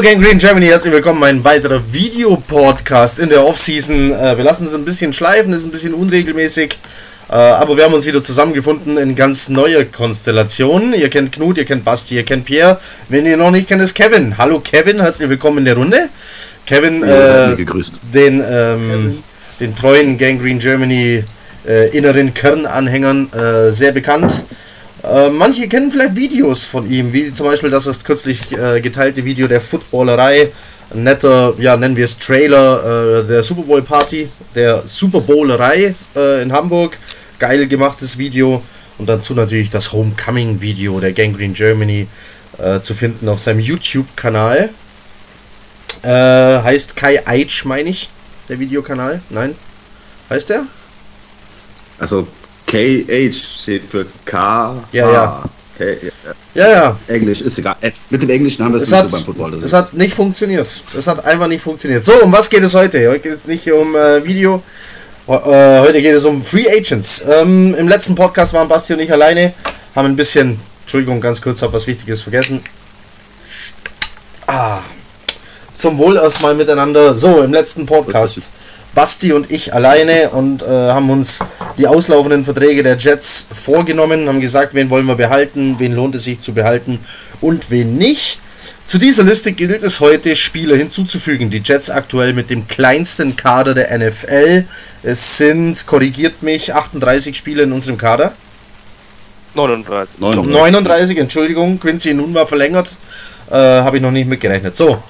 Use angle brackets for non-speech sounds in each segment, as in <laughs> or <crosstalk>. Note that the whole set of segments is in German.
Hallo Gang Green Germany, herzlich willkommen. Ein weiterer Videopodcast in der Offseason. Äh, wir lassen es ein bisschen schleifen, ist ein bisschen unregelmäßig. Äh, aber wir haben uns wieder zusammengefunden in ganz neuer Konstellation. Ihr kennt Knut, ihr kennt Basti, ihr kennt Pierre. Wenn ihr noch nicht kennt, ist Kevin. Hallo Kevin, herzlich willkommen in der Runde. Kevin, Ja, äh, gegrüßt. den, ähm, den treuen Gang Green Germany äh, inneren Kernanhängern äh, sehr bekannt. Äh, manche kennen vielleicht Videos von ihm, wie zum Beispiel das erst kürzlich äh, geteilte Video der Footballerei. Ein netter, ja, nennen wir es Trailer äh, der Super Bowl Party, der Super Bowlerei äh, in Hamburg. Geil gemachtes Video. Und dazu natürlich das Homecoming Video der Gang Green Germany äh, zu finden auf seinem YouTube-Kanal. Heißt Kai Eitsch, meine ich, der Videokanal. Nein? Heißt der? Also KH steht für K. Ja, ja. K, Ja, ja. Englisch ist egal. Äh, Mit dem Englischen haben wir es nicht so beim Football. Das es hat nicht funktioniert. Es hat einfach nicht funktioniert. So, um was geht es heute? Heute geht es nicht um äh, Video. Äh, heute geht es um Free Agents. Ähm, Im letzten Podcast waren Basti und ich alleine. Haben ein bisschen, Entschuldigung, ganz kurz, habe was Wichtiges vergessen. Ah, zum Wohl erstmal miteinander. So, im letzten Podcast. Basti und ich alleine und äh, haben uns die auslaufenden Verträge der Jets vorgenommen, haben gesagt, wen wollen wir behalten, wen lohnt es sich zu behalten und wen nicht. Zu dieser Liste gilt es heute, Spieler hinzuzufügen. Die Jets aktuell mit dem kleinsten Kader der NFL. Es sind, korrigiert mich, 38 Spieler in unserem Kader. 39. 39. 39, Entschuldigung, Quincy nun mal verlängert. Äh, Habe ich noch nicht mitgerechnet. So.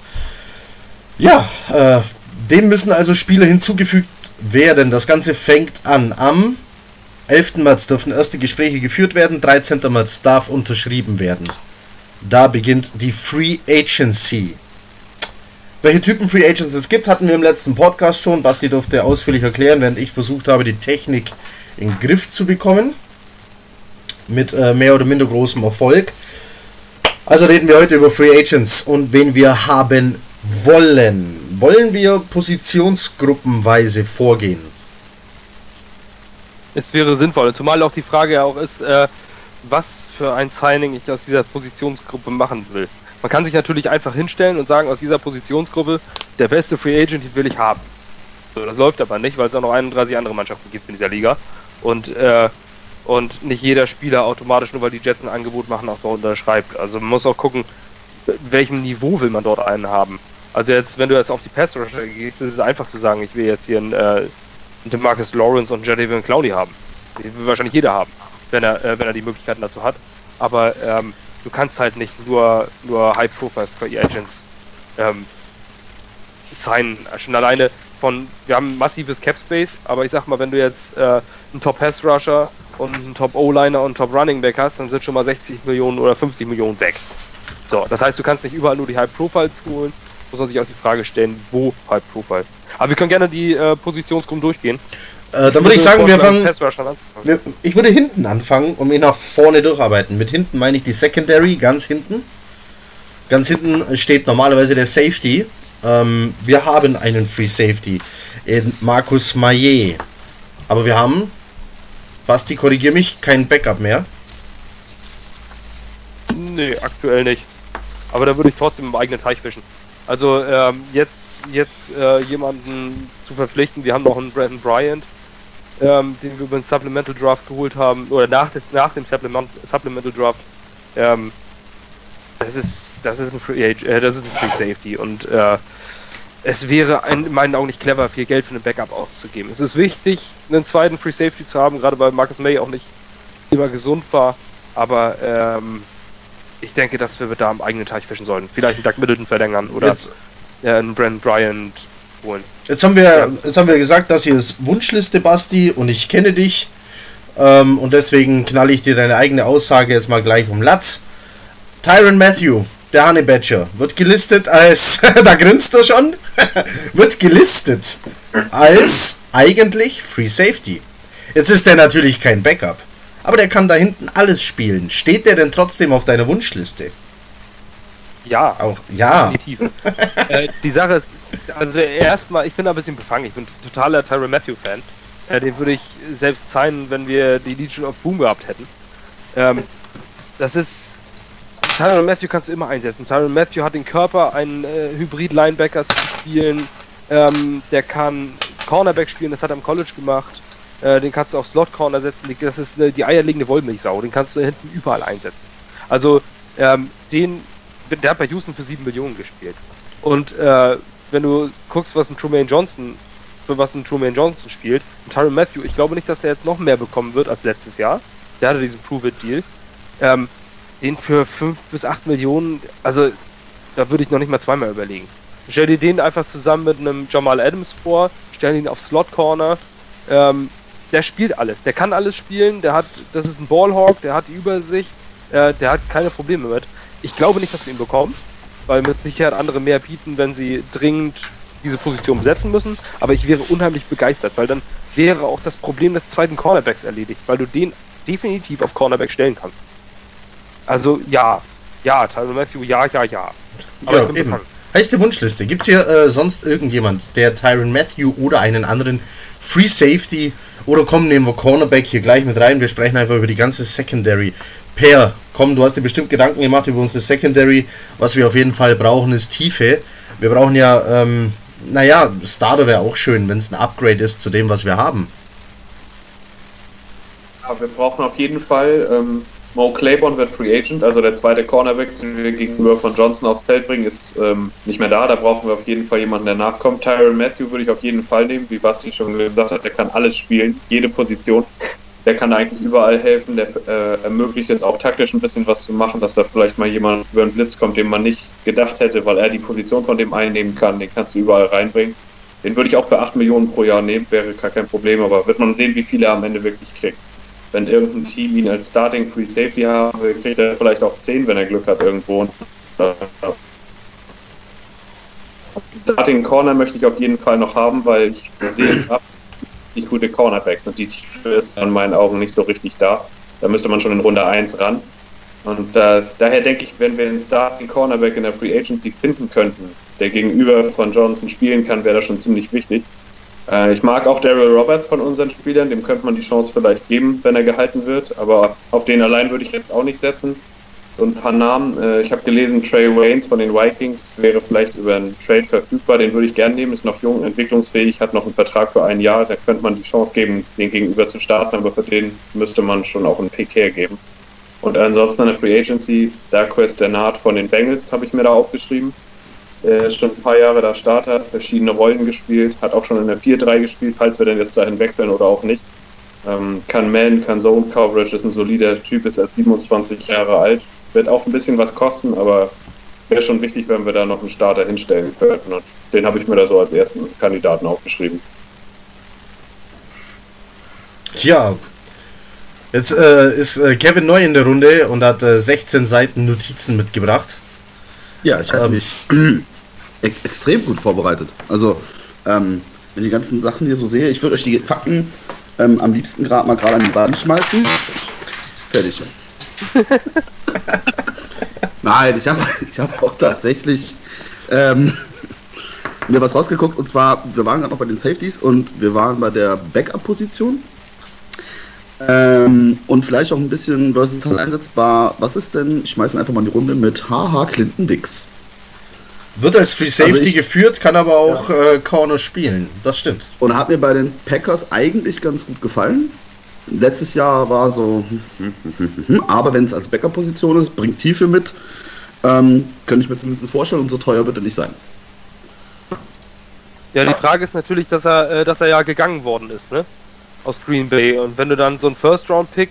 Ja, äh, dem müssen also Spieler hinzugefügt werden. Das Ganze fängt an am 11. März dürfen erste Gespräche geführt werden, 13. März darf unterschrieben werden. Da beginnt die Free Agency. Welche Typen Free Agents es gibt, hatten wir im letzten Podcast schon. Basti durfte ausführlich erklären, während ich versucht habe, die Technik in den Griff zu bekommen. Mit äh, mehr oder minder großem Erfolg. Also reden wir heute über Free Agents und wen wir haben wollen. Wollen wir positionsgruppenweise vorgehen? Es wäre sinnvoll. Zumal auch die Frage auch ist, äh, was für ein Signing ich aus dieser Positionsgruppe machen will. Man kann sich natürlich einfach hinstellen und sagen, aus dieser Positionsgruppe, der beste Free Agent, den will ich haben. So, das läuft aber nicht, weil es auch noch 31 andere Mannschaften gibt in dieser Liga. Und, äh, und nicht jeder Spieler automatisch, nur weil die Jets ein Angebot machen, auch dort unterschreibt. Also man muss auch gucken, welchem Niveau will man dort einen haben. Also jetzt, wenn du jetzt auf die Pass Rusher gehst, ist es einfach zu sagen, ich will jetzt hier einen, äh, einen Demarcus Lawrence und Jadavion Clowney haben. Die will wahrscheinlich jeder haben, wenn er, äh, wenn er die Möglichkeiten dazu hat. Aber ähm, du kannst halt nicht nur, nur High-Profile Free Agents ähm, signen. Schon alleine von, wir haben massives Cap Space, aber ich sag mal, wenn du jetzt äh, einen Top Pass Rusher und einen Top O-Liner und einen Top Running Back hast, dann sind schon mal 60 Millionen oder 50 Millionen weg. So, das heißt, du kannst nicht überall nur die High Profiles holen, muss man sich auch die Frage stellen, wo High Profile. Aber wir können gerne die äh, Positionsgruppen durchgehen. Äh, dann würde ich sagen, wir fangen. Wir, ich würde hinten anfangen und mich nach vorne durcharbeiten. Mit hinten meine ich die Secondary, ganz hinten. Ganz hinten steht normalerweise der Safety. Ähm, wir haben einen Free Safety in Markus Maillet. Aber wir haben, Basti, korrigier mich, kein Backup mehr. Nee, aktuell nicht. Aber da würde ich trotzdem im eigenen Teich fischen. Also ähm, jetzt, jetzt äh, jemanden zu verpflichten, wir haben noch einen Brandon Bryant, ähm, den wir über den Supplemental Draft geholt haben, oder nach, des, nach dem Supplement, Supplemental Draft. Ähm, das ist, das ist ein Free äh, das ist ein Free Safety und äh, es wäre in meinen Augen nicht clever, viel Geld für einen Backup auszugeben. Es ist wichtig, einen zweiten Free Safety zu haben, gerade weil Marcus May auch nicht immer gesund war, aber ähm, ich denke, dass wir da am eigenen Teich fischen sollen. Vielleicht einen Doug Middleton verlängern oder Jetzt, ja, einen Brandon Bryant holen. jetzt, haben wir, jetzt haben wir gesagt, das hier ist Wunschliste, Basti, und ich kenne dich. Ähm, und deswegen knalle ich dir deine eigene Aussage jetzt mal gleich um Latz. Tyron Matthew, der Honey Badger, wird gelistet als, <laughs> da grinst er schon, <laughs> wird gelistet als eigentlich Free Safety. Jetzt ist der natürlich kein Backup, aber der kann da hinten alles spielen. Steht der denn trotzdem auf deiner Wunschliste? Ja, Auch, ja. definitiv. äh, die Sache ist, also erstmal, ich bin da ein bisschen befangen. Ich bin totaler Tyron Matthew Fan. Äh, den würde ich selbst zeigen, wenn wir die Legion of Boom gehabt hätten. Ähm, das ist Tyron Matthew kannst du immer einsetzen. Tyron Matthew hat den Körper, einen äh, Hybrid-Linebacker zu spielen. Ähm, der kann Cornerback spielen, das hat er im College gemacht. Äh, den kannst du auf Slot-Corner setzen. Das ist eine, die eierlegende Wollmilchsau. Den kannst du hinten überall einsetzen. Also, ähm, den, der hat bei Houston für 7 Millionen gespielt. Und äh, wenn du guckst, was ein Trumaine Johnson, für was ein Trumaine Johnson spielt, ein Tyron Matthew, ich glaube nicht, dass er jetzt noch mehr bekommen wird als letztes Jahr. Der hatte diesen Prove-It-Deal. Ähm, den für 5 bis 8 Millionen, also da würde ich noch nicht mal zweimal überlegen. Stell dir den einfach zusammen mit einem Jamal Adams vor, stell ihn auf Slot Corner. Ähm, der spielt alles, der kann alles spielen, der hat, das ist ein Ballhawk, der hat die Übersicht, äh, der hat keine Probleme mit. Ich glaube nicht, dass wir ihn bekommen, weil mit Sicherheit andere mehr bieten, wenn sie dringend diese Position besetzen müssen. Aber ich wäre unheimlich begeistert, weil dann wäre auch das Problem des zweiten Cornerbacks erledigt, weil du den definitiv auf Cornerback stellen kannst. Also ja, ja, Tyron Matthew, ja, ja, ja. Aber ja, eben. Heißt die Wunschliste. Gibt es hier äh, sonst irgendjemand, der Tyron Matthew oder einen anderen Free Safety oder komm, nehmen wir Cornerback hier gleich mit rein. Wir sprechen einfach über die ganze Secondary. Per, komm, du hast dir bestimmt Gedanken gemacht über unsere Secondary. Was wir auf jeden Fall brauchen, ist Tiefe. Wir brauchen ja, ähm, naja, Starter wäre auch schön, wenn es ein Upgrade ist zu dem, was wir haben. Ja, wir brauchen auf jeden Fall ähm, Mo Claiborne wird Free Agent, also der zweite Cornerback, den wir gegenüber von Johnson aufs Feld bringen, ist ähm, nicht mehr da. Da brauchen wir auf jeden Fall jemanden, der nachkommt. Tyron Matthew würde ich auf jeden Fall nehmen, wie Basti schon gesagt hat, der kann alles spielen, jede Position. Der kann eigentlich überall helfen, der äh, ermöglicht es auch taktisch ein bisschen was zu machen, dass da vielleicht mal jemand über einen Blitz kommt, den man nicht gedacht hätte, weil er die Position von dem einnehmen kann. Den kannst du überall reinbringen. Den würde ich auch für 8 Millionen pro Jahr nehmen, wäre gar kein Problem, aber wird man sehen, wie viel er am Ende wirklich kriegt wenn irgendein Team ihn als Starting Free Safety haben kriegt er vielleicht auch 10, wenn er Glück hat irgendwo. Starting Corner möchte ich auf jeden Fall noch haben, weil ich sehe ab die gute Cornerbacks und die Tiefe ist in meinen Augen nicht so richtig da. Da müsste man schon in Runde 1 ran. Und äh, daher denke ich, wenn wir einen Starting Cornerback in der Free Agency finden könnten, der gegenüber von Johnson spielen kann, wäre das schon ziemlich wichtig. Äh, ich mag auch Daryl Roberts von unseren Spielern, dem könnte man die Chance vielleicht geben, wenn er gehalten wird, aber auf den allein würde ich jetzt auch nicht setzen. So ein paar Namen, äh, ich habe gelesen, Trey Waynes von den Vikings wäre vielleicht über einen Trade verfügbar, den würde ich gerne nehmen, ist noch jung, entwicklungsfähig, hat noch einen Vertrag für ein Jahr, da könnte man die Chance geben, den gegenüber zu starten, aber für den müsste man schon auch einen Pick hergeben. Und ansonsten eine Free Agency, Darquest Naht von den Bengals habe ich mir da aufgeschrieben. Er ist schon ein paar Jahre da Starter, verschiedene Rollen gespielt, hat auch schon in der 4-3 gespielt, falls wir denn jetzt dahin wechseln oder auch nicht. Ähm, kann Man, kann Zone Coverage, ist ein solider Typ, ist erst 27 Jahre alt, wird auch ein bisschen was kosten, aber wäre schon wichtig, wenn wir da noch einen Starter hinstellen könnten. Und den habe ich mir da so als ersten Kandidaten aufgeschrieben. Tja, jetzt äh, ist äh, Kevin neu in der Runde und hat äh, 16 Seiten Notizen mitgebracht. Ja, ich habe ähm, mich <clears throat> extrem gut vorbereitet. Also, ähm, wenn ich die ganzen Sachen hier so sehe, ich würde euch die Fakten ähm, am liebsten gerade mal gerade an die Wand schmeißen. Fertig. <laughs> Nein, ich habe ich hab auch tatsächlich ähm, mir was rausgeguckt und zwar, wir waren gerade noch bei den Safeties und wir waren bei der Backup-Position. Ähm, und vielleicht auch ein bisschen versatile einsetzbar. Was ist denn, ich schmeiße einfach mal in die Runde mit HH Clinton Dix. Wird als Free Safety also ich, geführt, kann aber auch ja. äh, Corner spielen. Das stimmt. Und hat mir bei den Packers eigentlich ganz gut gefallen. Letztes Jahr war so, aber wenn es als Backup-Position ist, bringt Tiefe mit. Ähm, könnte ich mir zumindest vorstellen und so teuer wird er nicht sein. Ja, die Frage ist natürlich, dass er, äh, dass er ja gegangen worden ist, ne? Aus Green Bay. Und wenn du dann so einen First-Round-Pick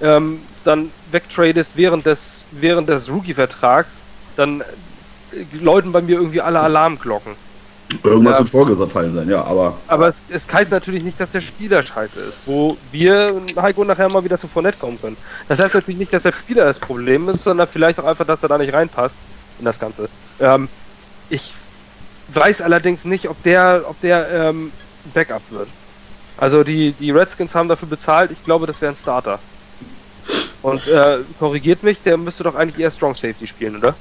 ähm, dann wegtradest während des, während des Rookie-Vertrags, dann läuten bei mir irgendwie alle Alarmglocken. Irgendwas ja. wird vorgefallen sein, ja, aber. Aber es, es heißt natürlich nicht, dass der Spieler scheiße ist, wo wir, Heiko, nachher mal wieder zu Fournette kommen können. Das heißt natürlich nicht, dass der Spieler das Problem ist, sondern vielleicht auch einfach, dass er da nicht reinpasst in das Ganze. Ähm, ich weiß allerdings nicht, ob der, ob der ähm, Backup wird. Also die, die Redskins haben dafür bezahlt, ich glaube, das wäre ein Starter. Und äh, korrigiert mich, der müsste doch eigentlich eher Strong Safety spielen, oder?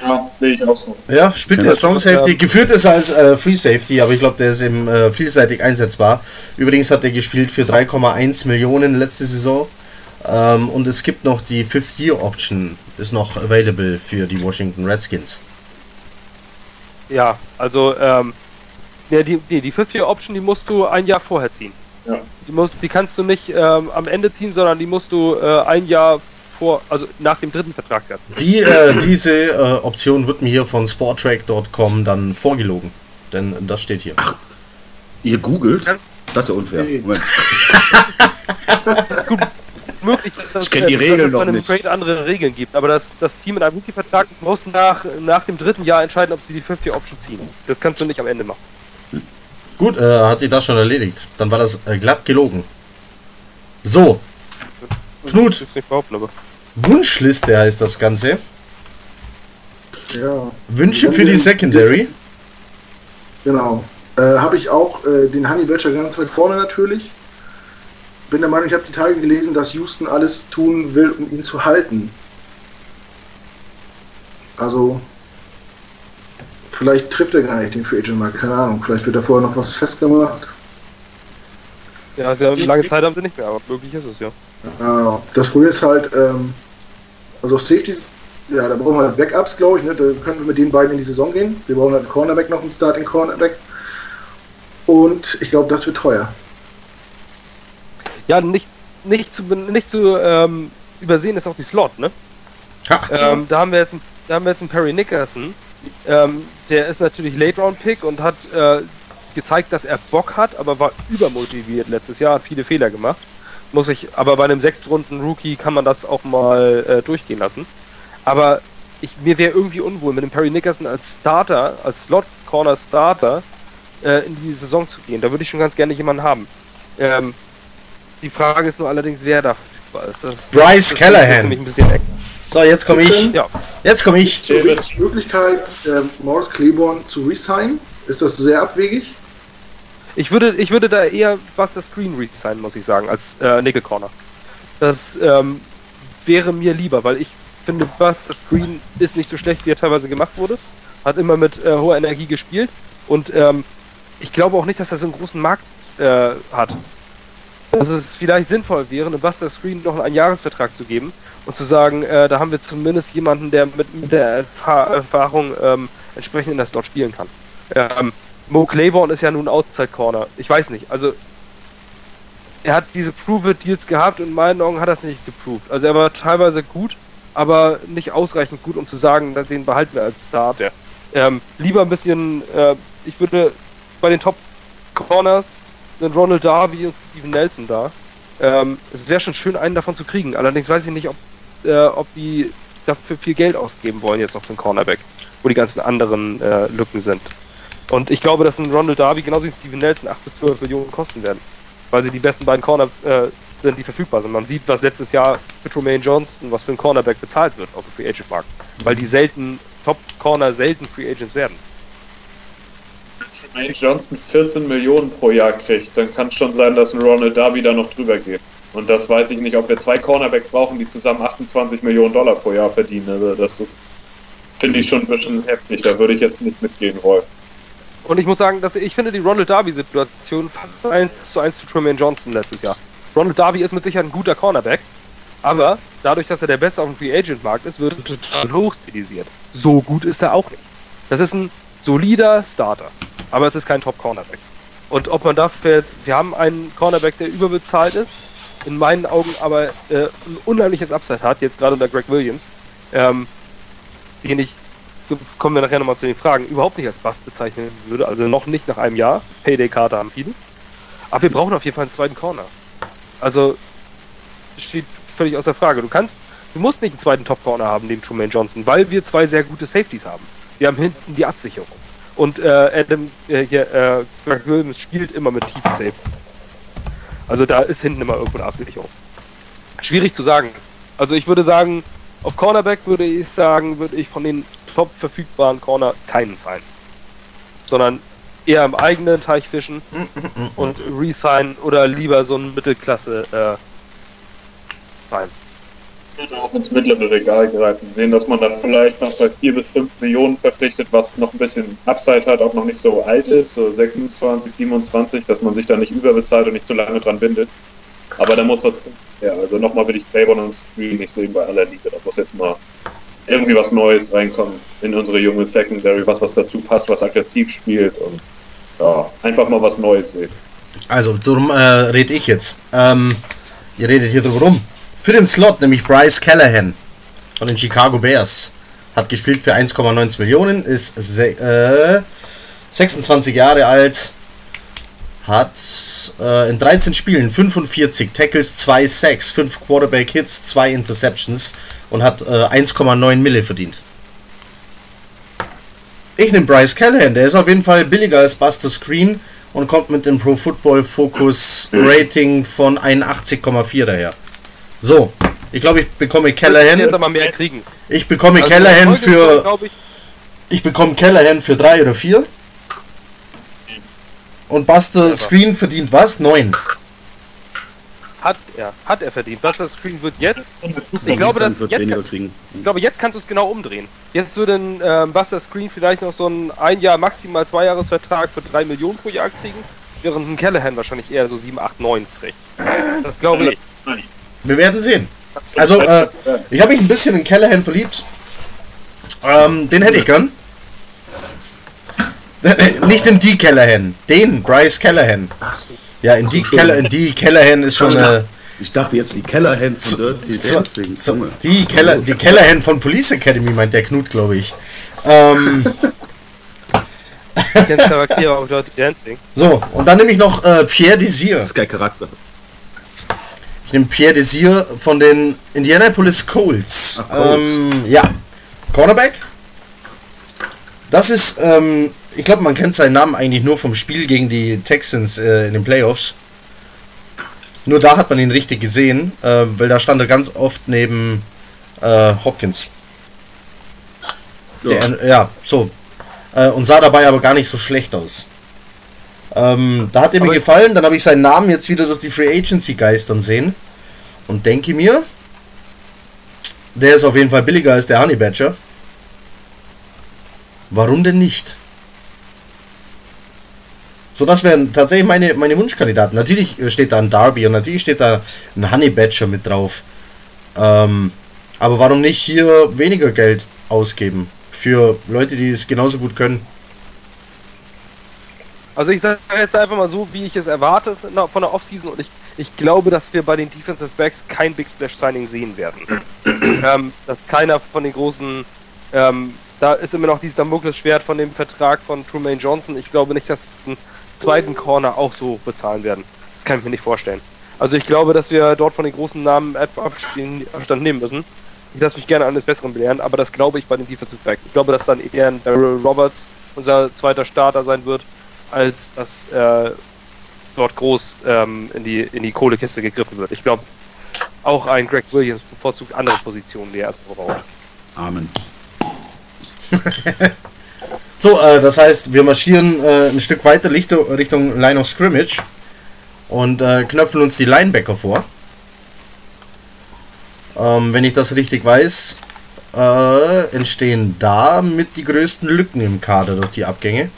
Ja, sehe ich auch so. Ja, spielt der Strong Safety. Geführt ist er als äh, Free Safety, aber ich glaube, der ist eben äh, vielseitig einsetzbar. Übrigens hat er gespielt für 3,1 Millionen letzte Saison. Ähm, und es gibt noch die Fifth Year Option, ist noch available für die Washington Redskins. Ja, also ähm, ja, die, die, die Fifth Year Option, die musst du ein Jahr vorher ziehen. Ja. Die, musst, die kannst du nicht ähm, am Ende ziehen, sondern die musst du äh, ein Jahr vor, also nach dem dritten Vertragsjahr. Die, äh, diese äh, Option wird mir hier von sporttrack.com dann vorgelogen. Denn das steht hier. Ihr googelt? Das ist ja unfair. Nee. Moment. <laughs> Möglich, dass, Ich kenn die dass Regeln es bei noch einem nicht. Trade andere Regeln gibt, aber das, das Team mit einem Rookie-Vertrag muss nach, nach dem dritten Jahr entscheiden, ob sie die Fifth Year Option ziehen. Das kannst du nicht am Ende machen. Gut, äh, hat sich das schon erledigt. Dann war das äh, glatt gelogen. So, Knut. Wunschliste heißt das Ganze. Ja. Wünsche für die Secondary. Genau. Äh, habe ich auch äh, den Honey Badger ganz weit vorne natürlich. Bin der Meinung, ich habe die Tage gelesen, dass Houston alles tun will, um ihn zu halten. Also, vielleicht trifft er gar nicht den Free Agent Markt, keine Ahnung. Vielleicht wird da vorher noch was festgemacht. Ja, sehr lange Zeit haben sie nicht mehr, aber möglich ist es ja. Ja, das Problem ist halt, ähm, also auf Safety, ja, da brauchen wir halt Backups, glaube ich. Ne? Da können wir mit den beiden in die Saison gehen. Wir brauchen halt einen Cornerback noch, einen Starting Cornerback. Und ich glaube, das wird teuer. Ja, nicht, nicht zu, nicht zu ähm, übersehen ist auch die Slot, ne? Ha, Ähm, da haben wir jetzt, einen- da haben wir jetzt einen Perry Nickerson. Ähm, der ist natürlich Late Round Pick und hat äh, gezeigt, dass er Bock hat, aber war übermotiviert letztes Jahr, hat viele Fehler gemacht. Muss ich, aber bei einem Sechstrunden Rookie kann man das auch mal äh, durchgehen lassen. Aber ich, mir wäre irgendwie unwohl, mit dem Perry Nickerson als Starter, als Slot Corner Starter äh, in die Saison zu gehen. Da würde ich schon ganz gerne jemanden haben. Ähm, die Frage ist nur allerdings, wer da verfügbar ist. Das, Bryce das Callahan. ist für mich ein bisschen eng. So, jetzt komme ich. Ja, Jetzt komme ich. So, gibt es die Möglichkeit, ähm, Morris Claiborne zu resignen? Ist das sehr abwegig? Ich würde, ich würde da eher Buster Screen resignen, muss ich sagen, als äh, Nickel Corner. Das ähm, wäre mir lieber, weil ich finde, Buster Screen ist nicht so schlecht, wie er teilweise gemacht wurde. Hat immer mit äh, hoher Energie gespielt und ähm, ich glaube auch nicht, dass er so einen großen Markt äh, hat. Dass es vielleicht sinnvoll wäre, einem Buster Screen noch einen Jahresvertrag zu geben und zu sagen, äh, da haben wir zumindest jemanden, der mit, mit der Erfa Erfahrung ähm, entsprechend in der Slot spielen kann. Ähm, Mo Claiborne ist ja nun Outside Corner. Ich weiß nicht. Also er hat diese Prove-It-Deals gehabt und in meinen Augen hat er es nicht geproved. Also er war teilweise gut, aber nicht ausreichend gut, um zu sagen, dass den behalten wir als Starter. Ähm, lieber ein bisschen, äh, ich würde bei den Top Corners einen Ronald Darby und Steven Nelson da. Ähm, es wäre schon schön, einen davon zu kriegen. Allerdings weiß ich nicht, ob, äh, ob die dafür viel Geld ausgeben wollen jetzt auf den Cornerback, wo die ganzen anderen äh, Lücken sind. Und ich glaube, dass ein Ronald Darby genauso wie Steven Nelson 8 bis 12 Millionen kosten werden. Weil sie die besten beiden Corners äh, sind, die verfügbar sind. Man sieht, was letztes Jahr für Tremaine Johnson, was für ein Cornerback bezahlt wird auf dem Free Agent Markt. Weil die selten, Top Corner selten Free Agents werden. Wenn Johnson 14 Millionen pro Jahr kriegt, dann kann es schon sein, dass ein Ronald Darby da noch drüber geht. Und das weiß ich nicht, ob wir zwei Cornerbacks brauchen, die zusammen 28 Millionen Dollar pro Jahr verdienen. Also das ist, finde ich schon ein bisschen heftig. Da würde ich jetzt nicht mitgehen wollen. Und ich muss sagen, dass ich finde die Ronald Darby-Situation fast 1 zu 1 zu Tremaine Johnson letztes Jahr. Ronald Darby ist mit Sicherheit ein guter Cornerback, aber dadurch, dass er der Beste auf dem Free Agent Markt ist, wird er total hochstilisiert. So gut ist er auch nicht. Das ist ein solider Starter, aber es ist kein Top Cornerback. Und ob man dafür jetzt, wir haben einen Cornerback, der überbezahlt ist, in meinen Augen aber äh, ein unheimliches Upside hat, jetzt gerade unter Greg Williams, ähm, den ich kommen wir nachher nochmal zu den Fragen, überhaupt nicht als Bust bezeichnen würde, also noch nicht nach einem Jahr. Payday-Karte haben viele. Aber wir brauchen auf jeden Fall einen zweiten Corner. Also steht völlig außer Frage. Du kannst, du musst nicht einen zweiten Top-Corner haben, neben Truman Johnson, weil wir zwei sehr gute Safeties haben. Wir haben hinten die Absicherung. Und äh, Adam, äh, hier, äh, Greg Williams spielt immer mit tiefen Safe. Also da ist hinten immer irgendwo eine Absicherung. Schwierig zu sagen. Also ich würde sagen, auf Cornerback würde ich sagen, würde ich von den top verfügbaren Corner keinen sein. Sondern eher im eigenen Teich fischen und resign oder lieber so ein Mittelklasse äh, sein. auch ins mittlere Regal greifen. Sehen, dass man dann vielleicht noch bei 4 bis 5 Millionen verpflichtet, was noch ein bisschen Upside hat, auch noch nicht so alt ist, so 26, 27, dass man sich da nicht überbezahlt und nicht zu lange dran bindet. Aber da muss was. Ja, also nochmal will ich Claiborne und Screen nicht sehen bei aller Liga. Da muss jetzt mal irgendwie was Neues reinkommen in unsere junge Secondary, was was dazu passt, was aggressiv spielt und ja, einfach mal was Neues sehen. Also, darum äh, rede ich jetzt. Ähm, ihr redet hier drüber rum. Für den Slot, nämlich Bryce Callahan von den Chicago Bears. Hat gespielt für 1,9 Millionen, ist äh, 26 Jahre alt, hat äh, in 13 Spielen 45 Tackles, 2 Sacks, 5 Quarterback Hits, 2 Interceptions und hat äh, 1,9 Mille verdient. Ich nehme Bryce Callahan, der ist auf jeden Fall billiger als Buster Screen und kommt mit dem Pro Football Focus Rating von 81,4 daher. So, ich glaube, ich bekomme Callahan. Jetzt aber mehr kriegen. Ich bekomme Also Callahan für. ich, Ich bekomme Callahan für 3 oder 4. Und Buster Screen verdient was? 9. hat er, hat er verdient. Buster Screen wird jetzt, ich glaube, das, wird jetzt, weniger kriegen. ich glaube, jetzt kannst du es genau umdrehen. Jetzt würde ein ähm, Buster Screen vielleicht noch so ein ein Jahr, maximal zwei Jahresvertrag für 3 Millionen pro Jahr kriegen, während ein Callahan wahrscheinlich eher so 7, 8, 9 kriegt. Das glaube ich. Wir werden sehen. Also, äh, ich habe mich ein bisschen in Callahan verliebt. Ähm, den hätte ich gern. Nicht in die Callahan, den Bryce Callahan. Ja, in die, Calla in die Callahan ist schon äh, Ich dachte jetzt die Kellerhands von Dirty zu- Dancing. zu- die, Keller, die Callahan von Police Academy, meint der Knut, glaube ich. Ähm, <laughs> Ich kenne Charaktere auf Dirty Dancing. so, und dann nehme ich noch äh, Pierre Desir. Das ist kein Charakter. Ich nehme Pierre Desir von den Indianapolis Colts. Ach, Colts. Ähm, ja, Cornerback. Das ist, ähm, ich glaube, man kennt seinen Namen eigentlich nur vom Spiel gegen die Texans äh, in den Playoffs. Nur da hat man ihn richtig gesehen, äh, weil da stand er ganz oft neben äh, Hopkins. Ja. Der, ja, so. Äh, und sah dabei aber gar nicht so schlecht aus. Ähm, da hat er mir Aber- gefallen, dann habe ich seinen Namen jetzt wieder durch die Free Agency geistern sehen. Und denke mir, der ist auf jeden Fall billiger als der Honey Badger. Warum denn nicht? So, das wären tatsächlich meine, meine Wunschkandidaten. Natürlich steht da ein Darby und natürlich steht da ein Honey Badger mit drauf. Ähm, aber warum nicht hier weniger Geld ausgeben? Für Leute, die es genauso gut können. Also ich sage jetzt einfach mal so, wie ich es erwarte von der- Offseason und ich, ich glaube, dass wir bei den Defensive Backs kein Big Splash Signing sehen werden. <clears throat> ähm, dass keiner von den großen, ähm, da ist immer noch dieses Damoklesschwert von dem Vertrag von Truman Johnson. Ich glaube nicht, dass einen zweiten Corner auch so bezahlen werden. Das kann ich mir nicht vorstellen. Also ich glaube, dass wir dort von den großen Namen Abstand nehmen müssen. Ich lasse mich gerne eines Besseren belehren, aber das glaube ich bei den Defensive Backs. Ich glaube, dass dann eher ein Daryl Roberts unser zweiter Starter sein wird, als dass äh, dort groß ähm, in, die, in die Kohlekiste gegriffen wird. Ich glaube, auch ein Greg Williams bevorzugt andere Positionen, die er erstmal braucht. Amen. <laughs> So, äh, das heißt, wir marschieren äh, ein Stück weiter Richtung, Richtung Line of Scrimmage und äh, knöpfen uns die Linebacker vor. Ähm, wenn ich das richtig weiß, äh, entstehen da mit die größten Lücken im Kader durch die Abgänge.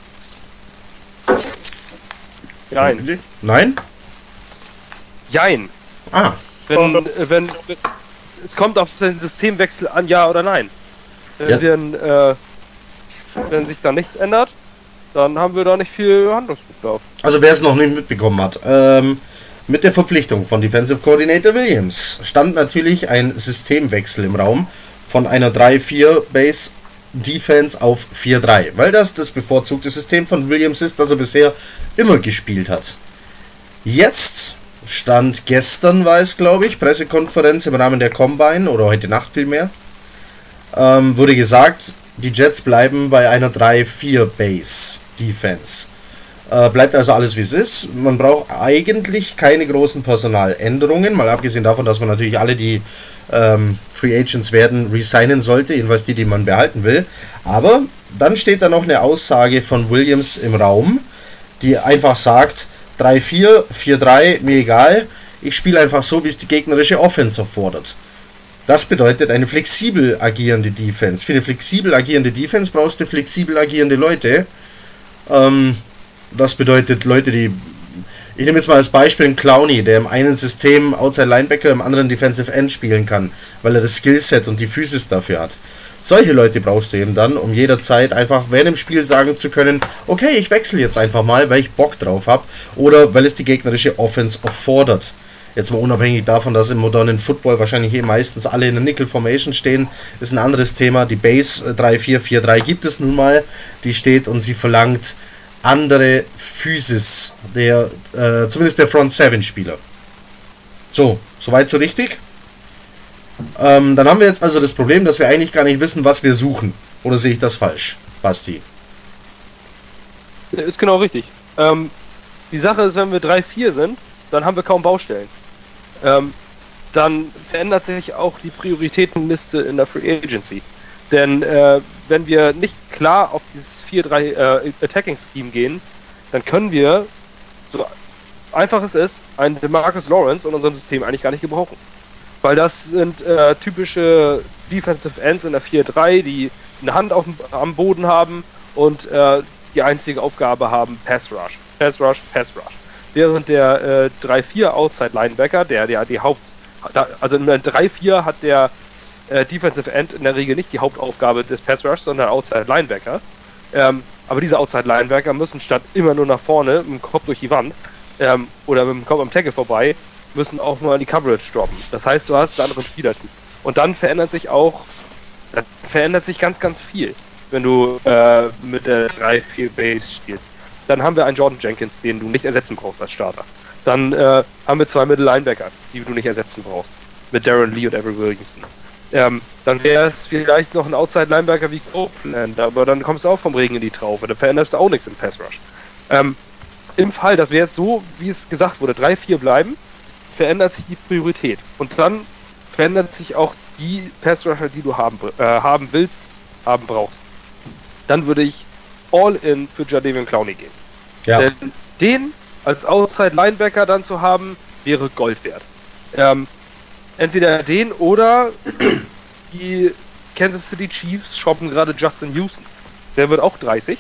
Jein. Nein? Jein. Ah, Wenn, wenn, wenn, es kommt auf den Systemwechsel an, ja oder nein. Wenn, Ja. wir, ein, äh, wenn sich da nichts ändert, dann haben wir da nicht viel Handlungsbedarf. also wer es noch nicht mitbekommen hat, ähm, mit der Verpflichtung von Defensive Coordinator Williams stand natürlich ein Systemwechsel im Raum von einer 3-4 Base Defense auf 4-3, weil das das bevorzugte System von Williams ist, das er bisher immer gespielt hat. Jetzt stand gestern, war es glaube ich, Pressekonferenz im Rahmen der Combine oder heute Nacht vielmehr, ähm, wurde gesagt, die Jets bleiben bei einer 3-4 Base Defense. Äh, bleibt also alles wie es ist. Man braucht eigentlich keine großen Personaländerungen, mal abgesehen davon, dass man natürlich alle, die ähm, Free Agents werden, resignen sollte, jedenfalls die, die man behalten will. Aber dann steht da noch eine Aussage von Williams im Raum, die einfach sagt, 3-4, 4-3, mir egal, ich spiele einfach so, wie es die gegnerische Offense erfordert. Das bedeutet eine flexibel agierende Defense. Für eine flexibel agierende Defense brauchst du flexibel agierende Leute. Ähm, das bedeutet Leute, die ich nehme jetzt mal als Beispiel einen Clowny, der im einen System Outside Linebacker, im anderen Defensive End spielen kann, weil er das Skillset und die Physis dafür hat. Solche Leute brauchst du eben dann, um jederzeit einfach während dem Spiel sagen zu können, okay, ich wechsle jetzt einfach mal, weil ich Bock drauf habe oder weil es die gegnerische Offense erfordert. Jetzt mal unabhängig davon, dass im modernen Football wahrscheinlich eh meistens alle in der Nickel Formation stehen, ist ein anderes Thema. Die Base 3-4-4-3 gibt es nun mal, die steht und sie verlangt andere Physis, der, äh, zumindest der Front 7 Spieler. So, soweit so richtig. Ähm, dann haben wir jetzt also das Problem, dass wir eigentlich gar nicht wissen, was wir suchen. Oder sehe ich das falsch, Basti? Ist genau richtig. Ähm, die Sache ist, wenn wir 3-4 sind, dann haben wir kaum Baustellen. Ähm, dann verändert sich auch die Prioritätenliste in der Free Agency. Denn äh, wenn wir nicht klar auf dieses 4-3 äh, Attacking Scheme gehen, dann können wir, so einfach es ist, einen DeMarcus Lawrence in unserem System eigentlich gar nicht gebrauchen. Weil das sind äh, typische Defensive Ends in der 4-3, die eine Hand auf am Boden haben und äh, die einzige Aufgabe haben Pass Rush. Pass Rush, Pass Rush. Während der äh, 3-4 Outside Linebacker, der, der die Haupt, also in der 3-4 hat der äh, Defensive End in der Regel nicht die Hauptaufgabe des Pass Rush, sondern Outside Linebacker. Ähm, aber diese Outside Linebacker müssen statt immer nur nach vorne mit dem Kopf durch die Wand ähm, oder mit dem Kopf am Tackle vorbei, müssen auch mal die Coverage droppen. Das heißt, du hast einen anderen Spielertyp. Und dann verändert sich auch, dann verändert sich ganz, ganz viel, wenn du äh, mit der 3-4 Base spielst. Dann haben wir einen Jordan Jenkins, den du nicht ersetzen brauchst als Starter. Dann äh, haben wir zwei Middle Linebacker, die du nicht ersetzen brauchst. Mit Darren Lee und Avery Williamson. Ähm, dann wäre es vielleicht noch ein Outside-Linebacker wie Copeland, aber dann kommst du auch vom Regen in die Traufe, da veränderst du auch nichts im Pass Rush. Ähm, Im Fall, dass wir jetzt so, wie es gesagt wurde, 3-4 bleiben, verändert sich die Priorität. Und dann verändert sich auch die Pass Rusher, die du haben, äh, haben willst, haben brauchst. Dann würde ich all in für Jadavion Clowney gehen. Ja. Denn den als Outside Linebacker dann zu haben, wäre Gold wert. Ähm, entweder den oder <clears throat> die Kansas City Chiefs shoppen gerade Justin Houston. Der wird auch 30.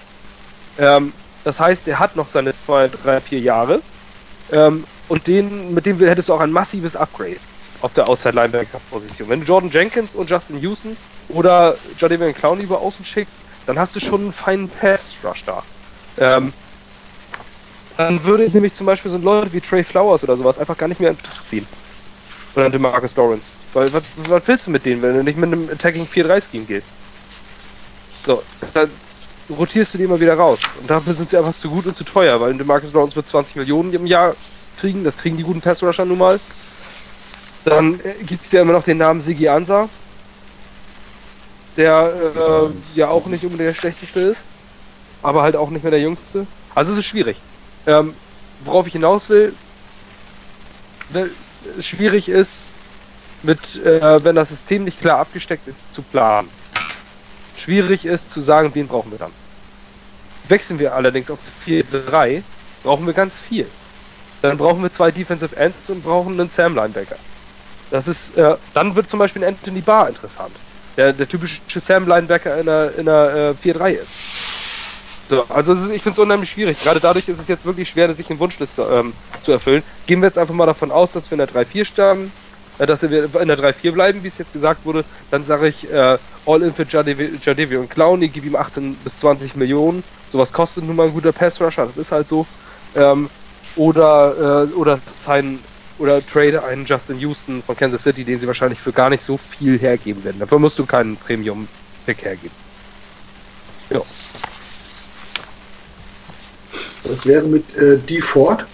Ähm, das heißt, der hat noch seine 2, 3, 4 Jahre. Ähm, und den, mit dem hättest du auch ein massives Upgrade auf der Outside Linebacker Position. Wenn du Jordan Jenkins und Justin Houston oder Jadavion Clowney über außen schickst, dann hast du schon einen feinen Pass Rush da. Ähm, dann würde ich nämlich zum Beispiel so Leute wie Trey Flowers oder sowas einfach gar nicht mehr in Betracht ziehen. Oder DeMarcus Lawrence. Weil, was, was willst du mit denen, wenn du nicht mit einem Attacking 4-3-Scheme gehst? So, dann rotierst du die immer wieder raus. Und dafür sind sie einfach zu gut und zu teuer, weil DeMarcus Lawrence wird 20 Millionen im Jahr kriegen. Das kriegen die guten Pass-Rusher nun mal. Dann äh, gibt es ja immer noch den Namen Sigi Ansa. Der äh, ja auch nicht unbedingt der schlechteste ist. Aber halt auch nicht mehr der jüngste. Also es ist schwierig. Ähm, worauf ich hinaus will, schwierig ist, mit, äh, wenn das System nicht klar abgesteckt ist, zu planen. Schwierig ist zu sagen, wen brauchen wir dann. Wechseln wir allerdings auf 4-3, brauchen wir ganz viel. Dann brauchen wir zwei Defensive Ends und brauchen einen Sam Linebacker. Das ist, äh, dann wird zum Beispiel ein Anthony Barr interessant, der der typische Sam Linebacker in einer, in einer äh, 4-3 ist. So, also ich finde es unheimlich schwierig. Gerade dadurch ist es jetzt wirklich schwer, sich eine Wunschliste ähm, zu erfüllen. Gehen wir jetzt einfach mal davon aus, dass wir in der 3-4 sterben, äh, dass wir in der 3-4 bleiben, wie es jetzt gesagt wurde. Dann sage ich äh, All in für Jadevi und Clowney, gib ihm 18 bis 20 Millionen. Sowas kostet nun mal ein guter Pass-Rusher, das ist halt so. Ähm, oder, äh, oder sein oder trade einen Justin Houston von Kansas City, den sie wahrscheinlich für gar nicht so viel hergeben werden. Dafür musst du keinen Premium-Pick hergeben. Ja. Das wäre mit äh, D. Ford.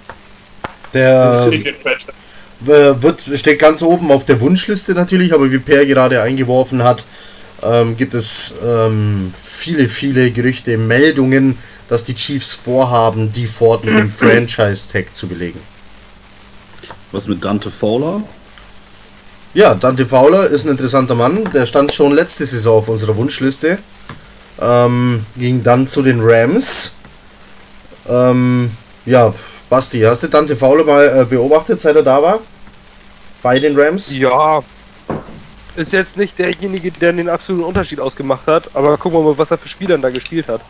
Der äh, wird, steht ganz oben auf der Wunschliste natürlich, aber wie Per gerade eingeworfen hat, ähm, gibt es ähm, viele, viele Gerüchte, Meldungen, dass die Chiefs vorhaben, die Ford mit dem <clears throat> Franchise-Tag zu belegen. Was mit Dante Fowler? Ja, Dante Fowler ist ein interessanter Mann. Der stand schon letzte Saison auf unserer Wunschliste. Ähm, ging dann zu den Rams. Ähm, ja, Basti, hast du Dante Fowler mal äh, beobachtet, seit er da war? Bei den Rams? Ja. Ist jetzt nicht derjenige, der den absoluten Unterschied ausgemacht hat, aber gucken wir mal, was er für Spielern da gespielt hat.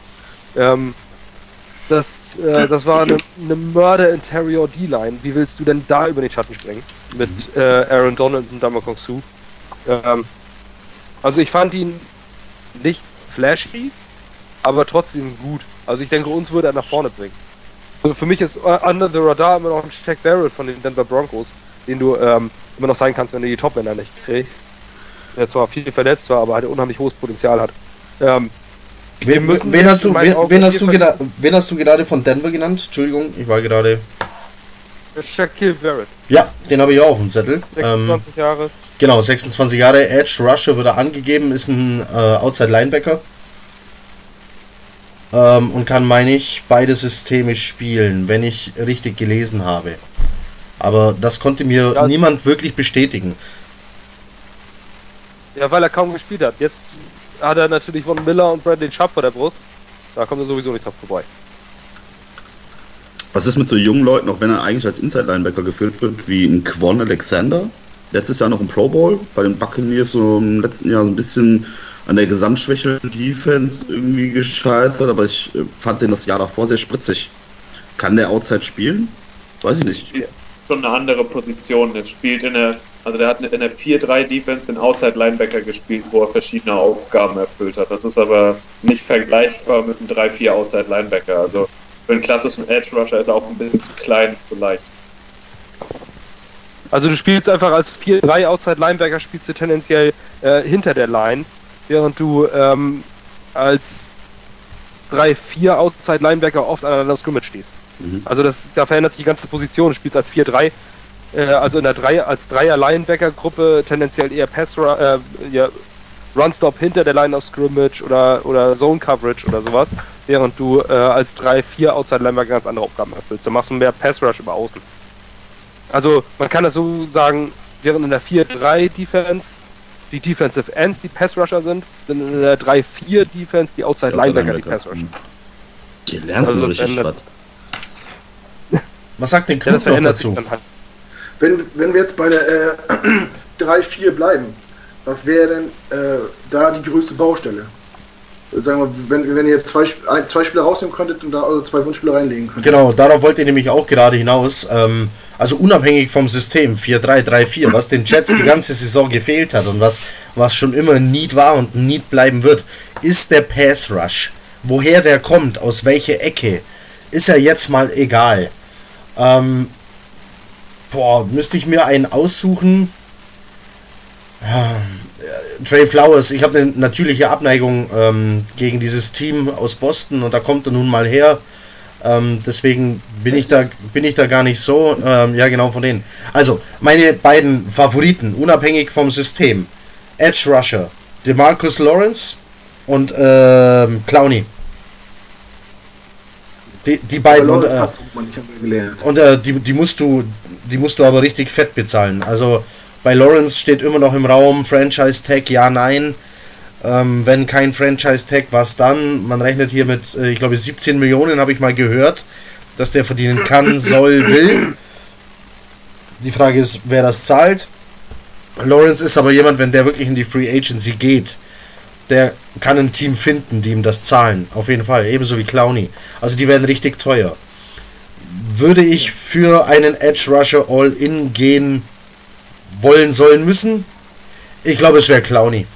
Ähm, Das, äh, das war eine, eine Mörder-Interior D-Line. Wie willst du denn da über den Schatten springen? Mit äh, Aaron Donald und Damakong Su. Ähm, also ich fand ihn nicht flashy, aber trotzdem gut. Also ich denke, uns würde er nach vorne bringen. Also für mich ist uh, Under the Radar immer noch ein Jack Barrett von den Denver Broncos, den du ähm, immer noch sein kannst, wenn du die Top-Männer nicht kriegst. Der zwar viel verletzt war, aber halt unheimlich hohes Potenzial hat. Ähm, wen, wen, hast du, wen, wen, hast du wen hast du gerade von Denver genannt? Entschuldigung, ich war gerade. Shaquille Barrett. Ja, den habe ich auch auf dem Zettel. 26 ähm, Jahre. Genau, 26 Jahre. Edge Rusher wird er angegeben, ist ein äh, Outside Linebacker. Ähm, und kann, meine ich, beide Systeme spielen, wenn ich richtig gelesen habe. Aber das konnte mir ja, niemand wirklich bestätigen. Ja, weil er kaum gespielt hat. Jetzt hat er natürlich von Miller und Bradley Chubb vor der Brust. Da kommt er sowieso nicht drauf vorbei. Was ist mit so jungen Leuten, auch wenn er eigentlich als Inside-Linebacker geführt wird, wie ein Quan Alexander? Letztes Jahr noch im Pro Bowl, bei den Buccaneers so im letzten Jahr so ein bisschen an der Gesamtschwäche Defense irgendwie gescheitert, aber ich äh, fand den das Jahr davor sehr spritzig. Kann der Outside spielen? Weiß ich nicht. Schon eine andere Position. Er spielt in der, also der hat in der 4-3 Defense den Outside Linebacker gespielt, wo er verschiedene Aufgaben erfüllt hat. Das ist aber nicht vergleichbar mit einem 3-4 Outside Linebacker. Also für einen klassischen Edge Rusher ist er auch ein bisschen zu klein, zu leicht. Also du spielst einfach als 4-3 Outside Linebacker, spielst du tendenziell äh, hinter der Line während du ähm, als 3-4 Outside Linebacker oft an der Scrimmage stehst. Mhm. Also das, da verändert sich die ganze Position. Du spielst als 4-3, äh, also in der 3, als Dreier Linebacker Gruppe tendenziell eher Pass äh, ja, Runstop hinter der Line of Scrimmage oder, oder Zone Coverage oder sowas, während du äh, als 3-4 Outside Linebacker ganz andere Aufgaben erfüllst. Da machst du mehr Pass Rush über außen. Also man kann das so sagen, während in der 4-3 Defense die Defensive Ends, die Pass Rusher sind, sind in der 3-4 Defense die Outside Linebacker, die Pass Rusher. Hier lernst also du richtig was. <laughs> Was sagt denn Knut ja, noch dazu? Halt. Wenn, wenn wir jetzt bei der äh, <clears throat> 3-4 bleiben, was wäre denn äh, da die größte Baustelle? Sagen wir, wenn, wenn ihr zwei, zwei Spieler rausnehmen könntet und da also zwei Wunschspieler reinlegen könntet. Genau, darauf wollt ihr nämlich auch gerade hinaus. Ähm, also unabhängig vom System 4-3-3-4, was den Jets die ganze Saison gefehlt hat und was, was schon immer ein Need war und ein Need bleiben wird, ist der Pass Rush. Woher der kommt, aus welcher Ecke, ist ja jetzt mal egal. Ähm, boah, müsste ich mir einen aussuchen. Trey Flowers, ich habe eine natürliche Abneigung ähm, gegen dieses Team aus Boston und da kommt er nun mal her. Ähm, deswegen bin ich, da, bin ich da gar nicht so. Ähm, ja, genau von denen. Also, meine beiden Favoriten, unabhängig vom System: Edge Rusher, Demarcus Lawrence und ähm, Clowney. Die, die beiden und, äh, und äh, die, die musst du die musst du aber richtig fett bezahlen. Also bei Lawrence steht immer noch im Raum Franchise Tag, ja, nein. Ähm, wenn kein Franchise Tag, was dann? Man rechnet hier mit, äh, ich glaube, 17 Millionen, habe ich mal gehört, dass der verdienen kann, <laughs> soll, will. Die Frage ist, wer das zahlt. Lawrence ist aber jemand, wenn der wirklich in die Free Agency geht, der kann ein Team finden, die ihm das zahlen. Auf jeden Fall. Ebenso wie Clowny. Also die werden richtig teuer. Würde ich für einen Edge Rusher All-In gehen, wollen, sollen, müssen. Ich glaube, es wäre Clowny.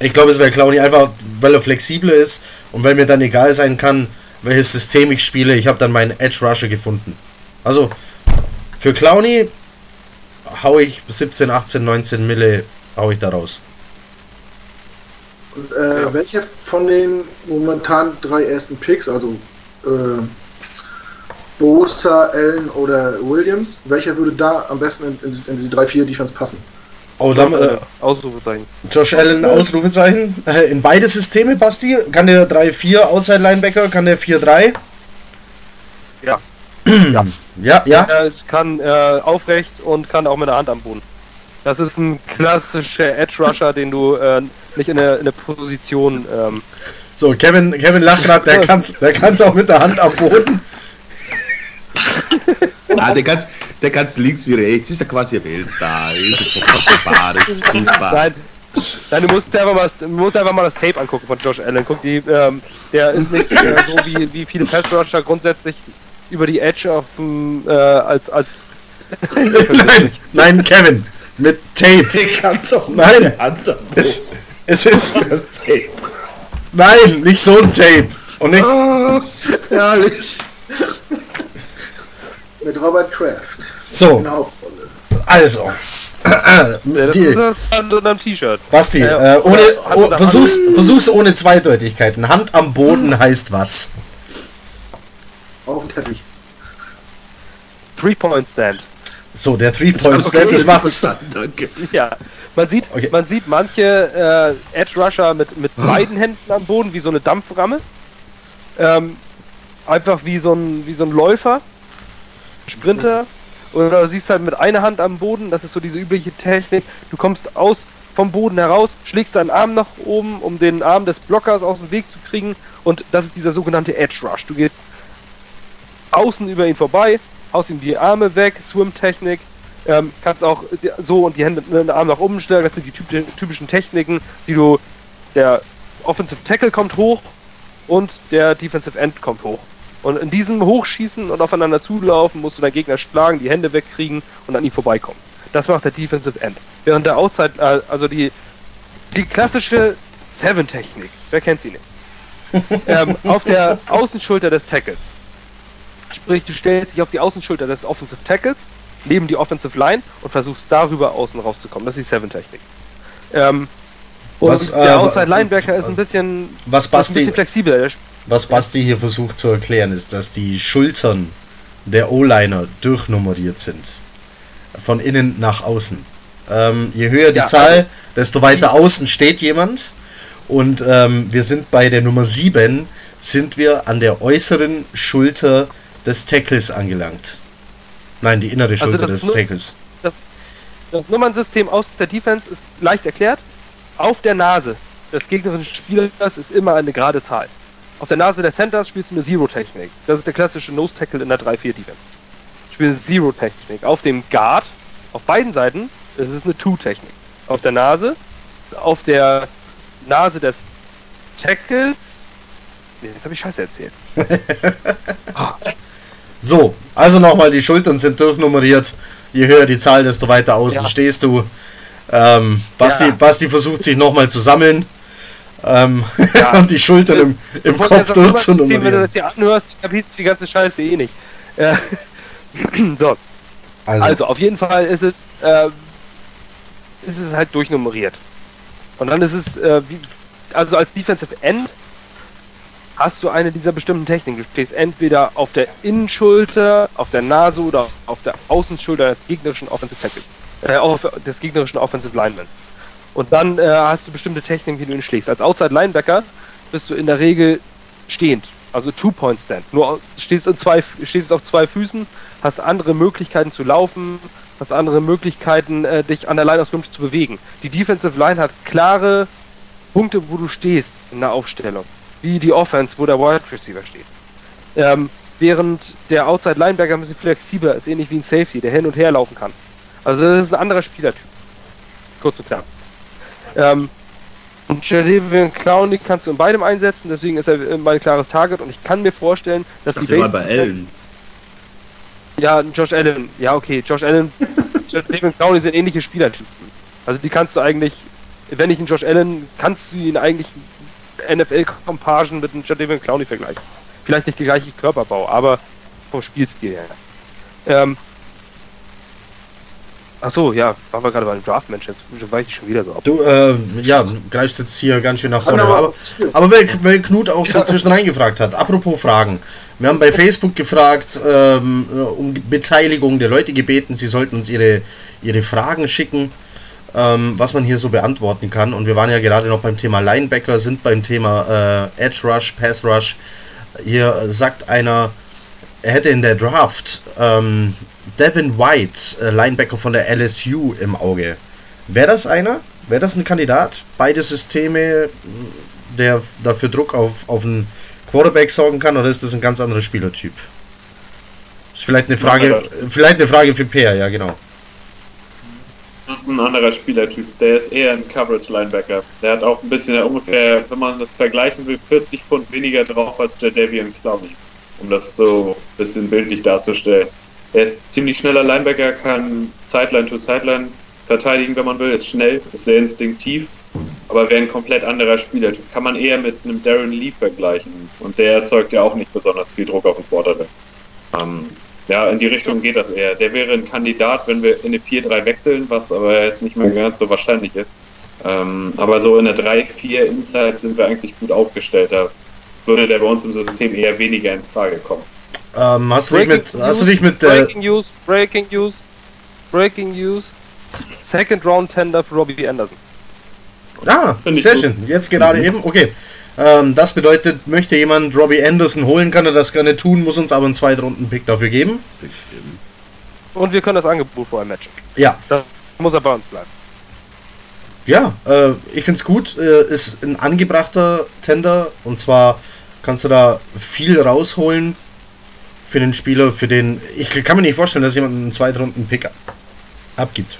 Ich glaube, es wäre Clowny einfach, weil er flexibler ist und weil mir dann egal sein kann, welches System ich spiele. Ich habe dann meinen Edge Rusher gefunden. Also, für Clowny hau ich 17, 18, 19 Mille hau ich da raus. Und, äh, ja. welche von den momentan drei ersten Picks, also äh, Bosa, Allen oder Williams, welcher würde da am besten in, in, in diese 3-4 Defense passen? Oh, dann, äh, Ausrufezeichen. Josh Allen, Ausrufezeichen. Äh, in beide Systeme, Basti? Kann der 3-4 Outside Linebacker? Kann der 4-3? <clears throat> Ja. ja. Ja, ja. Er kann äh, aufrecht und kann auch mit der Hand am Boden. Das ist ein klassischer Edge Rusher, den du äh, nicht in der, in der Position. Ähm so, Kevin, Kevin lacht gerade, der <laughs> kann es der kann's auch mit der Hand am Boden. Ah, der kann's, der kann's links wie rechts, ist ja quasi ein Weltstar, ist super, Nein, Nein, du musst einfach mal, das- du musst einfach mal das Tape angucken von Josh Allen. Guck, die, ähm, der ist nicht äh, so wie, wie viele Pass Rusher grundsätzlich über die Edge auf dem, äh, als, als nein, nein, Kevin. Mit Tape. Nein. Es, es ist. <laughs> Das Tape. Nein, nicht so ein Tape. Und nicht. Oh, herrlich. Mit Robert Kraft. So, Hauptrolle. also. <clears throat> Ja, Die, ist an einem T-Shirt. Basti, Ja, äh, ohne, oh, versuch's, versuch's ohne Zweideutigkeiten. Hand am Boden heißt was? Auf dem Teppich. Three-Point-Stand. So, der Three-Point-Stand, Okay, das macht's. verstanden, Danke. Ja, man sieht, Okay. man sieht manche äh, Edge Rusher mit, mit beiden Händen am Boden, wie so eine Dampframme. Ähm, einfach wie so ein, wie so ein Läufer, Sprinter. Oder du siehst halt mit einer Hand am Boden, das ist so diese übliche Technik. Du kommst aus vom Boden heraus, schlägst deinen Arm nach oben, um den Arm des Blockers aus dem Weg zu kriegen. Und das ist dieser sogenannte Edge Rush. Du gehst außen über ihn vorbei, haust ihm die Arme weg, Swim-Technik. Ähm, kannst auch die- so und die Hände den Arm nach oben stellen. Das sind die typ- typischen Techniken, die du. Der Offensive Tackle kommt hoch und der Defensive End kommt hoch. Und in diesem Hochschießen und aufeinander zulaufen musst du deinen Gegner schlagen, die Hände wegkriegen und an ihm vorbeikommen. Das macht der Defensive End. Während der Outside, äh, also die, die klassische Seven-Technik, wer kennt sie nicht? <laughs> ähm, auf der Außenschulter des Tackles. Sprich, du stellst dich auf die Außenschulter des Offensive Tackles, neben die Offensive Line und versuchst darüber außen rauszukommen. Das ist die Seven-Technik. Ähm, und Was, äh, der wa- Outside Linebacker ist ein bisschen, Was ein bisschen flexibler. Was Basti hier versucht zu erklären, ist, dass die Schultern der O-Liner durchnummeriert sind. Von innen nach außen. Ähm, je höher die Ja, Zahl, also- desto weiter außen steht jemand. Und ähm, wir sind bei der Nummer 7, sind wir an der äußeren Schulter des Tackles angelangt. Nein, die innere Also Schulter das des Tackles. Das Nummernsystem aus der Defense ist leicht erklärt. Auf der Nase des gegnerischen Spielers ist immer eine gerade Zahl. Auf der Nase des Centers spielst du eine Zero-Technik. Das ist der klassische Nose-Tackle in der 3-4-Defense. Spiel eine Zero-Technik. Auf dem Guard, auf beiden Seiten, ist es eine Two-Technik. Auf der Nase, auf der Nase des Tackles. Nee, jetzt habe ich Scheiße erzählt. <laughs> So, also nochmal, die Schultern sind durchnummeriert. Je höher die Zahl, desto weiter außen Ja. stehst du. Ähm, Basti, Ja. Basti versucht sich nochmal zu sammeln. Ähm, Ja. <laughs> und die Schultern im, im Bevor Kopf Nummernsystem, Wenn du das hier anhörst, kapierst du die ganze Scheiße eh nicht. Äh, <clears throat> so, Also, Also auf jeden Fall ist es, äh, ist es halt durchnummeriert. Und dann ist es, äh, wie, also als Defensive End hast du eine dieser bestimmten Techniken. Du stehst entweder auf der Innenschulter, auf der Nase oder auf der Außenschulter des gegnerischen Offensive Tackles, äh, des gegnerischen Offensive Lineman. Und dann äh, hast du bestimmte Techniken, wie du ihn schlägst. Als Outside Linebacker bist du in der Regel stehend, also Two-Point-Stand. Nur stehst, in zwei, stehst auf zwei Füßen, hast andere Möglichkeiten zu laufen, hast andere Möglichkeiten, äh, dich an der Line Scrimmage zu bewegen. Die Defensive Line hat klare Punkte, wo du stehst in der Aufstellung. Wie die Offense, wo der Wide Receiver steht. Ähm, während der Outside Linebacker ein bisschen flexibler ist, ähnlich wie ein Safety, der hin und her laufen kann. Also das ist ein anderer Spielertyp. Kurz und klar. Ähm, und Jadavion Clowney kannst du in beidem einsetzen, deswegen ist er mein klares Target und ich kann mir vorstellen, dass Ich die Base bei Allen. ja, Josh Allen. Ja, okay. Josh Allen, <laughs> Jadavion Clowney sind ähnliche Spielertypen. Also die kannst du eigentlich, wenn nicht einen Josh Allen, kannst du ihn eigentlich NFL-Compagen mit einem Jadavion Clowney vergleichen. Vielleicht nicht die gleiche Körperbau, aber vom Spielstil her. Ähm, Ach so, ja, waren wir gerade bei dem Draft-Mensch, jetzt weiche ich schon wieder so ab. du, ähm, ja, greifst jetzt hier ganz schön nach vorne. Aber- Aber, aber weil, weil Knut auch so zwischen reingefragt hat, apropos Fragen. Wir haben bei Facebook gefragt, ähm, um Beteiligung der Leute gebeten, sie sollten uns ihre, ihre Fragen schicken, ähm, was man hier so beantworten kann. Und wir waren ja gerade noch beim Thema Linebacker, sind beim Thema äh, Edge Rush, Pass Rush. Hier sagt einer, er hätte in der Draft ähm, Devin White, äh, Linebacker von der LSU, im Auge. Wäre das einer? Wäre das ein Kandidat? Beide Systeme, mh, der dafür Druck auf, auf einen Quarterback sorgen kann, oder ist das ein ganz anderer Spielertyp? Ist vielleicht eine Frage, vielleicht eine Frage für Peer, ja genau. ist ein anderer Spielertyp. Der ist eher ein Coverage-Linebacker. Der hat auch ein bisschen ungefähr, wenn man das vergleichen will, 40 Pfund weniger drauf als der Davian Clowney. Um das so ein bisschen bildlich darzustellen. Er ist ziemlich schneller Linebacker, kann Sideline to Sideline verteidigen, wenn man will, ist schnell, ist sehr instinktiv, aber wäre ein komplett anderer Spielertyp. Kann man eher mit einem Darren Lee vergleichen. Und der erzeugt ja auch nicht besonders viel Druck auf den Quarterback. Ähm, ja, in die Richtung geht das eher. Der wäre ein Kandidat, wenn wir in eine 4-3 wechseln, was aber jetzt nicht mehr ganz so wahrscheinlich ist. Ähm, aber so in der 3-4 Inside sind wir eigentlich gut aufgestellt. Da würde der bei uns im System eher weniger in Frage kommen. Ähm, hast, du dich mit, Breaking hast du News, dich mit äh, Breaking News, Breaking News, Breaking News. Second Round Tender für Robbie Anderson. Ah, Finde sehr schön. Jetzt gerade eben. Okay. Ähm, das bedeutet, möchte jemand Robbie Anderson holen, kann er das gerne tun, muss uns aber einen Zweitrunden-Pick dafür geben. Und wir können das Angebot vorher matchen. Ja, Da muss er bei uns bleiben. ja, äh, ich find's gut. Äh, ist ein angebrachter Tender und zwar kannst du da viel rausholen für den Spieler, für den. Ich kann mir nicht vorstellen, dass jemand einen Zweitrunden-Pick abgibt.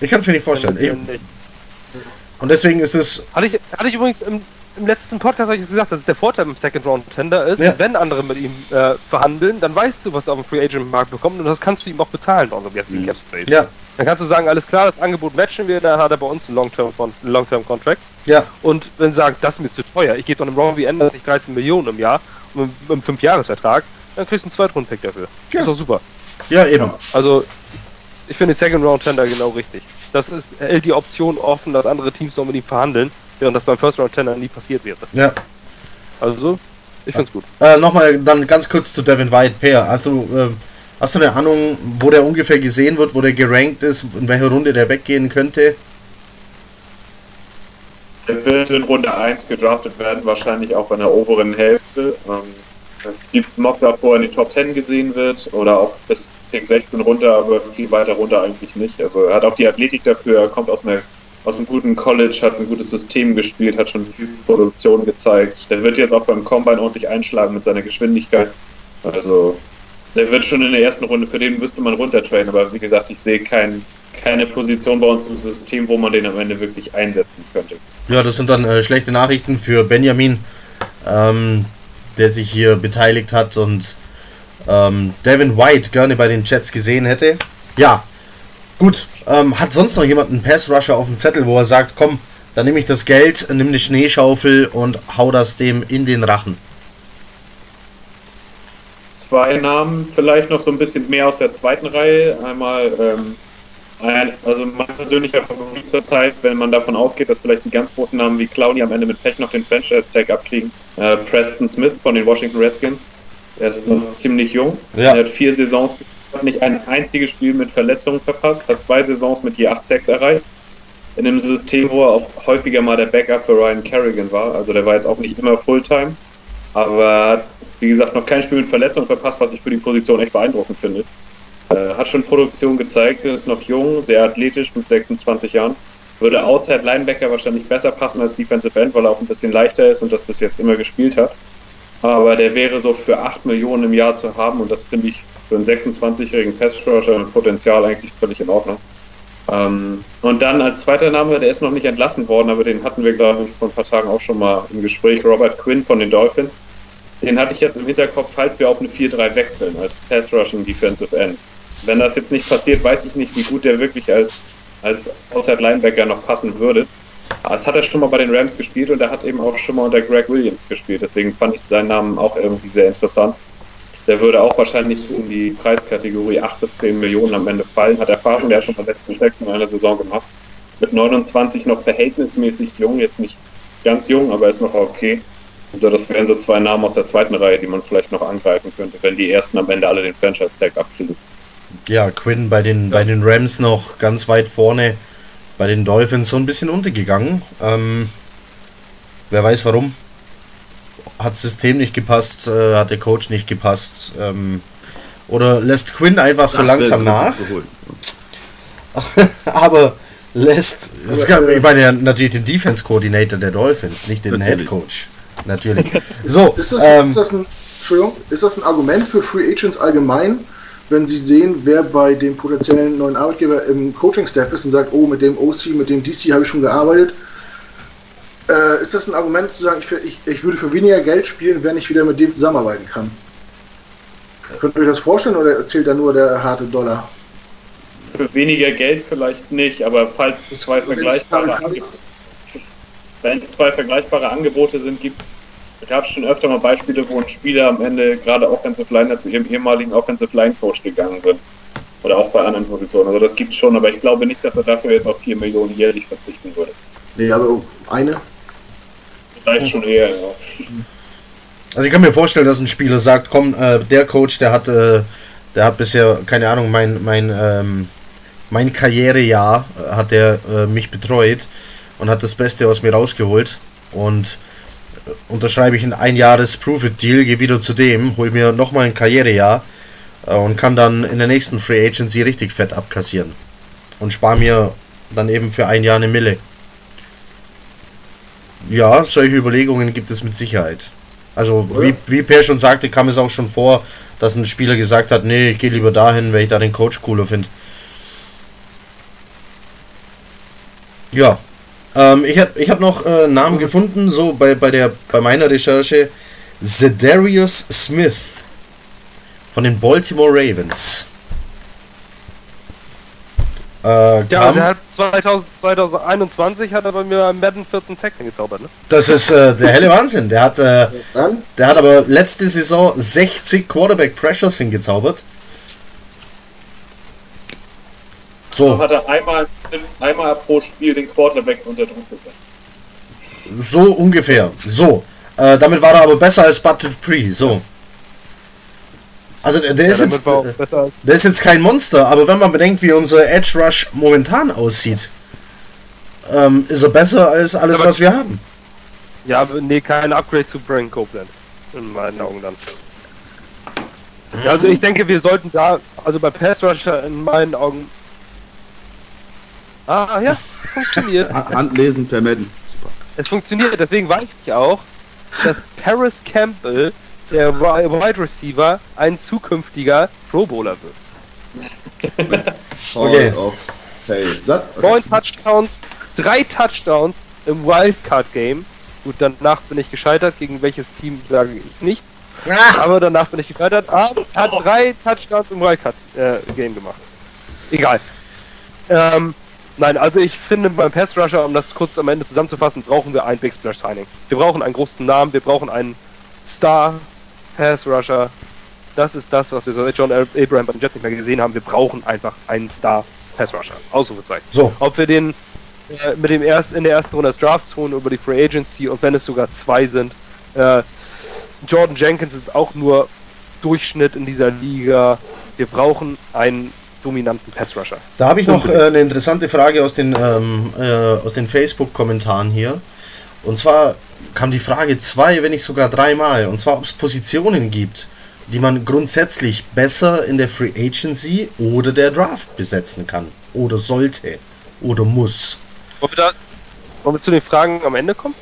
Ich kann es mir nicht vorstellen. Ich, und deswegen ist es. Hatte ich, hatte ich übrigens im, im letzten Podcast ich gesagt, dass es der Vorteil im Second Round Tender ist, Ja. wenn andere mit ihm äh, verhandeln, dann weißt du, was er auf dem Free Agent Markt bekommt und das kannst du ihm auch bezahlen bei unserem jetzigen Cap Space. Ja, Dann kannst du sagen, alles klar, das Angebot matchen wir, dann hat er bei uns einen Long-Term Con- Long-Term Contract. ja, Und wenn sie sagen, das ist mir zu teuer, ich gebe doch einem Robbie Anderson nicht 13 Millionen im Jahr einem 5-Jahres-Vertrag, dann kriegst du einen Zweitrunden-Pick dafür. Ja. Ist doch super. ja, eben. Also, ich finde den Second Round Tender genau richtig. Das ist, hält die Option offen, dass andere Teams noch mit ihm verhandeln, während das beim First Round Tender nie passiert wäre. Ja. Also, ich find's gut. Äh, Nochmal dann ganz kurz zu Devin White. Per, hast du, äh, hast du eine Ahnung, wo der ungefähr gesehen wird, wo der gerankt ist, in welcher Runde der weggehen könnte? Er wird in Runde 1 gedraftet werden, wahrscheinlich auch in der oberen Hälfte. Ähm, es gibt Mock davor in die Top 10 gesehen wird oder auch bis Pick 16 runter, aber viel weiter runter eigentlich nicht. Also er hat auch die Athletik dafür, er kommt aus, einer, aus einem guten College, hat ein gutes System gespielt, hat schon viel Produktion gezeigt. Der wird jetzt auch beim Combine ordentlich einschlagen mit seiner Geschwindigkeit. Also der wird schon in der ersten Runde, für den müsste man runtertrainen, aber wie gesagt, ich sehe kein, keine Position bei uns im System, wo man den am Ende wirklich einsetzen könnte. Ja, das sind dann äh, schlechte Nachrichten für Benjamin, ähm, der sich hier beteiligt hat und ähm, Devin White gerne bei den Jets gesehen hätte. Ja, gut. Ähm, hat sonst noch jemand einen Pass-Rusher auf dem Zettel, wo er sagt, komm, dann nehme ich das Geld, nimm eine Schneeschaufel und hau das dem in den Rachen. zwei Namen, vielleicht noch so ein bisschen mehr aus der zweiten Reihe. Einmal, ähm, ein, also mein persönlicher Favorit zur Zeit, wenn man davon ausgeht, dass vielleicht die ganz großen Namen wie Clowney am Ende mit Pech noch den Franchise-Tag abkriegen. Äh, Preston Smith von den Washington Redskins. Er ist noch ziemlich jung. Ja. Er hat vier Saisons, hat nicht ein einziges Spiel mit Verletzungen verpasst, hat zwei Saisons mit je 8 Sacks erreicht. In einem System, wo er auch häufiger mal der Backup für Ryan Kerrigan war. Also der war jetzt auch nicht immer Fulltime. Aber hat, wie gesagt, noch kein Spiel mit Verletzung verpasst, was ich für die Position echt beeindruckend finde. Äh, hat schon Produktion gezeigt, ist noch jung, sehr athletisch mit 26 Jahren. Würde Outside Linebacker wahrscheinlich besser passen als Defensive End, weil er auch ein bisschen leichter ist und das bis jetzt immer gespielt hat. Aber der wäre so für 8 Millionen im Jahr zu haben und das finde ich für einen 26-jährigen Pass-Rusher mit Potenzial eigentlich völlig in Ordnung. Ähm, und dann als zweiter Name, der ist noch nicht entlassen worden, aber den hatten wir, glaube ich, vor ein paar Tagen auch schon mal im Gespräch, Robert Quinn von den Dolphins. Den hatte ich jetzt im Hinterkopf, falls wir auf eine 4-3 wechseln, als Pass-Rushing Defensive End. Wenn das jetzt nicht passiert, weiß ich nicht, wie gut der wirklich als, als Outside Linebacker noch passen würde. Aber es hat er schon mal bei den Rams gespielt und er hat eben auch schon mal unter Greg Williams gespielt. Deswegen fand ich seinen Namen auch irgendwie sehr interessant. Der würde auch wahrscheinlich in die Preiskategorie 8 bis 10 Millionen am Ende fallen. Hat Erfahrung, der hat schon mal letzten Sechs in einer Saison gemacht. Mit 29 noch verhältnismäßig jung, jetzt nicht ganz jung, aber ist noch okay. Also das wären so zwei Namen aus der zweiten Reihe, die man vielleicht noch angreifen könnte, wenn die ersten am Ende alle den Franchise-Tag abkriegen. Ja, Quinn bei den, bei den Rams noch ganz weit vorne, bei den Dolphins so ein bisschen untergegangen. Ähm, wer weiß warum. Hat das System nicht gepasst, äh, hat der Coach nicht gepasst. Ähm, oder lässt Quinn einfach so Das langsam nach. <laughs> aber lässt, das kann, ich meine ja natürlich den Defense Coordinator der Dolphins, nicht den Natürlich. Head Coach. Natürlich. <laughs> So, Ist das, ähm, ist, das ein, Entschuldigung, ist das ein Argument für Free Agents allgemein, wenn sie sehen, wer bei dem potenziellen neuen Arbeitgeber im Coaching-Staff ist und sagt, oh, mit dem OC, mit dem DC habe ich schon gearbeitet. Äh, ist das ein Argument zu sagen, ich, ich, ich würde für weniger Geld spielen, wenn ich wieder mit dem zusammenarbeiten kann? Könnt ihr euch das vorstellen oder zählt da nur der harte Dollar? Für weniger Geld vielleicht nicht, aber falls zwei vergleichbare, wenn zwei vergleichbare Angebote sind, gibt es gab schon öfter mal Beispiele, wo ein Spieler am Ende gerade Offensive Liner zu ihrem ehemaligen Offensive Line Coach gegangen sind. Oder auch bei anderen Positionen. Also das gibt es schon, aber ich glaube nicht, dass er dafür jetzt auf 4 Millionen jährlich verzichten würde. Nee, aber eine? Vielleicht schon eher, ja. Also ich kann mir vorstellen, dass ein Spieler sagt, komm, äh, der Coach, der hat, äh, der hat bisher, keine Ahnung, mein, mein, ähm, mein Karrierejahr äh, hat er äh, mich betreut und hat das Beste aus mir rausgeholt und unterschreibe ich ein Einjahres Prove-It-Deal, gehe wieder zu dem, hol mir nochmal ein Karrierejahr äh, und kann dann in der nächsten Free Agency richtig fett abkassieren und spare mir dann eben für ein Jahr eine Mille. Ja, solche Überlegungen gibt es mit Sicherheit. Also, wie, wie Per schon sagte, kam es auch schon vor, dass ein Spieler gesagt hat, nee, ich gehe lieber dahin, weil ich da den Coach cooler finde. Ja. Ähm, ich habe ich hab noch äh, Namen gefunden, so bei, bei, der, bei meiner Recherche. Zedarius Smith von den Baltimore Ravens. Äh, Ja, also er hat 2000, 2021 hat er bei mir Madden 14 Sex hingezaubert, ne? Das ist äh, der helle Wahnsinn. Der hat, äh, der hat aber letzte Saison 60 Quarterback Pressures hingezaubert. So, Hat er einmal, einmal pro Spiel den Quarterback unter Druck gesetzt. so ungefähr. So, äh, damit war er aber besser als Bud Dupree. So. Also der, der ist damit jetzt, äh, der ist jetzt kein Monster, aber wenn man bedenkt, wie unser Edge Rush momentan aussieht, ähm, ist er besser als alles, Aber- was wir haben. Ja, aber nee, kein Upgrade zu Brian Copeland. In meinen Augen dann. Ja, also ich denke, wir sollten da, also bei Pass Rusher in meinen Augen. Ah, ja, funktioniert. Ha- Handlesen per Madden. Super. Es funktioniert, deswegen weiß ich auch, dass Paris Campbell, der Wi- Wide Receiver, ein zukünftiger Pro Bowler wird. Okay. Das? Neun Touchdowns, drei Touchdowns im Wildcard Game. Gut, danach bin ich gescheitert. Gegen welches Team sage ich nicht. Aber danach bin ich gescheitert. Aber er hat drei Touchdowns im Wildcard äh, Game gemacht. Egal. Ähm, nein, also ich finde beim Pass Rusher, um das kurz am Ende zusammenzufassen, brauchen wir ein Big Splash Signing. Wir brauchen einen großen Namen, wir brauchen einen Star Pass Rusher. Das ist das, was wir seit John Abraham bei den Jets nicht mehr gesehen haben. Wir brauchen einfach einen Star Pass Rusher. Ausrufezeichen. So, Ob wir den äh, mit dem erst in der ersten Runde des Drafts holen über die Free Agency und wenn es sogar zwei sind. Äh, Jordan Jenkins ist auch nur Durchschnitt in dieser Liga. Wir brauchen einen dominanten Pass Rusher. Da habe ich noch äh, eine interessante Frage aus den, ähm, äh, aus den Facebook-Kommentaren hier. Und zwar kam die Frage zwei, wenn nicht sogar dreimal. Und zwar, ob es Positionen gibt, die man grundsätzlich besser in der Free Agency oder der Draft besetzen kann. Oder sollte. Oder muss. Wollen wir, da, wollen wir zu den Fragen am Ende kommen?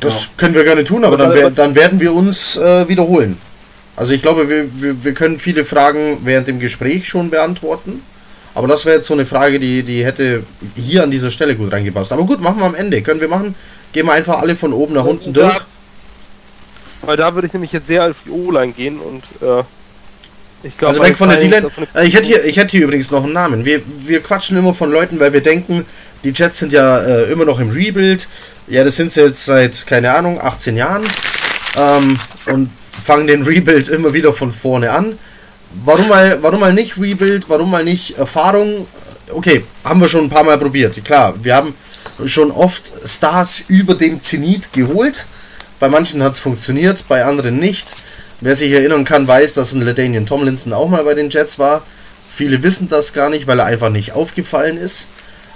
Das können wir gerne tun, aber dann, dann werden wir uns äh, wiederholen. Also ich glaube, wir, wir, wir können viele Fragen während dem Gespräch schon beantworten. Aber das wäre jetzt so eine Frage, die, die hätte hier an dieser Stelle gut reingepasst. Aber gut, machen wir am Ende. Können wir machen. Gehen wir einfach alle von oben nach unten durch. Weil da würde ich nämlich jetzt sehr auf die O-Line gehen und äh, ich glaube. Also weg von der D-Line. Äh, Ich hätte hier, ich hätte hier übrigens noch einen Namen. Wir, wir quatschen immer von Leuten, weil wir denken, die Jets sind ja äh, immer noch im Rebuild. Ja, das sind sie jetzt seit, keine Ahnung, 18 Jahren. Ähm, und fangen den Rebuild immer wieder von vorne an. Warum mal, warum mal nicht Rebuild? Warum mal nicht Erfahrung? Okay, haben wir schon ein paar Mal probiert. Klar, wir haben schon oft Stars über dem Zenit geholt. Bei manchen hat es funktioniert, bei anderen nicht. Wer sich erinnern kann, weiß, dass ein LaDainian Tomlinson auch mal bei den Jets war. Viele wissen das gar nicht, weil er einfach nicht aufgefallen ist.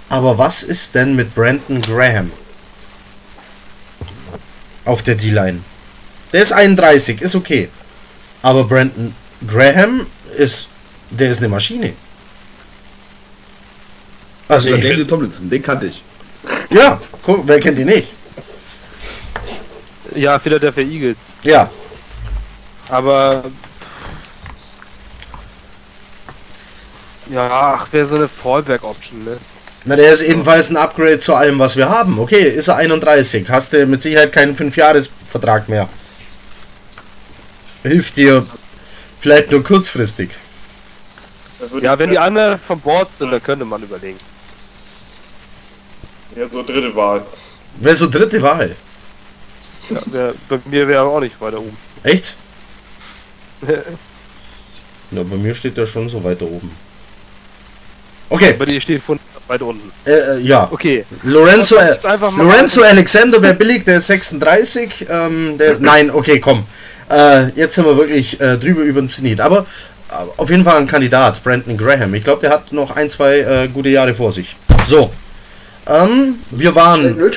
Aber was ist denn mit Brandon Graham? Auf der D-Line. Der ist 31, ist okay. Aber Brandon Graham ist, der ist eine Maschine. Also, ich, Danny Tomlinson, den kannte ich. ja, guck, wer kennt ihn nicht? Ja, Philadelphia Eagles. Ja, Aber Ja, ach, wäre so eine Fallback-Option, ne? Na, der ist ebenfalls ein Upgrade zu allem, was wir haben. Okay, ist er 31. Hast du mit Sicherheit keinen 5-Jahres-Vertrag mehr. Hilft dir vielleicht nur kurzfristig. Ja, wenn die anderen von Bord sind, dann könnte man überlegen. Ja, so dritte Wahl. Wäre so dritte Wahl. Ja, wär, bei mir wäre auch nicht weiter oben. Echt? <laughs> Na, bei mir steht der schon so weiter oben. Okay, Bei dir steht von weit unten. äh, äh, ja. Okay. Lorenzo, Lorenzo Alexander wäre billig, der ist 36. Ähm, der ist, <laughs> nein, okay, komm. Äh, jetzt sind wir wirklich äh, drüber über den Zenit. Aber äh, auf jeden Fall ein Kandidat, Brandon Graham. Ich glaube, der hat noch ein, zwei äh, gute Jahre vor sich. So. Ähm, wir Sheldon waren.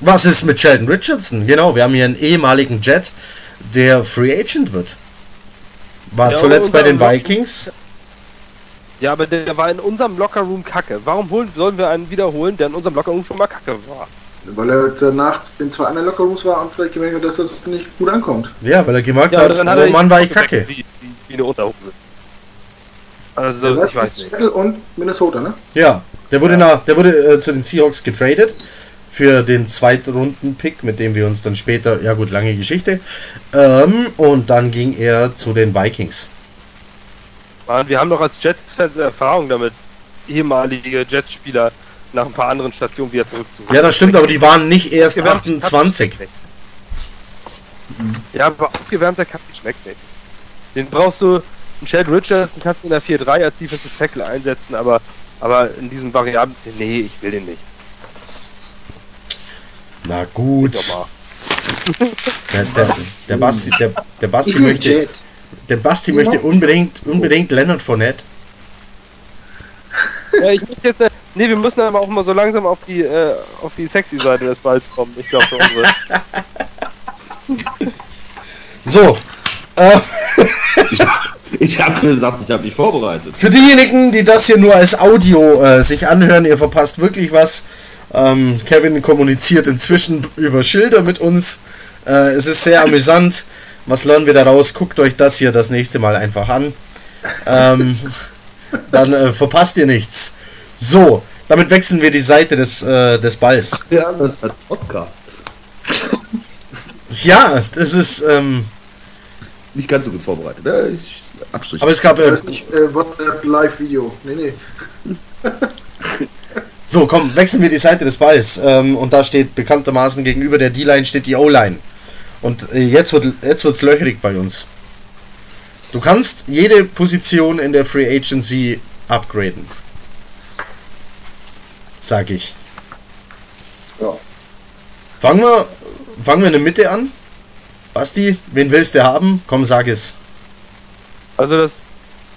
Was ist mit Sheldon Richardson? Genau, wir haben hier einen ehemaligen Jet, der Free Agent wird. War Ja, zuletzt bei den Vikings. Ja, aber der war in unserem Lockerroom kacke. Warum holen, sollen wir einen wiederholen, der in unserem Lockerroom schon mal kacke war? Weil er danach in zwei anderen Lockerrooms war und vielleicht gemerkt hat, dass das nicht gut ankommt. Ja, weil er gemerkt Ja, hat, oh Mann, war ich kacke. Wie, wie, wie eine Unterhose. Der Also, war ich weiß nicht. Seattle und Minnesota, ne? Ja, der wurde, Nach, der wurde äh, zu den Seahawks getradet für den Zweitrunden-Pick, mit dem wir uns dann später, ja gut, lange Geschichte. Ähm, und dann ging er zu den Vikings. Mann, wir haben doch als Jets-Fans Erfahrung damit, ehemalige Jets-Spieler nach ein paar anderen Stationen wieder zurückzuholen. Ja, das stimmt, aber die waren nicht erst Aufgewärmter 28. Kaffee schmeckt nicht. Ja, aber aufgewärmter Kaffee schmeckt nicht. Den brauchst du, einen Sheldon Richards, den kannst du in der 4-3 als Defensive Tackle einsetzen, aber, aber in diesen Varianten, nee, ich will den nicht. Na gut. <laughs> Der, der, der Basti, der, der Basti möchte, der Basti möchte unbedingt, unbedingt Leonard Fournette. Ja, ich möchte jetzt, äh, nee, wir müssen aber auch mal so langsam auf die, äh, auf die sexy Seite des Balls kommen. Ich glaube, für unsere. So, äh, <laughs> Ich habe gesagt, ich habe mich vorbereitet. Für diejenigen, die das hier nur als Audio äh, sich anhören, ihr verpasst wirklich was. Ähm, Kevin kommuniziert inzwischen über Schilder mit uns. Äh, es ist sehr amüsant. Was lernen wir daraus? Guckt euch das hier das nächste Mal einfach an. Ähm, dann äh, verpasst ihr nichts. So, damit wechseln wir die Seite des, äh, des Balls. Ja, das ist ein Podcast. Ja, das ist. Ähm, Nicht ganz so gut vorbereitet. Ne? Ich, Abstrich. aber es gab. Äh, Das ist nicht äh, WhatsApp Live-Video. Nee, nee. <laughs> So, komm, wechseln wir die Seite des Balls. Ähm, und da steht bekanntermaßen gegenüber der D-Line steht die O-Line. Und äh, jetzt wird jetzt wird's löcherig bei uns. Du kannst jede Position in der Free Agency upgraden. Sag ich. Ja. Fangen wir, fangen wir in der Mitte an. Basti, wen willst du haben? Komm, sag es. Also das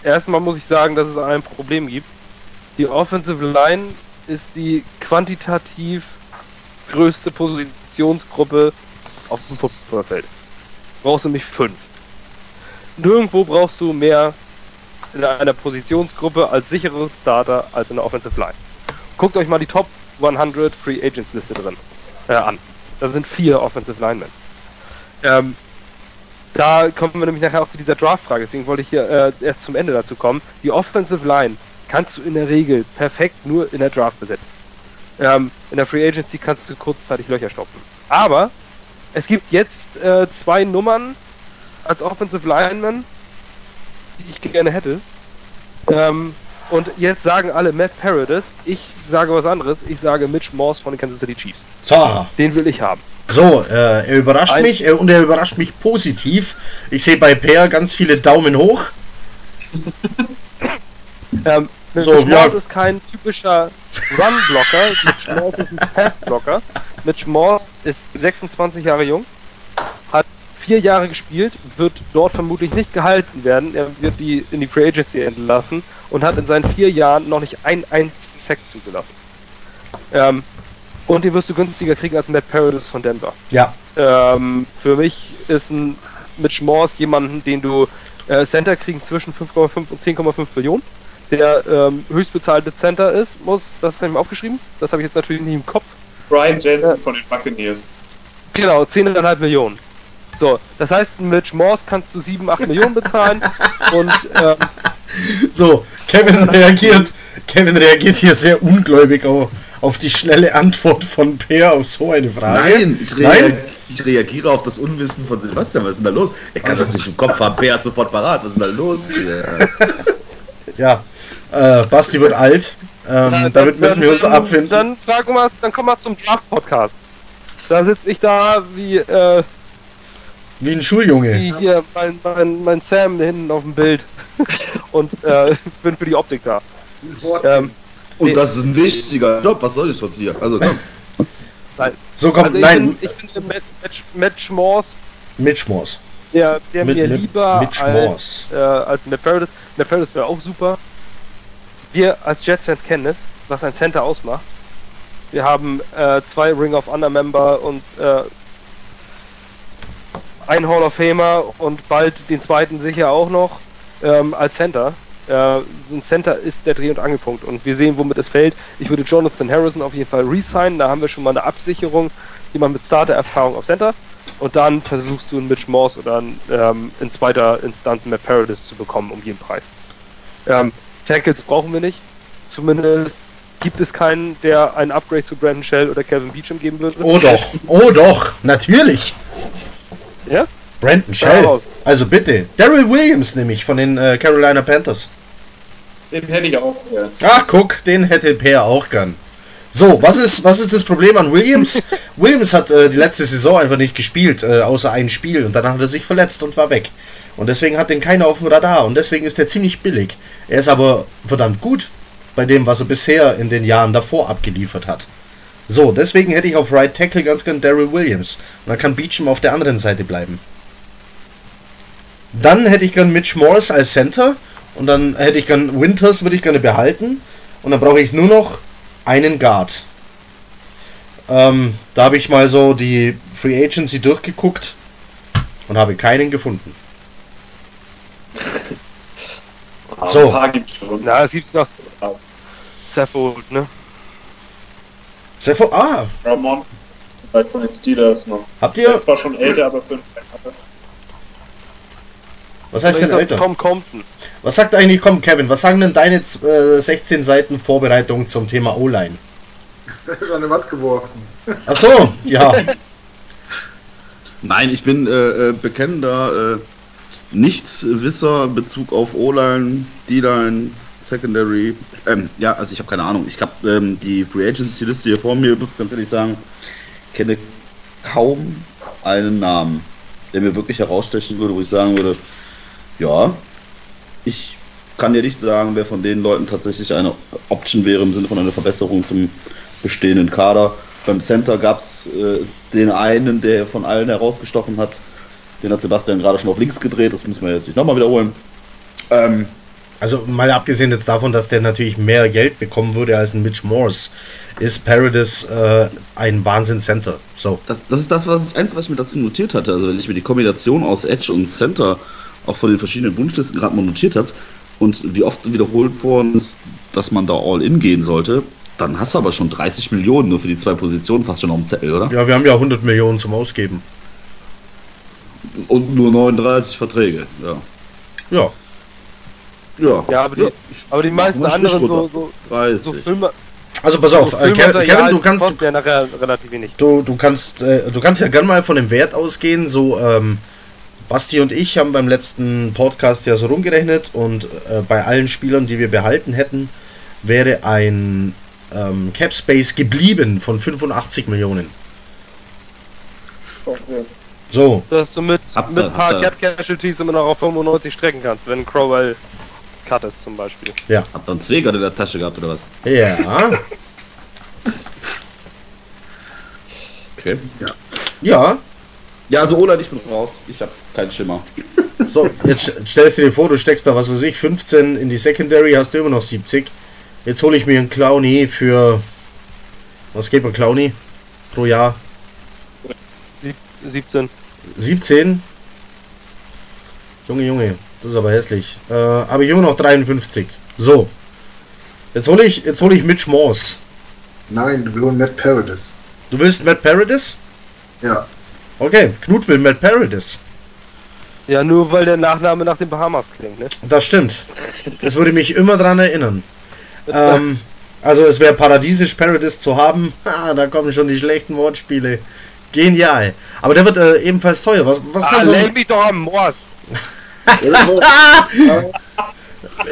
erstmal muss ich sagen, dass es ein Problem gibt. Die Offensive Line ist die quantitativ größte Positionsgruppe auf dem Footballfeld. Brauchst du nämlich fünf. Nirgendwo brauchst du mehr in einer Positionsgruppe als sicheres Starter als in der Offensive Line. Guckt euch mal die Top 100 Free Agents Liste drin äh, an. Da sind vier Offensive Linemen. Ähm, da kommen wir nämlich nachher auch zu dieser Draft-Frage, deswegen wollte ich hier äh, erst zum Ende dazu kommen. Die Offensive Line kannst du in der Regel perfekt nur in der Draft besetzen. Ähm, in der Free Agency kannst du kurzzeitig Löcher stopfen. Aber es gibt jetzt äh, zwei Nummern als Offensive Lineman, die ich gerne hätte. Ähm, und jetzt sagen alle Matt Paradis, ich sage was anderes, ich sage Mitch Morse von den Kansas City Chiefs. So, Den will ich haben. so äh, er überrascht Ein- mich äh, und er überrascht mich positiv. Ich sehe bei Per ganz viele Daumen hoch. <laughs> Ähm, Mitch So, Morse ja. ist kein typischer Run-Blocker, Mitch Morse ist ein Pass-Blocker. Mitch Morse ist 26 Jahre jung, vier Jahre gespielt, wird dort vermutlich nicht gehalten werden. Er wird die in die Free Agency entlassen und hat in seinen vier Jahren noch nicht einen einzigen Sack zugelassen. Ähm, und den wirst du günstiger kriegen als Matt Paradis von Denver. Ja, Ähm, für mich ist ein Mitch Morse jemanden, den du äh, Center kriegen zwischen 5,5 und 10,5 Millionen. Der ähm, höchstbezahlte Center ist, muss, das habe ich mal aufgeschrieben, das habe ich jetzt natürlich nicht im Kopf. Brian Jensen Ja. von den Buccaneers. Genau, 10,5 Millionen. So, das heißt, Mitch Morse kannst du 7, 8 Millionen bezahlen <laughs> und ähm, So, Kevin reagiert, Kevin reagiert hier sehr ungläubig auf, auf die schnelle Antwort von Peer auf so eine Frage. Nein, ich, rea Nein? ich reagiere auf das Unwissen von Sebastian. Was ist denn da los? Er kann Also- das nicht im Kopf haben. Bär hat sofort parat. Was ist denn da los? <laughs> Ja. Äh, Basti wird alt. Ähm, damit müssen wir uns dann, abfinden. Dann frag mal, dann komm mal zum Draft-Podcast. Da sitze ich da wie, äh, Wie ein Schuljunge. wie hier mein, mein, mein Sam hinten auf dem Bild. <laughs> Und äh, bin für die Optik da. Ähm, Und Nee. das ist ein wichtiger Job. Was soll ich sonst hier? Also komm. <laughs> So, komm, also ich nein, bin, ich bin Matt, Matt, Matt Schmors, Mitch Morse. der, der Mit- mir mit- lieber Mitch als, Morse. äh, als. Matt Paradis wäre auch super. Wir als Jets-Fans kennen es, was ein Center ausmacht. Wir haben äh, zwei Ring of Honor Member und äh, ein Hall of Famer und bald den zweiten sicher auch noch ähm, als Center. Äh, so ein Center ist der Dreh- und Angelpunkt und wir sehen, womit es fällt. Ich würde Jonathan Harrison auf jeden Fall resignen, da haben wir schon mal eine Absicherung, jemand mit Starter-Erfahrung auf Center. Und dann versuchst du einen Mitch Morse oder einen, ähm, in zweiter Instanz Matt Paradis zu bekommen um jeden Preis. Ähm, Tackles brauchen wir nicht. Zumindest gibt es keinen, der ein Upgrade zu Brandon Shell oder Kevin Beecham geben würde. Oh doch, oh doch, natürlich. Ja? Brandon Shell. Also bitte. Daryl Williams nämlich von den äh, Carolina Panthers. Den hätte ich auch. Ja. Ach, guck, den hätte Per auch gern. So, was ist, was ist das Problem an Williams? <laughs> Williams hat äh, die letzte Saison einfach nicht gespielt, äh, außer ein Spiel. Und dann hat er sich verletzt und war weg. Und deswegen hat den keiner auf dem Radar. Und deswegen ist er ziemlich billig. Er ist aber verdammt gut bei dem, was er bisher in den Jahren davor abgeliefert hat. So, deswegen hätte ich auf Right Tackle ganz gern Daryl Williams. Und dann kann Beecham auf der anderen Seite bleiben. Dann hätte ich gern Mitch Morse als Center. Und dann hätte ich gern Winters, würde ich gerne behalten. Und dann brauche ich nur noch einen Guard. Ähm, da habe ich mal so die Free Agency durchgeguckt und habe keinen gefunden. So. Gibt's schon. Na, es gibt noch Saffold, ne? Sefo ah, Ramon bei von den Steelers noch. habt ihr. ist zwar schon älter, aber fünf hatte. Was heißt denn älter? Tom Compton. Was sagt eigentlich, komm Kevin, was sagen denn deine äh, 16 Seiten Vorbereitung zum Thema O-Line? <laughs> Schon an die Wand geworfen. Ach so, ja. <laughs> Nein, ich bin äh, äh, bekennender äh, Nichtswisser in Bezug auf O-Line, D-Line, Secondary. Ähm, ja, also ich habe keine Ahnung. Ich habe ähm, die Free Agency Liste hier vor mir, muss ganz ehrlich sagen, kenne kaum einen Namen, der mir wirklich herausstechen würde, wo ich sagen würde, ja, ich kann dir nicht sagen, wer von den Leuten tatsächlich eine Option wäre im Sinne von einer Verbesserung zum bestehenden Kader. Beim Center gab es äh, den einen, der von allen herausgestochen hat. Den hat Sebastian gerade schon auf links gedreht, das müssen wir jetzt nicht nochmal wiederholen. Ähm, Also mal abgesehen jetzt davon, dass der natürlich mehr Geld bekommen würde als ein Mitch Morse, ist Paradis äh, ein Wahnsinn-Center. So. das, das ist das, was das Einzige, was ich mir dazu notiert hatte. Also wenn ich mir die Kombination aus Edge und Center auch von den verschiedenen Wunschlisten gerade mal notiert habe und wie oft wiederholt worden ist, dass man da all in gehen sollte, dann hast du aber schon 30 Millionen nur für die zwei Positionen fast schon auf dem Zettel, oder? Ja, wir haben ja 100 Millionen zum Ausgeben. Und nur 39 Verträge, ja. Ja. Ja, Ja, aber die, aber die meisten anderen so, so, 30. so Filme. Also pass auf, so äh, Kevin, Kevin, du kannst, kosten ja nachher relativ wenig. Du, du kannst, äh, du kannst ja gern mal von dem Wert ausgehen. So, ähm, Basti und ich haben beim letzten Podcast ja so rumgerechnet und äh, bei allen Spielern, die wir behalten hätten, wäre ein ähm, Cap Space geblieben von 85 Millionen. Okay. So, Dass du mit, mit ein paar Cap Casualties immer noch auf 95 strecken kannst, wenn Crowell Cut ist zum Beispiel. Habt ihr einen Zwegert in der Tasche gehabt oder was? ja. <laughs> Okay. Ja, Ja, also Ola, ich bin raus. Ich habe keinen Schimmer. so, jetzt stellst du dir vor, du steckst da, was weiß ich, 15 in die Secondary, hast du immer noch 70. Jetzt hole ich mir einen Clowny für. Was geht bei Clowny? Pro Jahr? Sieb- 17. 17. Junge, Junge, das ist aber hässlich. Äh, habe ich immer noch 53. So. Jetzt hole ich, jetzt hole ich Mitch Morse. Nein, du willst Matt Paradis. Du willst Matt Paradis? Ja. Okay, Knut will Matt Paradis. Ja, nur weil der Nachname nach den Bahamas klingt, ne? Das stimmt. Das würde mich immer dran erinnern. <laughs> Ähm, also es wäre paradiesisch, Paradise zu haben. <laughs> Ah, da kommen schon die schlechten Wortspiele. Genial. Aber der wird äh, ebenfalls teuer. Was, was Ah, kann so mich doch am Morse. <laughs> <laughs>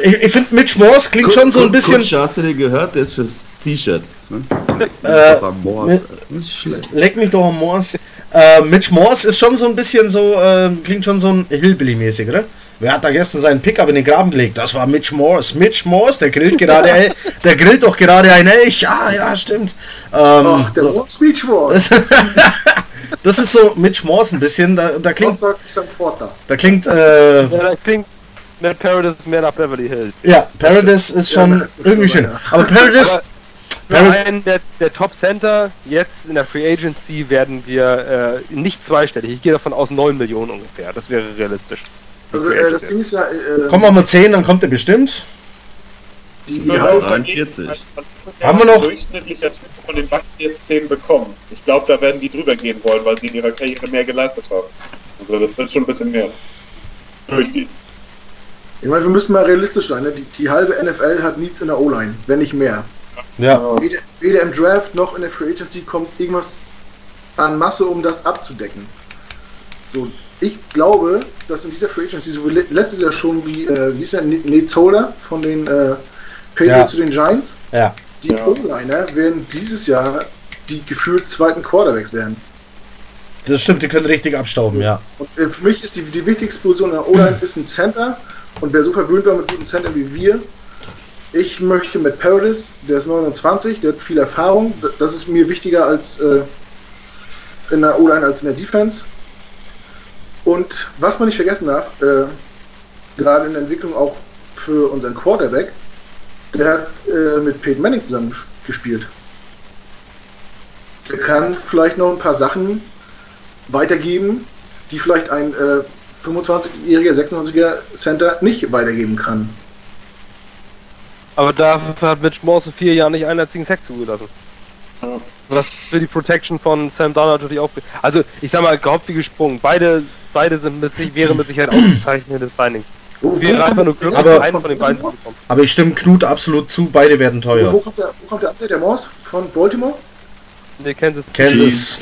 Ich, ich finde Mitch Morse klingt schon so ein bisschen. Kutscher, hast du den gehört? Der ist fürs T-Shirt. Ne? Äh, Morse. Leck mich doch am Morse. Äh, Mitch Morse ist schon so ein bisschen so, äh, klingt schon so ein Hillbilly-mäßig, oder? Wer hat da gestern seinen Pickup in den Graben gelegt? Das war Mitch Morse. Mitch Morse, der grillt gerade, El <laughs> der grillt doch gerade ein Elch. Ah, ja, stimmt. Ähm, Ach, der Wall Speech War. das, ist so Mitch Morse ein bisschen. Da, da klingt, da? da klingt, äh, Ja, das klingt Matt Paradise mehr nach Beverly Hills. ja, Paradise ist schon Ja, irgendwie schön. ja. Aber Paradise, einen der, der Top Center, jetzt in der Free Agency werden wir äh, nicht zweistellig. Ich gehe davon aus 9 Millionen ungefähr. Das wäre realistisch. Also, äh, das Ding ist ja, äh, kommen wir mal 10, dann kommt er bestimmt. die, die Ja, halbe, 43. Haben wir noch- durchschnittlicher Typ von den jetzt 10 bekommen. Ich glaube, da werden die drüber gehen wollen, weil sie in ihrer Karriere mehr geleistet haben. Also das wird schon ein bisschen mehr. Durchgehen. ich meine, wir müssen mal realistisch sein. Ne? Die, die halbe NFL hat Needs in der O-Line, wenn nicht mehr. Ja, Weder, weder im Draft noch in der Free Agency kommt irgendwas an Masse, um das abzudecken. So, ich glaube, dass in dieser Free Agency, so wie le- letztes Jahr schon, wie, äh, wie ist der, Nate Solder von den äh, Patriots Ja. zu den Giants, ja. die Ja. O-Liner werden dieses Jahr die gefühlt zweiten Quarterbacks werden. Das stimmt, die können richtig abstauben, ja. Und äh, für mich ist die, die wichtigste Position in der O-Line ist ein Center. Und wer so verwöhnt war mit guten Center wie wir, ich möchte mit Paradis, der ist 29, der hat viel Erfahrung. Das ist mir wichtiger als äh, in der O-Line als in der Defense. Und was man nicht vergessen darf, äh, gerade in der Entwicklung auch für unseren Quarterback, der hat äh, mit Peyton Manning zusammen ges- gespielt. Der kann vielleicht noch ein paar Sachen weitergeben, die vielleicht ein äh, 25-jähriger, 26er Center nicht weitergeben kann. Aber dafür hat Mitch Morse vier Jahren nicht einen einzigen Sack zugelassen. Ja. Was für die Protection von Sam Darnold natürlich auch. Also, ich sag mal, gehopft wie gesprungen. Beide, beide sind mit sich, wären mit Sicherheit ausgezeichnete Signings. Wo, Wir einfach nur glücklich, Aber- einen von den beiden zu bekommen. Aber ich stimme Knut absolut zu, beide werden teuer. wo, kommt der, wo kommt der Update, der Morse von Baltimore? Nee, Kansas Kansas,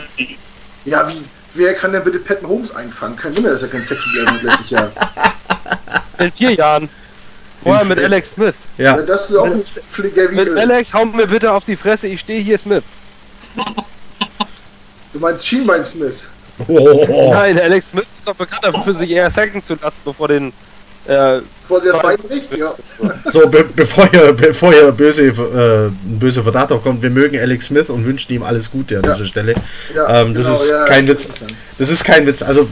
Ja, wie, wer kann denn bitte Patton Holmes einfangen? Kein Wunder, dass er kein Sex hat letztes Jahr. In vier Jahren. Vorher mit Alex Smith. ja. Das ist auch ein Mit Alex, hau mir bitte auf die Fresse, ich stehe hier Smith. Du meinst Schienbein Smith. Oh. Nein, Alex Smith ist doch bekannt dafür, sich eher sacken zu lassen, bevor den. Äh, Bevor sie das Bein bricht? Ja. So, be bevor ihr, bevor ihr böse, äh, ein böser Verdacht aufkommt, wir mögen Alex Smith und wünschen ihm alles Gute an Ja. dieser Stelle. ja Ähm, das genau, ist ja, kein Witz. Das ist kein Witz. Also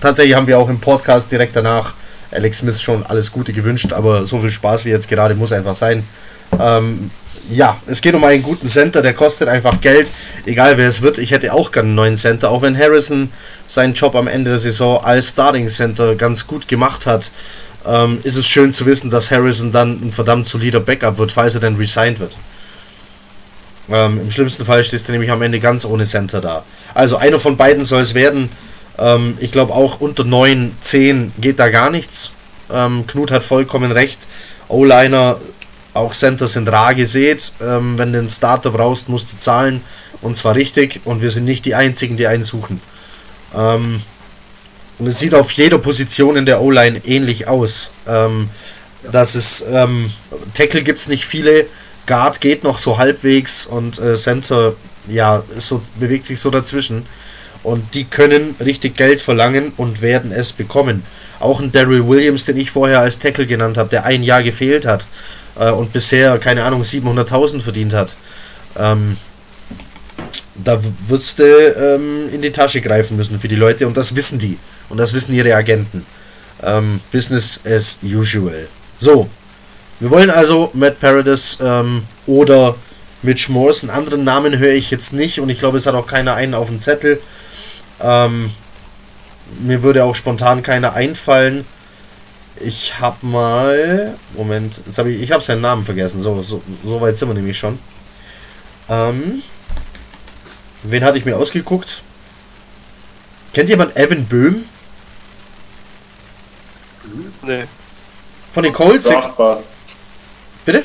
tatsächlich haben wir auch im Podcast direkt danach Alex Smith schon alles Gute gewünscht, aber so viel Spaß wie jetzt gerade muss einfach sein. Ähm, ja, es geht um einen guten Center, der kostet einfach Geld, egal wer es wird. Ich hätte auch gerne einen neuen Center, auch wenn Harrison seinen Job am Ende der Saison als Starting Center ganz gut gemacht hat. Ähm, ist es schön zu wissen, dass Harrison dann ein verdammt solider Backup wird, falls er dann resigned wird. Ähm, Im schlimmsten Fall stehst du nämlich am Ende ganz ohne Center da. Also einer von beiden soll es werden. Ähm, ich glaube auch unter 9, 10 geht da gar nichts. Ähm, Knut hat vollkommen recht. O-Liner, auch Center sind rar gesät. Ähm, wenn du einen Starter brauchst, musst du zahlen. Und zwar richtig. Und wir sind nicht die Einzigen, die einen suchen. Ähm, und es sieht auf jeder Position in der O-Line ähnlich aus. Ähm, das ist, ähm, Tackle gibt es nicht viele. Guard geht noch so halbwegs und äh, Center, ja, so, bewegt sich so dazwischen. Und die können richtig Geld verlangen und werden es bekommen. Auch ein Daryl Williams, den ich vorher als Tackle genannt habe, der ein Jahr gefehlt hat äh, und bisher, keine Ahnung, 700.000 verdient hat. Ähm, da wirst du ähm, in die Tasche greifen müssen für die Leute und das wissen die. Und das wissen ihre Agenten. Ähm, Business as usual. So, wir wollen also Matt Paradis ähm, oder Mitch Morse. Einen anderen Namen höre ich jetzt nicht und ich glaube, es hat auch keiner einen auf dem Zettel. Ähm, mir würde auch spontan keiner einfallen. Ich habe mal. Moment, jetzt habe ich. Ich habe seinen Namen vergessen. So, so, so weit sind wir nämlich schon. Ähm, wen hatte ich mir ausgeguckt? Kennt jemand Evan Böhm? Nee. Von den. Draft Bust. Bitte?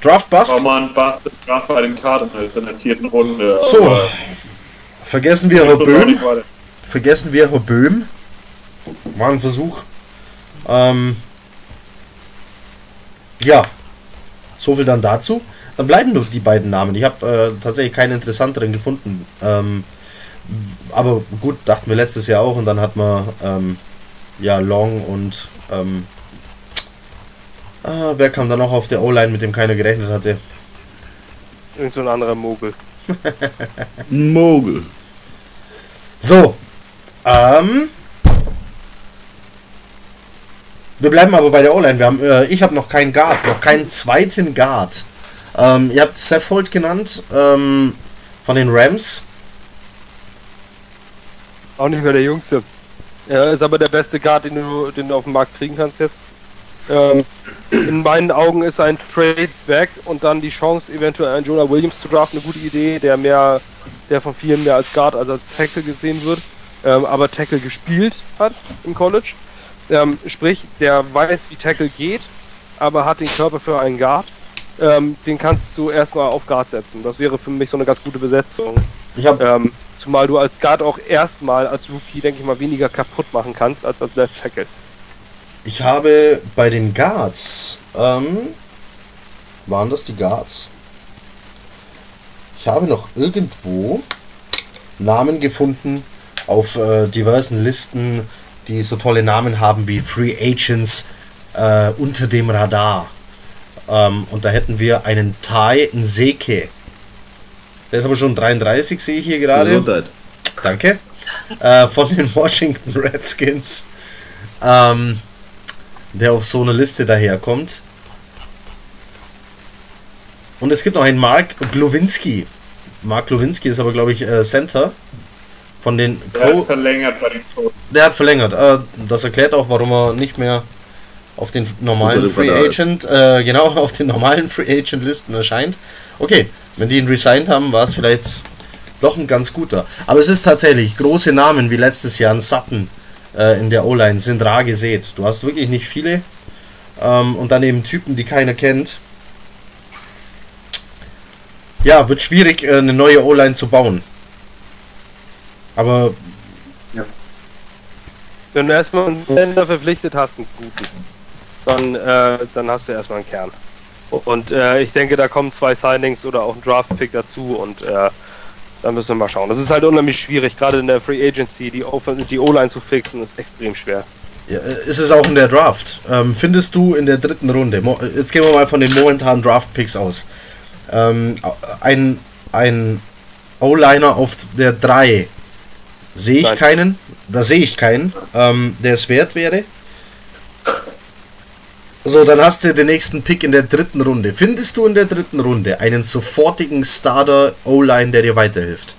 Draft Bust? War mal ein Bust Draft bei den Cardinals in der vierten Runde. So. Vergessen wir Herr Böhm. Vergessen wir Herr Böhm. War ein Versuch. Ähm, ja. So viel dann dazu. Dann bleiben doch die beiden Namen. Ich habe äh, tatsächlich keinen interessanteren gefunden. Ähm, aber gut, dachten wir letztes Jahr auch und dann hat man ähm, ja Long und ähm, ah, wer kam dann noch auf der O-Line, mit dem keiner gerechnet hatte? Irgend so ein anderer Mogel. Mogel. So. Ähm. Wir bleiben aber bei der O-Line. Wir haben, äh, ich habe noch keinen Guard, noch keinen zweiten Guard. Ähm, ihr habt Saffold genannt ähm, von den Rams. Auch nicht mehr der Jüngste. Er ist aber der beste Guard, den du, den du auf dem Markt kriegen kannst jetzt. Ähm, in meinen Augen ist ein Trade back und dann die Chance, eventuell einen Jonah Williams zu draften, eine gute Idee, der mehr, der von vielen mehr als Guard als als Tackle gesehen wird, ähm, aber Tackle gespielt hat im College. Ähm, sprich, der weiß, wie Tackle geht, aber hat den Körper für einen Guard. Ähm, den kannst du erstmal auf Guard setzen. Das wäre für mich so eine ganz gute Besetzung. Ich habe Ähm, zumal du als Guard auch erstmal als Rookie, denke ich mal, weniger kaputt machen kannst als als Left Tackle. Ich habe bei den Guards. Ähm, waren das die Guards? Ich habe noch irgendwo Namen gefunden auf äh, diversen Listen, die so tolle Namen haben wie Free Agents äh, unter dem Radar. Ähm, und da hätten wir einen Tai Nseke. Der ist aber schon 33, sehe ich hier gerade. Gesundheit. Danke. Äh, von den <laughs> Washington Redskins. Ähm, der auf so eine Liste daherkommt. Und es gibt noch einen Mark Glowinski. Mark Glowinski ist aber, glaube ich, äh, Center. Von den Der hat Co verlängert bei den Toten. der hat verlängert. Äh, das erklärt auch, warum er nicht mehr auf den normalen Free. Agent, äh, genau, <laughs> auf den normalen Free Agent Listen erscheint. Okay, wenn die ihn resigned haben, war es vielleicht doch ein ganz guter. Aber es ist tatsächlich große Namen wie letztes Jahr ein Sutton äh, in der O-Line sind rar gesät. Du hast wirklich nicht viele. Ähm, und dann eben Typen, die keiner kennt. Ja, wird schwierig, äh, eine neue O-Line zu bauen. Aber Wenn du erstmal einen Sender verpflichtet hast, einen guten, dann, äh, dann hast du erstmal einen Kern. Und äh, ich denke, da kommen zwei Signings oder auch ein Draft-Pick dazu und äh, da müssen wir mal schauen. Das ist halt unheimlich schwierig, gerade in der Free Agency, die O-Line zu fixen, ist extrem schwer. Ja, äh, ist es auch in der Draft. Ähm, findest du in der dritten Runde, mo- jetzt gehen wir mal von den momentanen Draft-Picks aus, ähm, ein, ein O-Liner auf der 3, sehe ich Nein. keinen, da sehe ich keinen, ähm, der es wert wäre. So, dann hast du den nächsten Pick in der dritten Runde. Findest du in der dritten Runde einen sofortigen Starter O-Line, der dir weiterhilft?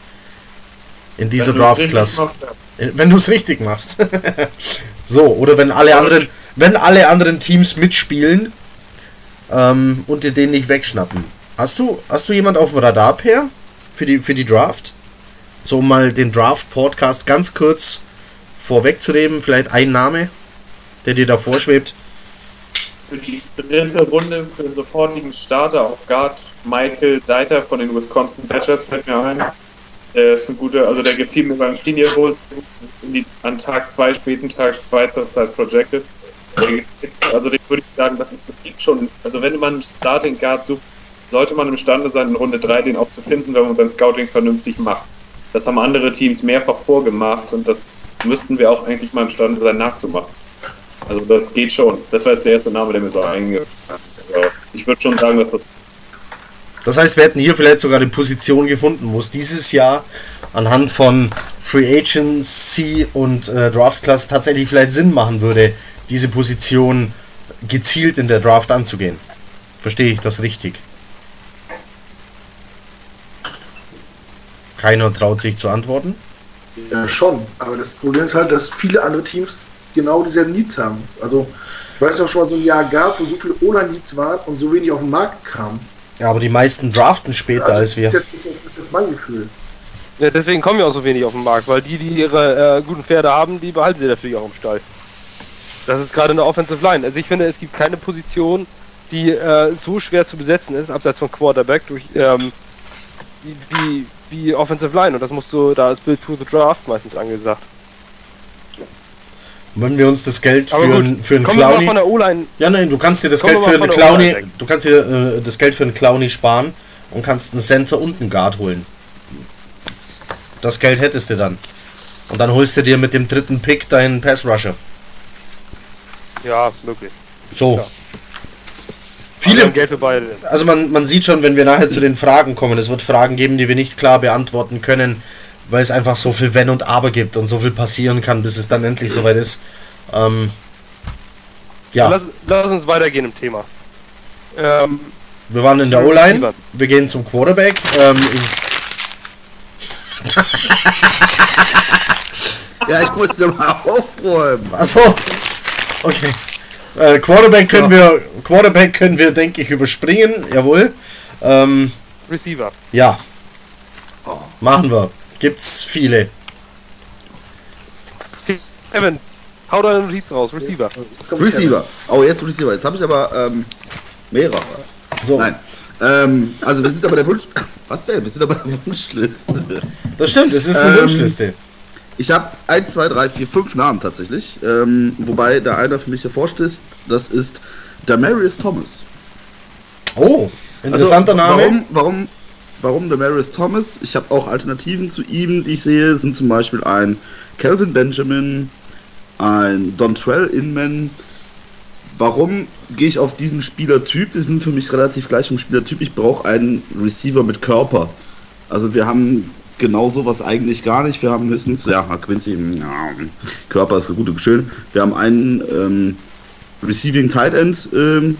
In dieser Draft-Klasse. ja. Wenn du es richtig machst. <laughs> so, oder wenn alle anderen, wenn alle anderen Teams mitspielen ähm, und dir den nicht wegschnappen. Hast du, hast du jemand auf dem Radar, Per? Für die, für die Draft? So um mal den Draft-Podcast ganz kurz vorwegzunehmen, vielleicht ein Name, der dir da vorschwebt. Für die dritte Runde für den sofortigen Starter auf Guard Michael Deiter von den Wisconsin Badgers fällt mir ein. Der ist ein guter, also der gefiel mir beim Senior Bowl an Tag 2, späten Tag 2 zur Zeit projected. Also den würde ich sagen, das, ist, das gibt schon, also wenn man einen Starting Guard sucht, sollte man imstande sein, in Runde 3 den auch zu finden, wenn man sein Scouting vernünftig macht. Das haben andere Teams mehrfach vorgemacht und das müssten wir auch eigentlich mal imstande sein nachzumachen. Also das geht schon. Das war jetzt der erste Name, der mir so eingefallen ist. Also ich würde schon sagen, dass das Das heißt, wir hätten hier vielleicht sogar eine Position gefunden, wo es dieses Jahr anhand von Free Agency und äh, Draft Class tatsächlich vielleicht Sinn machen würde, diese Position gezielt in der Draft anzugehen. Verstehe ich das richtig? Keiner traut sich zu antworten. Ja, schon. Aber das Problem ist halt, dass viele andere Teams genau dieselben Needs haben. Also, ich weiß auch schon mal so ein Jahr gab, wo so viele Online-Needs waren und so wenig auf den Markt kamen. Ja, aber die meisten draften später Also, als wir. Das ist, jetzt, das, ist, das ist mein Gefühl. Ja, deswegen kommen ja auch so wenig auf den Markt, weil die, die ihre äh, guten Pferde haben, die behalten sie natürlich auch im Stall. Das ist gerade eine Offensive Line. Also ich finde, es gibt keine Position, die äh, so schwer zu besetzen ist, abseits von Quarterback, durch ähm, wie, wie, wie Offensive Line. Und das musst du, da ist Build to the Draft meistens angesagt. Wenn wir uns das Geld Aber für, gut, einen- für einen Clowny. von der O-Line. Ja, nein, du kannst dir das Geld für einen Clowny, du kannst dir äh, das Geld für einen Clowny sparen und kannst einen Center und einen Guard holen. Das Geld hättest du dann. Und dann holst du dir mit dem dritten Pick deinen Pass Rusher. Ja, möglich. So. Ja. Viele, also man, man sieht schon, wenn wir nachher zu den Fragen kommen, es wird Fragen geben, die wir nicht klar beantworten können, weil es einfach so viel Wenn und Aber gibt und so viel passieren kann, bis es dann endlich soweit ist. Ähm, ja, Lass, lass uns weitergehen im Thema. Ähm, wir waren in der. O-Line, wir gehen zum Quarterback. Ähm, ich- <laughs> Ja, ich muss noch mal aufräumen. Achso, okay. Äh, Quarterback können wir, Quarterback können wir, denke ich, überspringen. Jawohl. Ähm, Receiver. ja. Machen wir. Gibt's viele. Evan, hau deine Notiz raus. Receiver. Receiver. Oh, jetzt Receiver. Jetzt habe ich aber ähm, mehrere. So, Nein. Ähm, also wir sind aber der Wunsch. Was denn? Wir sind aber der Wunschliste. das stimmt, es ist eine Ähm, Wunschliste. Ich habe 1, 2, 3, 4, 5 Namen tatsächlich. Ähm, wobei der einer für mich hervorstößt, das ist Demarius Thomas. Oh, interessanter Also, Name. Warum, warum, warum Demarius Thomas? Ich habe auch Alternativen zu ihm, die ich sehe, sind zum Beispiel ein Calvin Benjamin, ein Dontrell Inman. Warum gehe ich auf diesen Spielertyp? Die sind für mich relativ gleich vom Spielertyp. Ich brauche einen Receiver mit Körper. Also wir haben genau sowas eigentlich gar nicht. Wir haben höchstens, ja, Quincy, ja, Körper ist gut und schön. Wir haben einen ähm, Receiving Tight End ähm,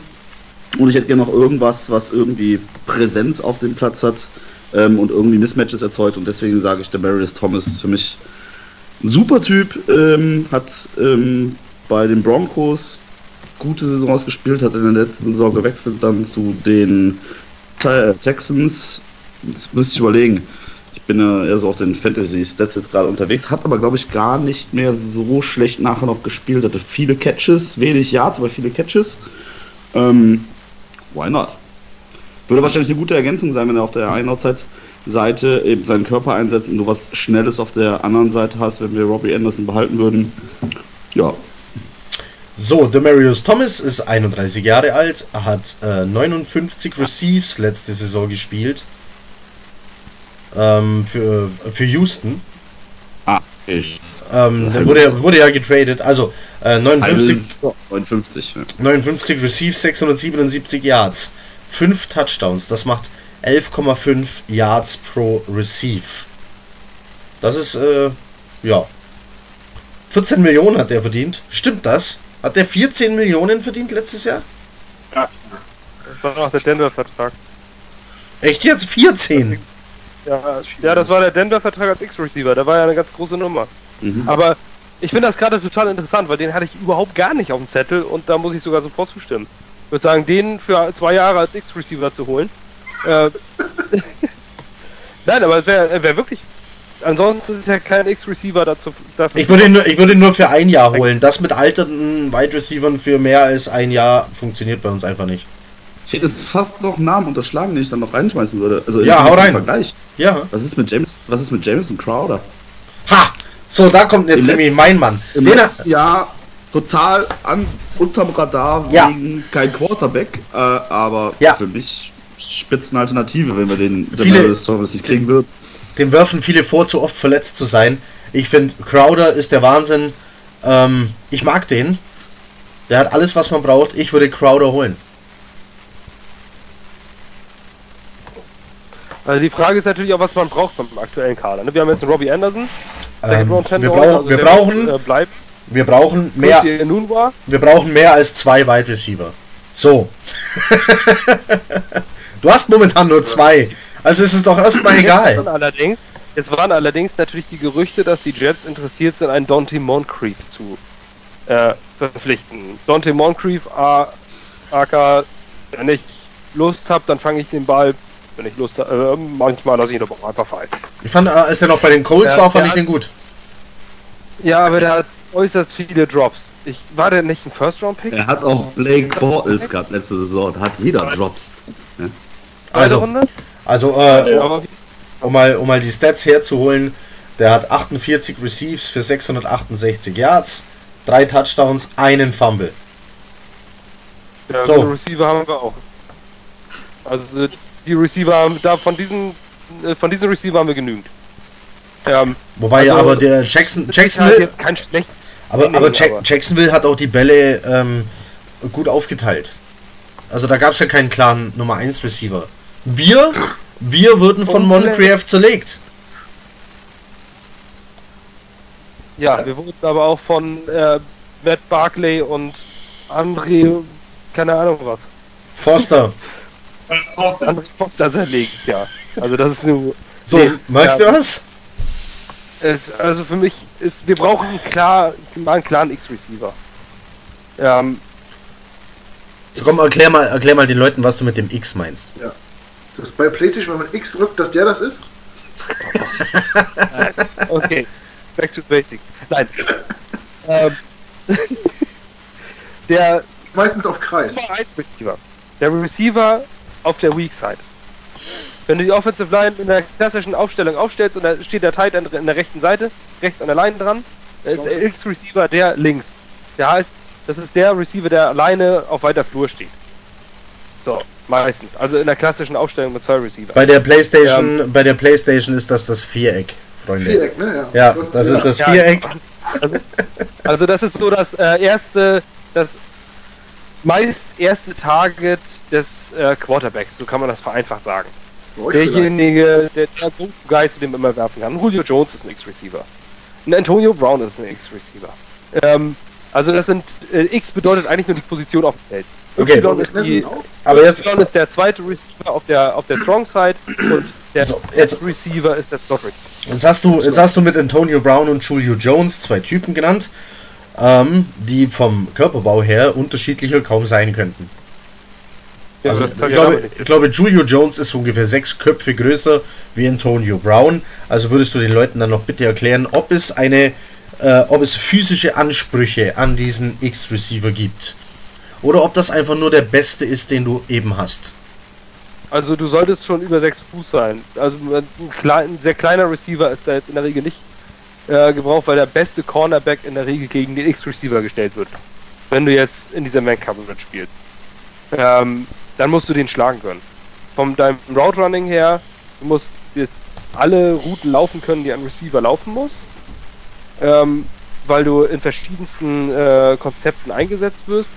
und ich hätte gerne noch irgendwas, was irgendwie Präsenz auf dem Platz hat ähm, und irgendwie Mismatches erzeugt. Und deswegen sage ich, der Marius Thomas ist für mich ein super Typ. Ähm, hat ähm, bei den Broncos gute Saisons gespielt, hat in der letzten Saison gewechselt dann zu den Te- Texans. Jetzt müsste ich überlegen. Ich bin ja eher so auf den Fantasy-Stats jetzt gerade unterwegs, hat aber glaube ich gar nicht mehr so schlecht nachher noch gespielt. Hatte viele Catches, wenig Yards, aber viele Catches. Ähm, why not? Würde wahrscheinlich eine gute Ergänzung sein, wenn er auf der einen Outside-Seite eben seinen Körper einsetzt und du was Schnelles auf der anderen Seite hast, wenn wir Robbie Anderson behalten würden. Ja, So, Demarius Thomas ist 31 Jahre alt, hat äh, 59 Receives letzte Saison gespielt. Ähm, für, für Houston. ah, ich. Ähm, wurde, wurde ja getradet. Also äh, 59, 59. Ja. 59 Receives, 677 Yards. 5 Touchdowns. Das macht 11,5 Yards pro Receive. Das ist, äh, ja. 14 Millionen hat der verdient. Stimmt das? Hat der 14 Millionen verdient letztes Jahr? Das war noch der Denver-Vertrag. Echt jetzt? 14? Ja, ja, das war der Denver-Vertrag als X-Receiver. Da war ja eine ganz große Nummer. Mhm. Aber ich finde das gerade total interessant, weil den hatte ich überhaupt gar nicht auf dem Zettel und da muss ich sogar sofort zustimmen. Ich würde sagen, den für zwei Jahre als X-Receiver zu holen. Äh, <laughs> Nein, aber es wäre wär wirklich. Ansonsten ist ja kein X-Receiver dazu. Dafür Ich würde, ihn nur, ich würde ihn nur für ein Jahr holen. Das mit alternden Wide Receivern für mehr als ein Jahr funktioniert bei uns einfach nicht. Ich hätte fast noch Namen unterschlagen, den ich dann noch reinschmeißen würde. Also Ja, hau rein. Vergleich. Ja. Was ist mit James? Was ist mit Jameson Crowder? Ha! So, da kommt jetzt nämlich mein Mann. Jahr total an, unterm Radar Ja. wegen kein Quarterback, äh, aber Ja. für mich Spitzenalternative, wenn wir den Viele- Thomas nicht kriegen würden. dem werfen viele vor, zu oft verletzt zu sein. Ich finde, Crowder ist der Wahnsinn. Ähm, ich mag den. Der hat alles, was man braucht. Ich würde Crowder holen. Also die Frage ist natürlich auch, was man braucht beim aktuellen Kader. ne? Wir haben jetzt einen Robbie Anderson. Ähm, wir, brauchen, also wir, brauchen, wird, äh, bleibt. wir brauchen mehr. Wir brauchen mehr als zwei Wide Receiver. So. <laughs> du hast momentan nur zwei. Also ist es doch erstmal Jetzt egal. waren allerdings, jetzt waren allerdings natürlich die Gerüchte, dass die Jets interessiert sind, einen Dante Moncrief zu äh, verpflichten. Dante Moncrief, A- AK, wenn ich Lust habe, dann fange ich den Ball. Wenn ich Lust habe, äh, manchmal lasse ich ihn aber auch einfach fallen. Ich fand, äh, als er noch bei den Colts Ja, war, fand ich den gut. Ja, aber der hat äußerst viele Drops. Ich war der nicht ein First-Round-Pick? Er hat auch Blake Bortles gehabt letzte Saison. Hat jeder Drops. Zweite Also, Runde? also äh, Aber um, mal, um mal die Stats herzuholen, der hat 48 Receives für 668 Yards, drei Touchdowns, einen Fumble. ja, so. Receiver haben wir auch. Also die Receiver haben da von diesen äh, von diesen Receiver haben wir genügend. Ähm, Wobei Also, aber der Jackson, halt Jacksonville, jetzt kein schlechtes aber, Training, aber Jack, Jacksonville hat auch die Bälle ähm, gut aufgeteilt. Also da gab es ja keinen klaren Nummer 1 Receiver. Wir, wir wurden von Moncrief zerlegt. Ja, wir wurden aber auch von äh, Matt Barkley und André, keine Ahnung was, Forster. <laughs> André Foster zerlegt, ja. Also das ist nur. So, Nee, magst ja. du was? Es, also für mich ist, wir brauchen klar, mal einen klaren X-Receiver. Ähm, So komm, erklär mal, erklär mal den Leuten, was du mit dem X meinst. Das ist bei PlayStation, wenn man X drückt, dass der das ist? <laughs> okay, back to basic. Nein. <laughs> ähm, <laughs> der Meistens auf Kreis. Nummer 1 Receiver. Der Receiver auf der Weak Side. Wenn du die Offensive Line in der klassischen Aufstellung aufstellst und da steht der Tight End in der rechten Seite, rechts an der Line dran, da ist der X-Receiver der links. Der heißt, das ist der Receiver, der alleine auf weiter Flur steht. So, meistens. Also in der klassischen Aufstellung mit zwei Receiver. Bei der PlayStation, bei der PlayStation ist das das Viereck, Freunde. Viereck, ne? Ja, das ist das Ja. Viereck. Also, also das ist so das äh, erste, das meist erste Target des äh, Quarterbacks, so kann man das vereinfacht sagen. Vielleicht. Derjenige, der, der Go-To-Guy, zu dem immer werfen kann. Julio Jones ist ein X-Receiver. Ein Antonio Brown ist ein X-Receiver. Ähm, also das sind, äh, X bedeutet eigentlich nur die Position auf dem Feld. Okay. Y ist, die? Aber jetzt, y ist der zweite Receiver auf der, auf der Strong Side und der So, jetzt- Receiver ist der Slot Receiver. jetzt hast du, jetzt hast du mit Antonio Brown und Julio Jones zwei Typen genannt, ähm, die vom Körperbau her unterschiedlicher kaum sein könnten. Ja, Also, ich, glaube, ich glaube, Julio Jones ist ungefähr sechs Köpfe größer wie Antonio Brown. Also würdest du den Leuten dann noch bitte erklären, ob es eine, äh, ob es physische Ansprüche an diesen X-Receiver gibt. Oder ob das einfach nur der beste ist, den du eben hast. Also du solltest schon über 6 Fuß sein. Also ein, klein, ein sehr kleiner Receiver ist da jetzt in der Regel nicht äh, gebraucht, weil der beste Cornerback in der Regel gegen den X-Receiver gestellt wird. Wenn du jetzt in dieser Man-Coverage spielst. Ähm, dann musst du den schlagen können. Von deinem Route Running her, du musst alle Routen laufen können, die ein Receiver laufen muss. Ähm, weil du in verschiedensten äh, Konzepten eingesetzt wirst.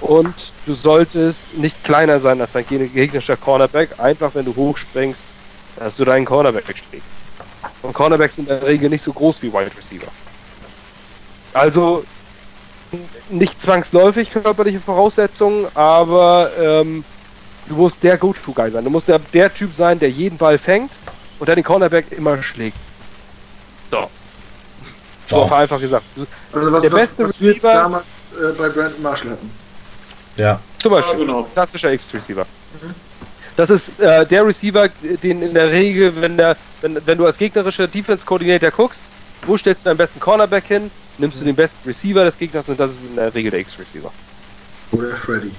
Und du solltest nicht kleiner sein als dein geg- gegnerischer Cornerback, einfach wenn du hochspringst, dass du deinen Cornerback wegschlägst. Und Cornerbacks sind in der Regel nicht so groß wie Wide Receiver. Also nicht zwangsläufig körperliche Voraussetzungen, aber ähm, du musst der Go-To-Guy sein. Du musst der, der Typ sein, der jeden Ball fängt und der den Cornerback immer schlägt. So. So So. vereinfacht gesagt. Also was, Der was, beste was Receiver- damals äh, bei Brandon Marshall hatten. Ja. Zum Beispiel. Ja, genau. Klassischer X-Receiver. Das ist äh, der Receiver, den in der Regel, wenn, der, wenn, wenn du als gegnerischer Defense-Coordinator guckst, wo stellst du deinen besten Cornerback hin, nimmst du den besten Receiver des Gegners und das ist in der Regel der X-Receiver. Oder Freddy.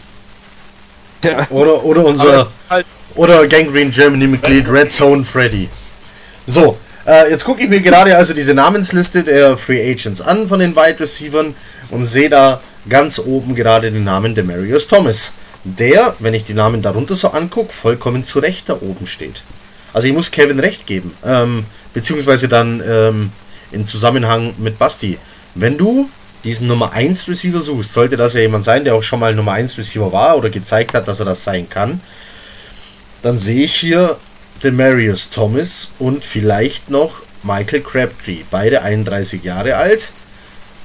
Ja. Oder, oder unser halt, oder Gangrene Germany Mitglied Red Zone Freddy. So, äh, jetzt gucke ich mir gerade also diese Namensliste der Free Agents an von den Wide Receivern und sehe da ganz oben gerade den Namen Demarius Thomas, der, wenn ich die Namen darunter so angucke, vollkommen zu Recht da oben steht. Also ich muss Kevin recht geben, ähm, beziehungsweise dann ähm, in Zusammenhang mit Basti. Wenn du diesen Nummer 1 Receiver suchst, sollte das ja jemand sein, der auch schon mal Nummer 1 Receiver war oder gezeigt hat, dass er das sein kann, dann sehe ich hier Demarius Thomas und vielleicht noch Michael Crabtree, beide 31 Jahre alt.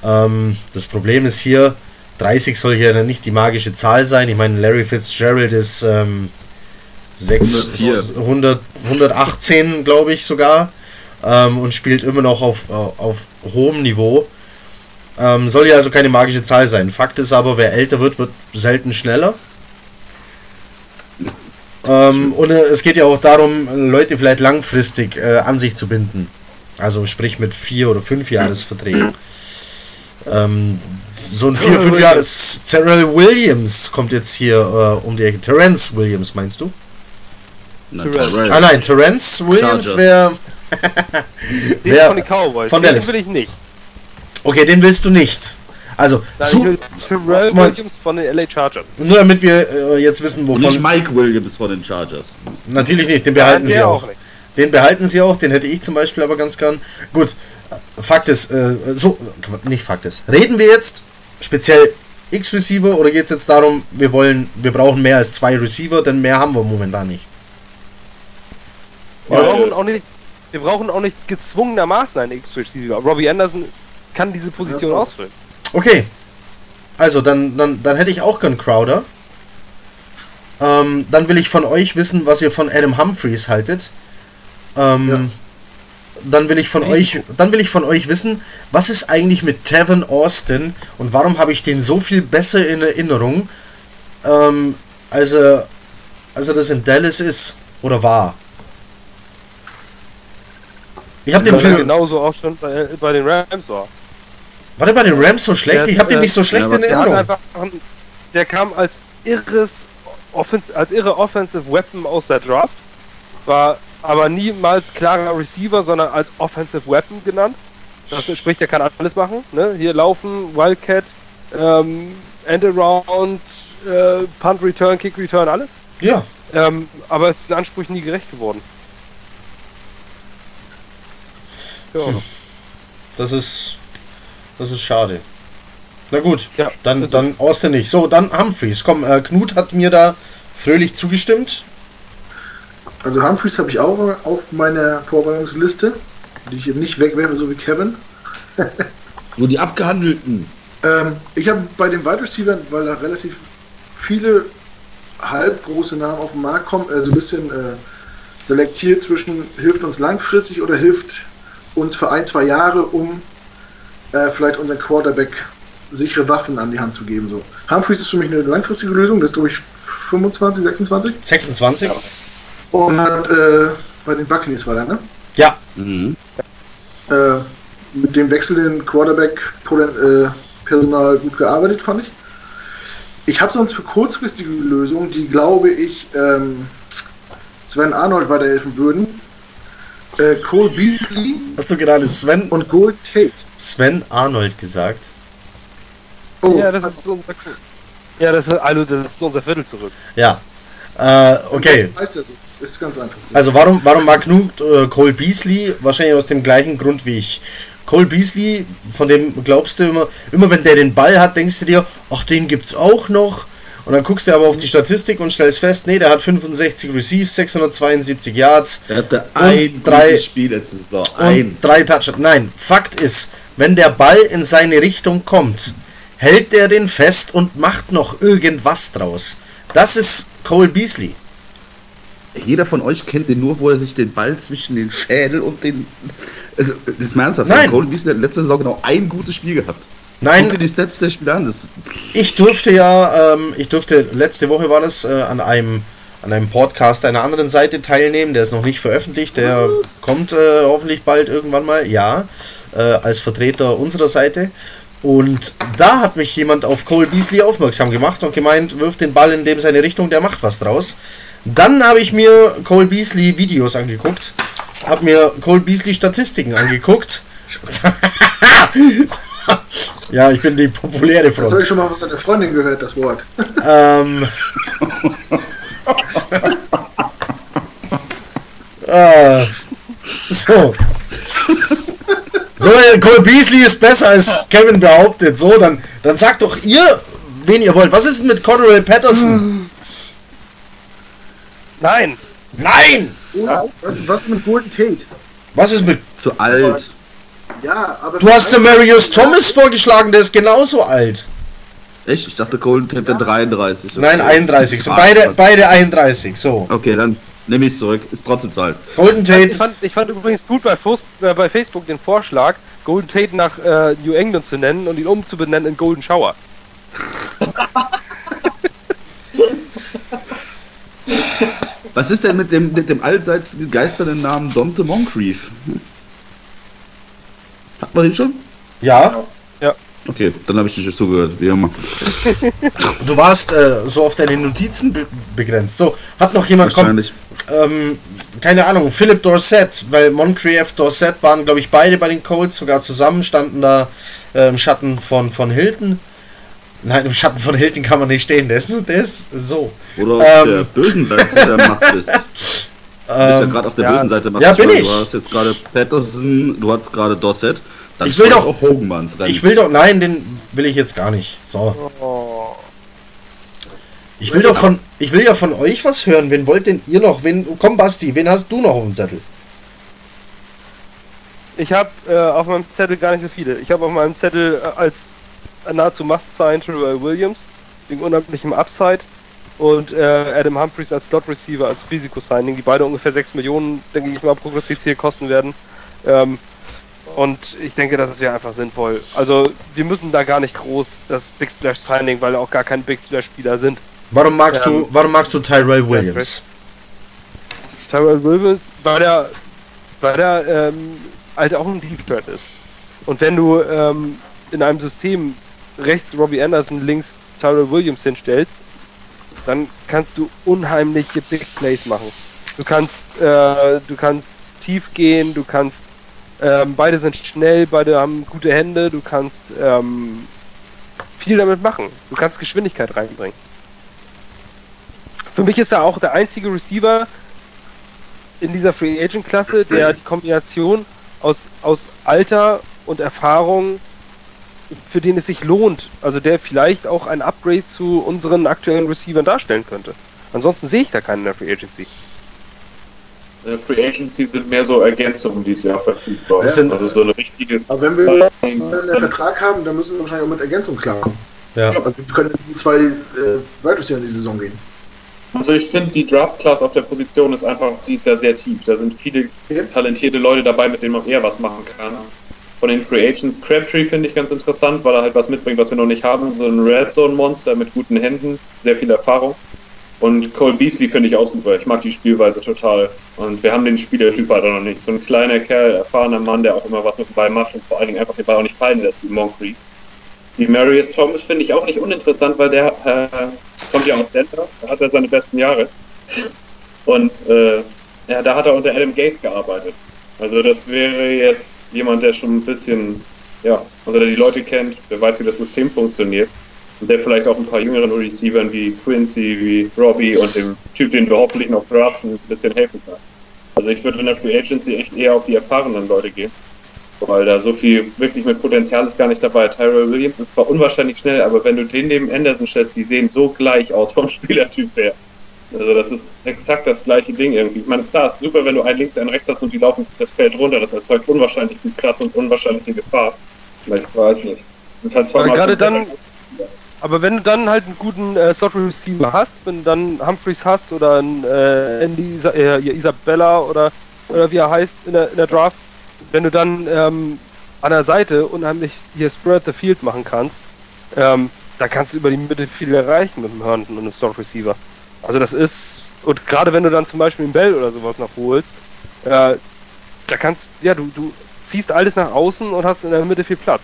Ähm, das Problem ist hier, 30 soll hier nicht die magische Zahl sein. Ich meine, Larry Fitzgerald ist ähm, 6, 104. 100, 118, glaube ich sogar, ähm, und spielt immer noch auf, auf hohem Niveau. Ähm, soll ja also keine magische Zahl sein. Fakt ist aber, wer älter wird, wird selten schneller. Ähm, und äh, es geht ja auch darum, Leute vielleicht langfristig äh, an sich zu binden. Also sprich mit vier oder fünf Jahresverträgen. Ähm, so ein 4, 5 Jahre. Terrell Williams kommt jetzt hier äh, um die Ecke. Terrence Williams, meinst du? Terrell. Ah nein, Terrence Williams wäre. Den Wer- von den Cowboys. von den Dallas. will ich nicht. Okay, den willst du nicht. Also, Nein, will Terrell. Williams von den LA Chargers. nur damit wir äh, jetzt wissen, Und nicht wovon. Mike Williams von den Chargers. Natürlich nicht, den Nein, behalten sie auch. nicht. Den behalten sie auch, den hätte ich zum Beispiel aber ganz gern. Gut, äh, Fakt ist, äh, so, nicht Fakt ist. Reden wir jetzt speziell X-Receiver oder geht es jetzt darum, wir wollen, wir brauchen mehr als zwei Receiver, denn mehr haben wir momentan nicht. Wir Weil- brauchen auch nicht, wir brauchen auch nicht gezwungenermaßen einen X-Receiver. Robbie Anderson kann diese Position ausfüllen. Okay. Also, dann, dann, dann hätte ich auch gern Crowder. Ähm, dann will ich von euch wissen, was ihr von Adam Humphreys haltet. Ähm, Ja. Dann will ich von euch, dann will ich von euch wissen, was ist eigentlich mit Tevin Austin und warum habe ich den so viel besser in Erinnerung, ähm, als er, als er das in Dallas ist oder war. Ich habe den Film. genauso auch schon bei, bei den Rams war. War der bei den Rams so schlecht? Der- Ich habe den äh, nicht so schlecht ja, in Der Erinnerung. einfach, einen- der kam als irres, Offens als irre Offensive Weapon aus der Draft. War aber niemals klarer Receiver, sondern als Offensive Weapon genannt. Das spricht, der kann alles machen. Ne? Hier laufen, Wildcat, ähm, End Around, äh, Punt Return, Kick Return, alles. Ja, Ähm, aber es ist den Ansprüchen nie gerecht geworden. Ja, Das ist. Das ist schade. Na gut, Ja, dann, dann Austin nicht. So, dann Humphreys. Komm, äh, Knut hat mir da fröhlich zugestimmt. Also Humphreys habe ich auch auf meiner Vorbereitungsliste, die ich eben nicht wegwerfe, so wie Kevin. <laughs> Nur die abgehandelten. Ähm, ich habe bei den Wide Receivers, weil da relativ viele halbgroße Namen auf den Markt kommen, äh, so ein bisschen äh, selektiert zwischen hilft uns langfristig oder hilft uns für ein, zwei Jahre, um äh, vielleicht unseren Quarterback sichere Waffen an die Hand zu geben. So. Humphreys ist für mich eine langfristige Lösung, das ist glaube ich 25, 26. 26. Und hat äh, bei den Buccaneers war der, ne? Ja, Mhm. äh, mit dem wechselnden Quarterback-Personal gut gearbeitet, fand ich. Ich habe sonst für kurzfristige Lösungen, die glaube ich ähm, Sven Arnold weiterhelfen würden. Äh, Cole Beasley hast du gerade Sven, und Gold Tate. Sven Arnold gesagt? Oh, ja, das ist unser Ja, das ist, also, das ist unser Viertel zurück. Ja. Äh, okay. Heißt ja so. Ist ganz einfach. so. Also warum, warum mag Knut äh, Cole Beasley? Wahrscheinlich aus dem gleichen Grund wie ich. Cole Beasley, von dem glaubst du immer, immer wenn der den Ball hat, denkst du dir, ach, den gibt's auch noch. Und dann guckst du aber auf die Statistik und stellst fest, nee, der hat 65 Receives, 672 Yards Er hatte ein drei- gutes Spiel letzte Saison. Eins. drei Touchdowns. Nein, Fakt ist, wenn der Ball in seine Richtung kommt, hält der den fest und macht noch irgendwas draus. Das ist Cole Beasley. Jeder von euch kennt den nur, wo er sich den Ball zwischen den Schädel und den. Also, das ist mal ernsthaft. Nein. Cole Beasley hat letzte Saison genau ein gutes Spiel gehabt. Nein, Guck dir die Stats der Spieler an. Ich durfte ja, ähm, ich durfte, letzte Woche war das, äh, an einem an einem Podcast einer anderen Seite teilnehmen, der ist noch nicht veröffentlicht, der kommt äh, hoffentlich bald irgendwann mal, ja, äh, als Vertreter unserer Seite. Und da hat mich jemand auf Cole Beasley aufmerksam gemacht und gemeint, wirft den Ball in dem seine Richtung, der macht was draus. Dann habe ich mir Cole Beasley Videos angeguckt, habe mir Cole Beasley Statistiken angeguckt. <laughs> <laughs> ja, ich bin die populäre Das habe Front. ich schon mal von deiner Freundin gehört, das Wort. <laughs> Ähm. <laughs> äh, so. So, äh, Cole Beasley ist besser als Kevin behauptet. So, dann, dann sagt doch ihr, wen ihr wollt. Was ist denn mit Cordell Patterson? Nein! Nein! Und was, was mit Golden Tate? Was ist mit. zu alt. Ja, aber. Du hast den Marius Thomas vorgeschlagen, der ist genauso alt. Echt? Ich dachte, Cole Tate wäre 33. Nein, 31. Sind beide, beide 31. So. Okay, dann nehme ich es zurück. Ist trotzdem zu alt. Golden Ich Tate. fand, ich fand übrigens gut bei, Fos- äh, bei Facebook den Vorschlag, Golden Tate nach äh, New England zu nennen und ihn umzubenennen in Golden Shower. <laughs> Was ist denn mit dem, mit dem allseits begeisternden Namen Dante Moncrief? Hat man den schon? Ja. Okay, dann habe ich dich zugehört, wie immer. <laughs> Du warst äh, so auf deine Notizen be begrenzt. So, hat noch jemand komm, Wahrscheinlich. ähm, keine Ahnung, Philip Dorset, weil Moncrief, Dorset waren, glaube ich, beide bei den Colts, sogar zusammen, standen da äh, im Schatten von, von Hilton. Nein, im Schatten von Hilton kann man nicht stehen, der ist nur, der ist so. Oder Ähm. der bösen Seite der Macht bist. <laughs> Du bist ja gerade auf der ja. bösen Seite. Ja, bin ich. Du hast jetzt gerade Patterson, du hast gerade Dorset. Dann Ich will doch- auch Hogan mal ins Rennen. Ich will doch, nein, den will ich jetzt gar nicht. So. Oh. Ich will doch von, ich will ja von euch was hören. Wen wollt denn ihr noch? Wen, komm, Basti, wen hast du noch auf dem Zettel? Ich habe äh, auf meinem Zettel gar nicht so viele. Ich habe auf meinem Zettel äh, als nahezu Must-Sign Terrell Williams wegen unheimlichem Upside und äh, Adam Humphreys als Slot-Receiver als Risiko-Signing, die beide ungefähr 6 Millionen, denke ich mal, prognostiziert kosten werden. Ähm, und ich denke, das wäre einfach sinnvoll. Also wir müssen da gar nicht groß das Big Splash Signing, weil auch gar keine Big Splash Spieler sind. Warum magst Ähm, du, warum magst du Tyrell Williams? Tyrell Williams, weil der, weil der ähm, halt auch ein Deep Threat ist. Und wenn du ähm, in einem System rechts Robbie Anderson, links Tyrell Williams hinstellst, dann kannst du unheimliche Big Plays machen. Du kannst, äh, du kannst tief gehen, du kannst, ähm, beide sind schnell, beide haben gute Hände, du kannst ähm, viel damit machen. Du kannst Geschwindigkeit reinbringen. Für mich ist er auch der einzige Receiver in dieser Free Agent Klasse, der die Kombination aus, aus Alter und Erfahrung, für den es sich lohnt, also der vielleicht auch ein Upgrade zu unseren aktuellen Receivern darstellen könnte. Ansonsten sehe ich da keinen in der Free Agency. Free Agency sind mehr so Ergänzungen dieses Jahr verfügbar. Das sind- also so eine richtige. Aber wenn wir einen Vertrag haben, dann müssen wir wahrscheinlich auch mit Ergänzung klarkommen. Ja. Also wir können zwei äh, Wide Receiver in die Saison gehen. Also ich finde, die Draft-Class auf der Position ist einfach, die ist ja sehr tief. Da sind viele Ja. talentierte Leute dabei, mit denen man eher was machen kann. Von den Free Agents, Crabtree finde ich ganz interessant, weil er halt was mitbringt, was wir noch nicht haben. So ein Red Zone Monster mit guten Händen, sehr viel Erfahrung. Und Cole Beasley finde ich auch super. Ich mag die Spielweise total. Und wir haben den Spielertyp halt auch noch nicht. So ein kleiner Kerl, erfahrener Mann, der auch immer was mit dem Ball macht und vor allen Dingen einfach den Ball auch nicht fallen lässt, wie Moncrief. Die Marius Thomas finde ich auch nicht uninteressant, weil der äh, kommt ja aus Denver, da hat er seine besten Jahre. Und äh, ja, da hat er unter Adam Gaze gearbeitet. Also das wäre jetzt jemand, der schon ein bisschen, ja, also der die Leute kennt, der weiß, wie das System funktioniert. Und der vielleicht auch ein paar jüngeren Receivern wie Quincy, wie Robbie und dem Typ, den wir hoffentlich noch draften, ein bisschen helfen kann. Also ich würde in der Free Agency echt eher auf die erfahrenen Leute gehen. Weil da so viel wirklich mit Potenzial ist gar nicht dabei. Tyrell Williams ist zwar unwahrscheinlich schnell, aber wenn du den neben Anderson stellst, die sehen so gleich aus vom <laughs> Spielertyp her. Also das ist exakt das gleiche Ding irgendwie. Ich meine, klar, ist super, wenn du einen links, einen rechts hast und die laufen das Feld runter. Das erzeugt unwahrscheinlich viel Platz und unwahrscheinliche Gefahr. Ich weiß nicht. Das ist halt Aber gerade dann- Aber wenn du dann halt einen guten äh, Slot Receiver hast, wenn du dann Humphreys hast oder ein äh, Andy Isa äh, Isabella oder, oder wie er heißt in der, in der Draft, wenn du dann ähm, an der Seite unheimlich hier Spread the Field machen kannst, ähm, da kannst du über die Mitte viel erreichen mit dem Herndon und dem Slot Receiver. Also das ist, und gerade wenn du dann zum Beispiel einen Bell oder sowas noch holst, äh, da kannst, ja, du, du ziehst alles nach außen und hast in der Mitte viel Platz.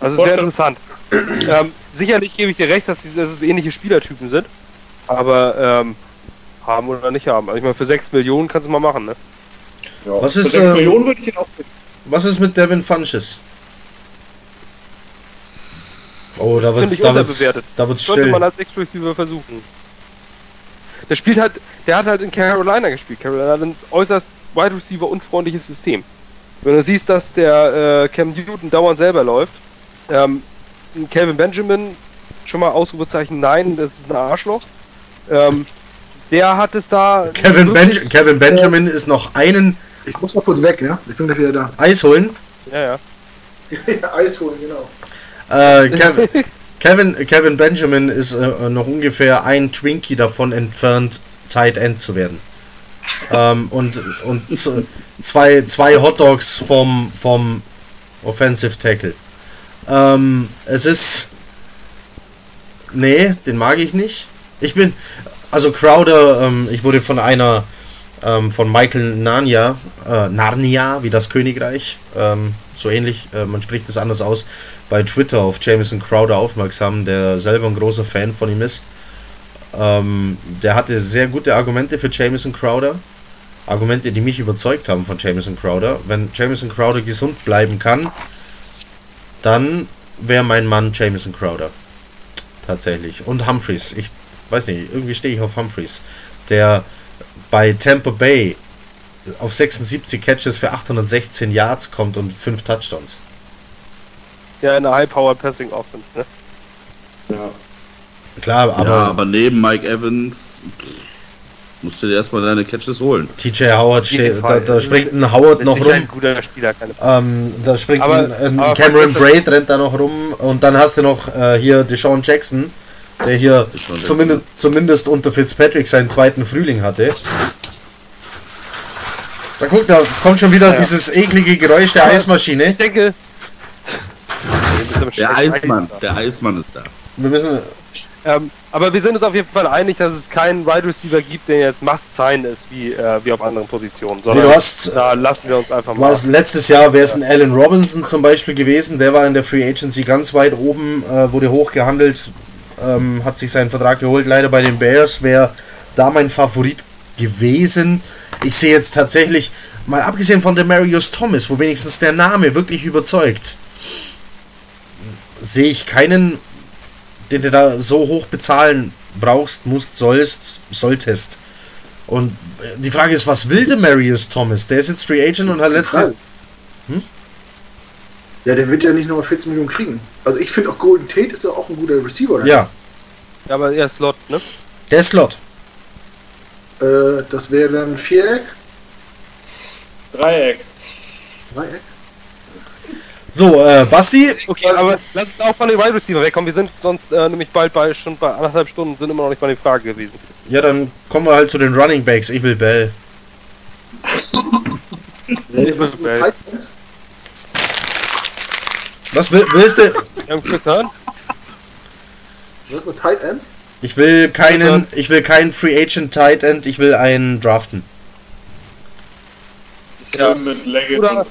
Also es wäre interessant. ähm, sicherlich gebe ich dir recht, dass, die, dass es ähnliche Spielertypen sind. Aber ähm, haben oder nicht haben. Also ich meine, für 6 Millionen kannst du mal machen, ne? Ja. Was Für ist, sechs ähm, Millionen würde ich ihn auch Was ist mit Devin Funches? Oh, da wird's, Finde ich da wird's, da wird's Sollte still. man als Ex-Receiver versuchen. Der spielt halt, der hat halt in Carolina gespielt. Carolina hat ein äußerst Wide Receiver unfreundliches System. Wenn du siehst, dass der äh, Cam Newton dauernd selber läuft, ähm, Calvin Benjamin, schon mal Ausrufezeichen, nein, das ist ein Arschloch. Ähm, der hat es da. Kevin, wirklich- ben Kevin Benjamin ist noch einen Ich muss mal kurz weg, ja? Ich bin gleich wieder da. Eis holen. Ja, ja. <laughs> Eis holen, genau. Äh, Kevin, <laughs> Kevin, Kevin Benjamin ist äh, noch ungefähr ein Twinkie davon entfernt, Tight End zu werden. Ähm, und und zwei, zwei Hotdogs vom, vom Offensive Tackle. Ähm, es ist. Nee, den mag ich nicht. Ich bin. Also Crowder, ähm, ich wurde von einer. Ähm, von Michael Narnia, äh, Narnia, wie das Königreich, ähm, so ähnlich, äh, man spricht es anders aus, bei Twitter auf Jameson Crowder aufmerksam, der selber ein großer Fan von ihm ist. Ähm, der hatte sehr gute Argumente für Jameson Crowder. Argumente, die mich überzeugt haben von Jameson Crowder. Wenn Jameson Crowder gesund bleiben kann, dann wäre mein Mann Jameson Crowder. Tatsächlich. Und Humphreys. Ich weiß nicht, irgendwie stehe ich auf Humphreys. Der bei Tampa Bay auf 76 Catches für 816 Yards kommt und 5 Touchdowns. Ja, in einer High-Power Passing Offense, ne? Ja. Klar, aber, ja, aber neben Mike Evans musst du dir erstmal deine Catches holen. TJ Howard steht, da, da springt ein Howard noch rum. ein guter Spieler, keine Frage. Ähm, da springt Aber- ein, ein aber Cameron Braid rennt da noch rum und dann hast du noch äh, hier Deshaun Jackson, der hier Deshaun Jackson. zumindest, zumindest unter Fitzpatrick seinen zweiten Frühling hatte. Da guck, da kommt schon wieder Ja. dieses eklige Geräusch der Eismaschine. Ich denke. Der Eismann, der Eismann ist da. Wir müssen. Ähm, aber wir sind uns auf jeden Fall einig, dass es keinen Wide Receiver gibt, der jetzt must sein ist, wie, äh, wie auf anderen Positionen. Nee, Sondern du hast, da lassen wir uns einfach mal. was, letztes Jahr wäre es ein Allen Robinson zum Beispiel gewesen, der war in der Free Agency ganz weit oben, äh, wurde hochgehandelt, ähm, hat sich seinen Vertrag geholt, leider bei den Bears, wäre da mein Favorit gewesen. Ich sehe jetzt tatsächlich, mal abgesehen von der Marius Thomas, wo wenigstens der Name wirklich überzeugt, sehe ich keinen, den du da so hoch bezahlen brauchst, musst, sollst, solltest. Und äh, die Frage ist, was will der Marius Thomas? Der ist jetzt Free Agent und hat letzte. Ja, der wird ja nicht nochmal 14 Millionen kriegen. Also ich finde auch Golden Tate ist ja auch ein guter Receiver. oder? Ja, Ja, aber eher Slot, ne? der ist Slot. Äh, das wäre dann Viereck, Dreieck. Dreieck. So, äh, Basti, Okay, aber lass uns auch von den Wide Receiver wegkommen. Wir sind sonst äh, nämlich bald bei schon bei anderthalb Stunden sind immer noch nicht bei den Fragen gewesen. ja, dann kommen wir halt zu den Running Backs. Ich will Bell. Ich Was will Bell. Was will, willst du? Ja, Chris hören? Was mit Tight Ends? Ich will keinen, ich will keinen Free Agent Tight End, ich will einen draften. Ja. Schön mit Oder-.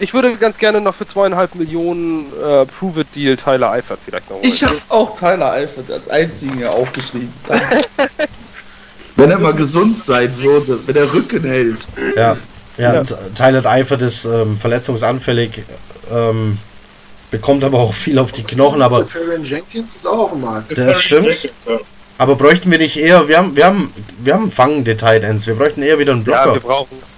Ich würde ganz gerne noch für zweieinhalb Millionen äh, Prove It Deal Tyler Eifert vielleicht noch holen. Ich habe auch Tyler Eifert als einzigen hier aufgeschrieben. <laughs> wenn er mal gesund sein würde, wenn er Rücken hält. Ja, ja, Ja. Tyler Eifert ist ähm, verletzungsanfällig, ähm, bekommt aber auch viel auf die Knochen, aber, Jenkins ist auch auf dem Markt. Das stimmt. aber bräuchten wir nicht eher, wir haben, wir haben, wir haben fangende Tight Ends, wir bräuchten eher wieder einen ja, Blocker. wir brauchen.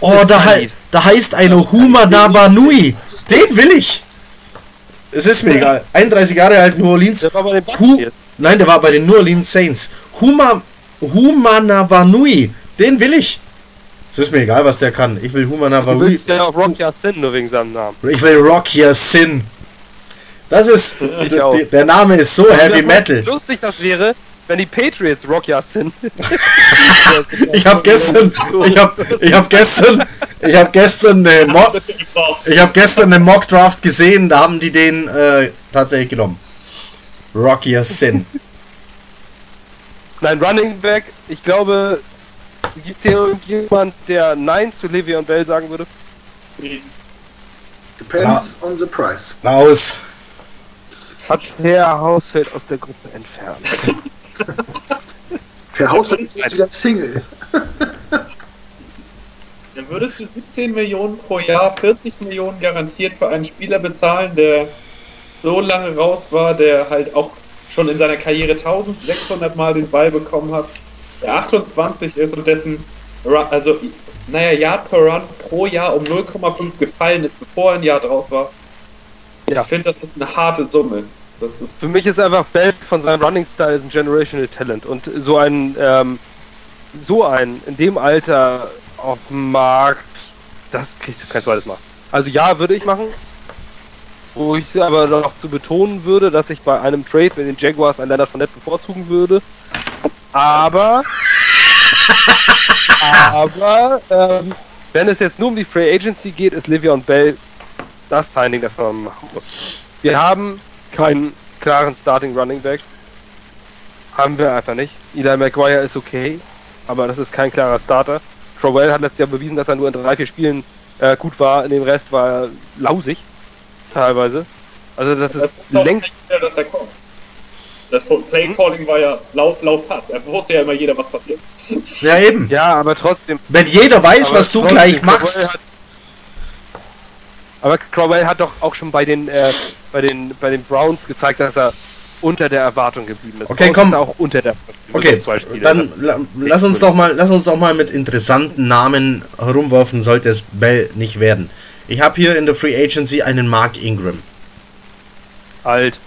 Oh, da, Lied. da heißt eine Huma Nabanui. Den will ich. Es ist mir egal. 31 Jahre alt, New Orleans. Der war bei den Hu. Nein, der war bei den New Orleans Saints. Huma, Huma Nabanui. Den will ich. Es ist mir egal, was der kann. Ich will Huma Du Nabanui. willst ja auch Rock Sin nur wegen seinem Namen. Ich will Rock Your Sin. Das ist. <laughs> Der Name ist so Heavy Metal. Lustig das wäre, wenn die Patriots Rock Sin. Ich habe gestern. Ich habe ich hab gestern. Ich habe gestern eine Mo Ich habe gestern einen Mock Draft gesehen, da haben die den äh, tatsächlich genommen. Rocky Sin. Nein, Running Back. Ich glaube, gibt es hier irgendjemand, der Nein zu Le'Veon Bell sagen würde? Depends on the price. Raus. Hat Herr Hausfeld aus der Gruppe entfernt. Per Haus ist jetzt wieder Single. <laughs> Dann würdest du 17 Millionen pro Jahr, 40 Millionen garantiert für einen Spieler bezahlen, der so lange raus war, der halt auch schon in seiner Karriere 1600 Mal den Ball bekommen hat, der 28 ist und dessen, also, naja, Yard per Run pro Jahr um 0,5 gefallen ist, bevor er ein Jahr draus war. Ja. Ich finde, das ist eine harte Summe. Das ist Für mich ist einfach Bell von seinem Running Style ist ein Generational Talent und so ein ähm, so ein in dem Alter auf dem Markt, das kriegst du kein zweites Mal. Also ja, würde ich machen. Wo ich aber noch zu betonen würde, dass ich bei einem Trade mit den Jaguars einen Leonard Fournette bevorzugen würde. Aber <laughs> aber ähm, wenn es jetzt nur um die Free Agency geht, ist Livion Bell das Signing, das man machen muss. Wir haben keinen klaren Starting Running Back. Haben wir einfach nicht. Eli McGuire ist okay, aber das ist kein klarer Starter. Crowell hat letztes Jahr bewiesen, dass er nur in drei, vier Spielen äh, gut war, in dem Rest war er lausig, teilweise. Also das ist Das ist doch längst, nicht mehr, dass er kommt. Das Play Calling war ja Lauf, Lauf, Pass. Er wusste ja immer jeder, was passiert. Ja, eben. ja, aber trotzdem. Wenn jeder weiß, aber was du trotzdem, gleich Crowell machst. Hat, aber Crowell hat doch auch schon bei den, äh, bei den, bei den Browns gezeigt, dass er unter der Erwartung geblieben ist. Okay, Browns komm. ist auch unter der Okay, so zwei Spiele. dann la, lass uns doch mal, lass uns doch mal mit interessanten Namen herumwerfen, sollte es Bell nicht werden. Ich habe hier in der Free Agency einen Mark Ingram. alt.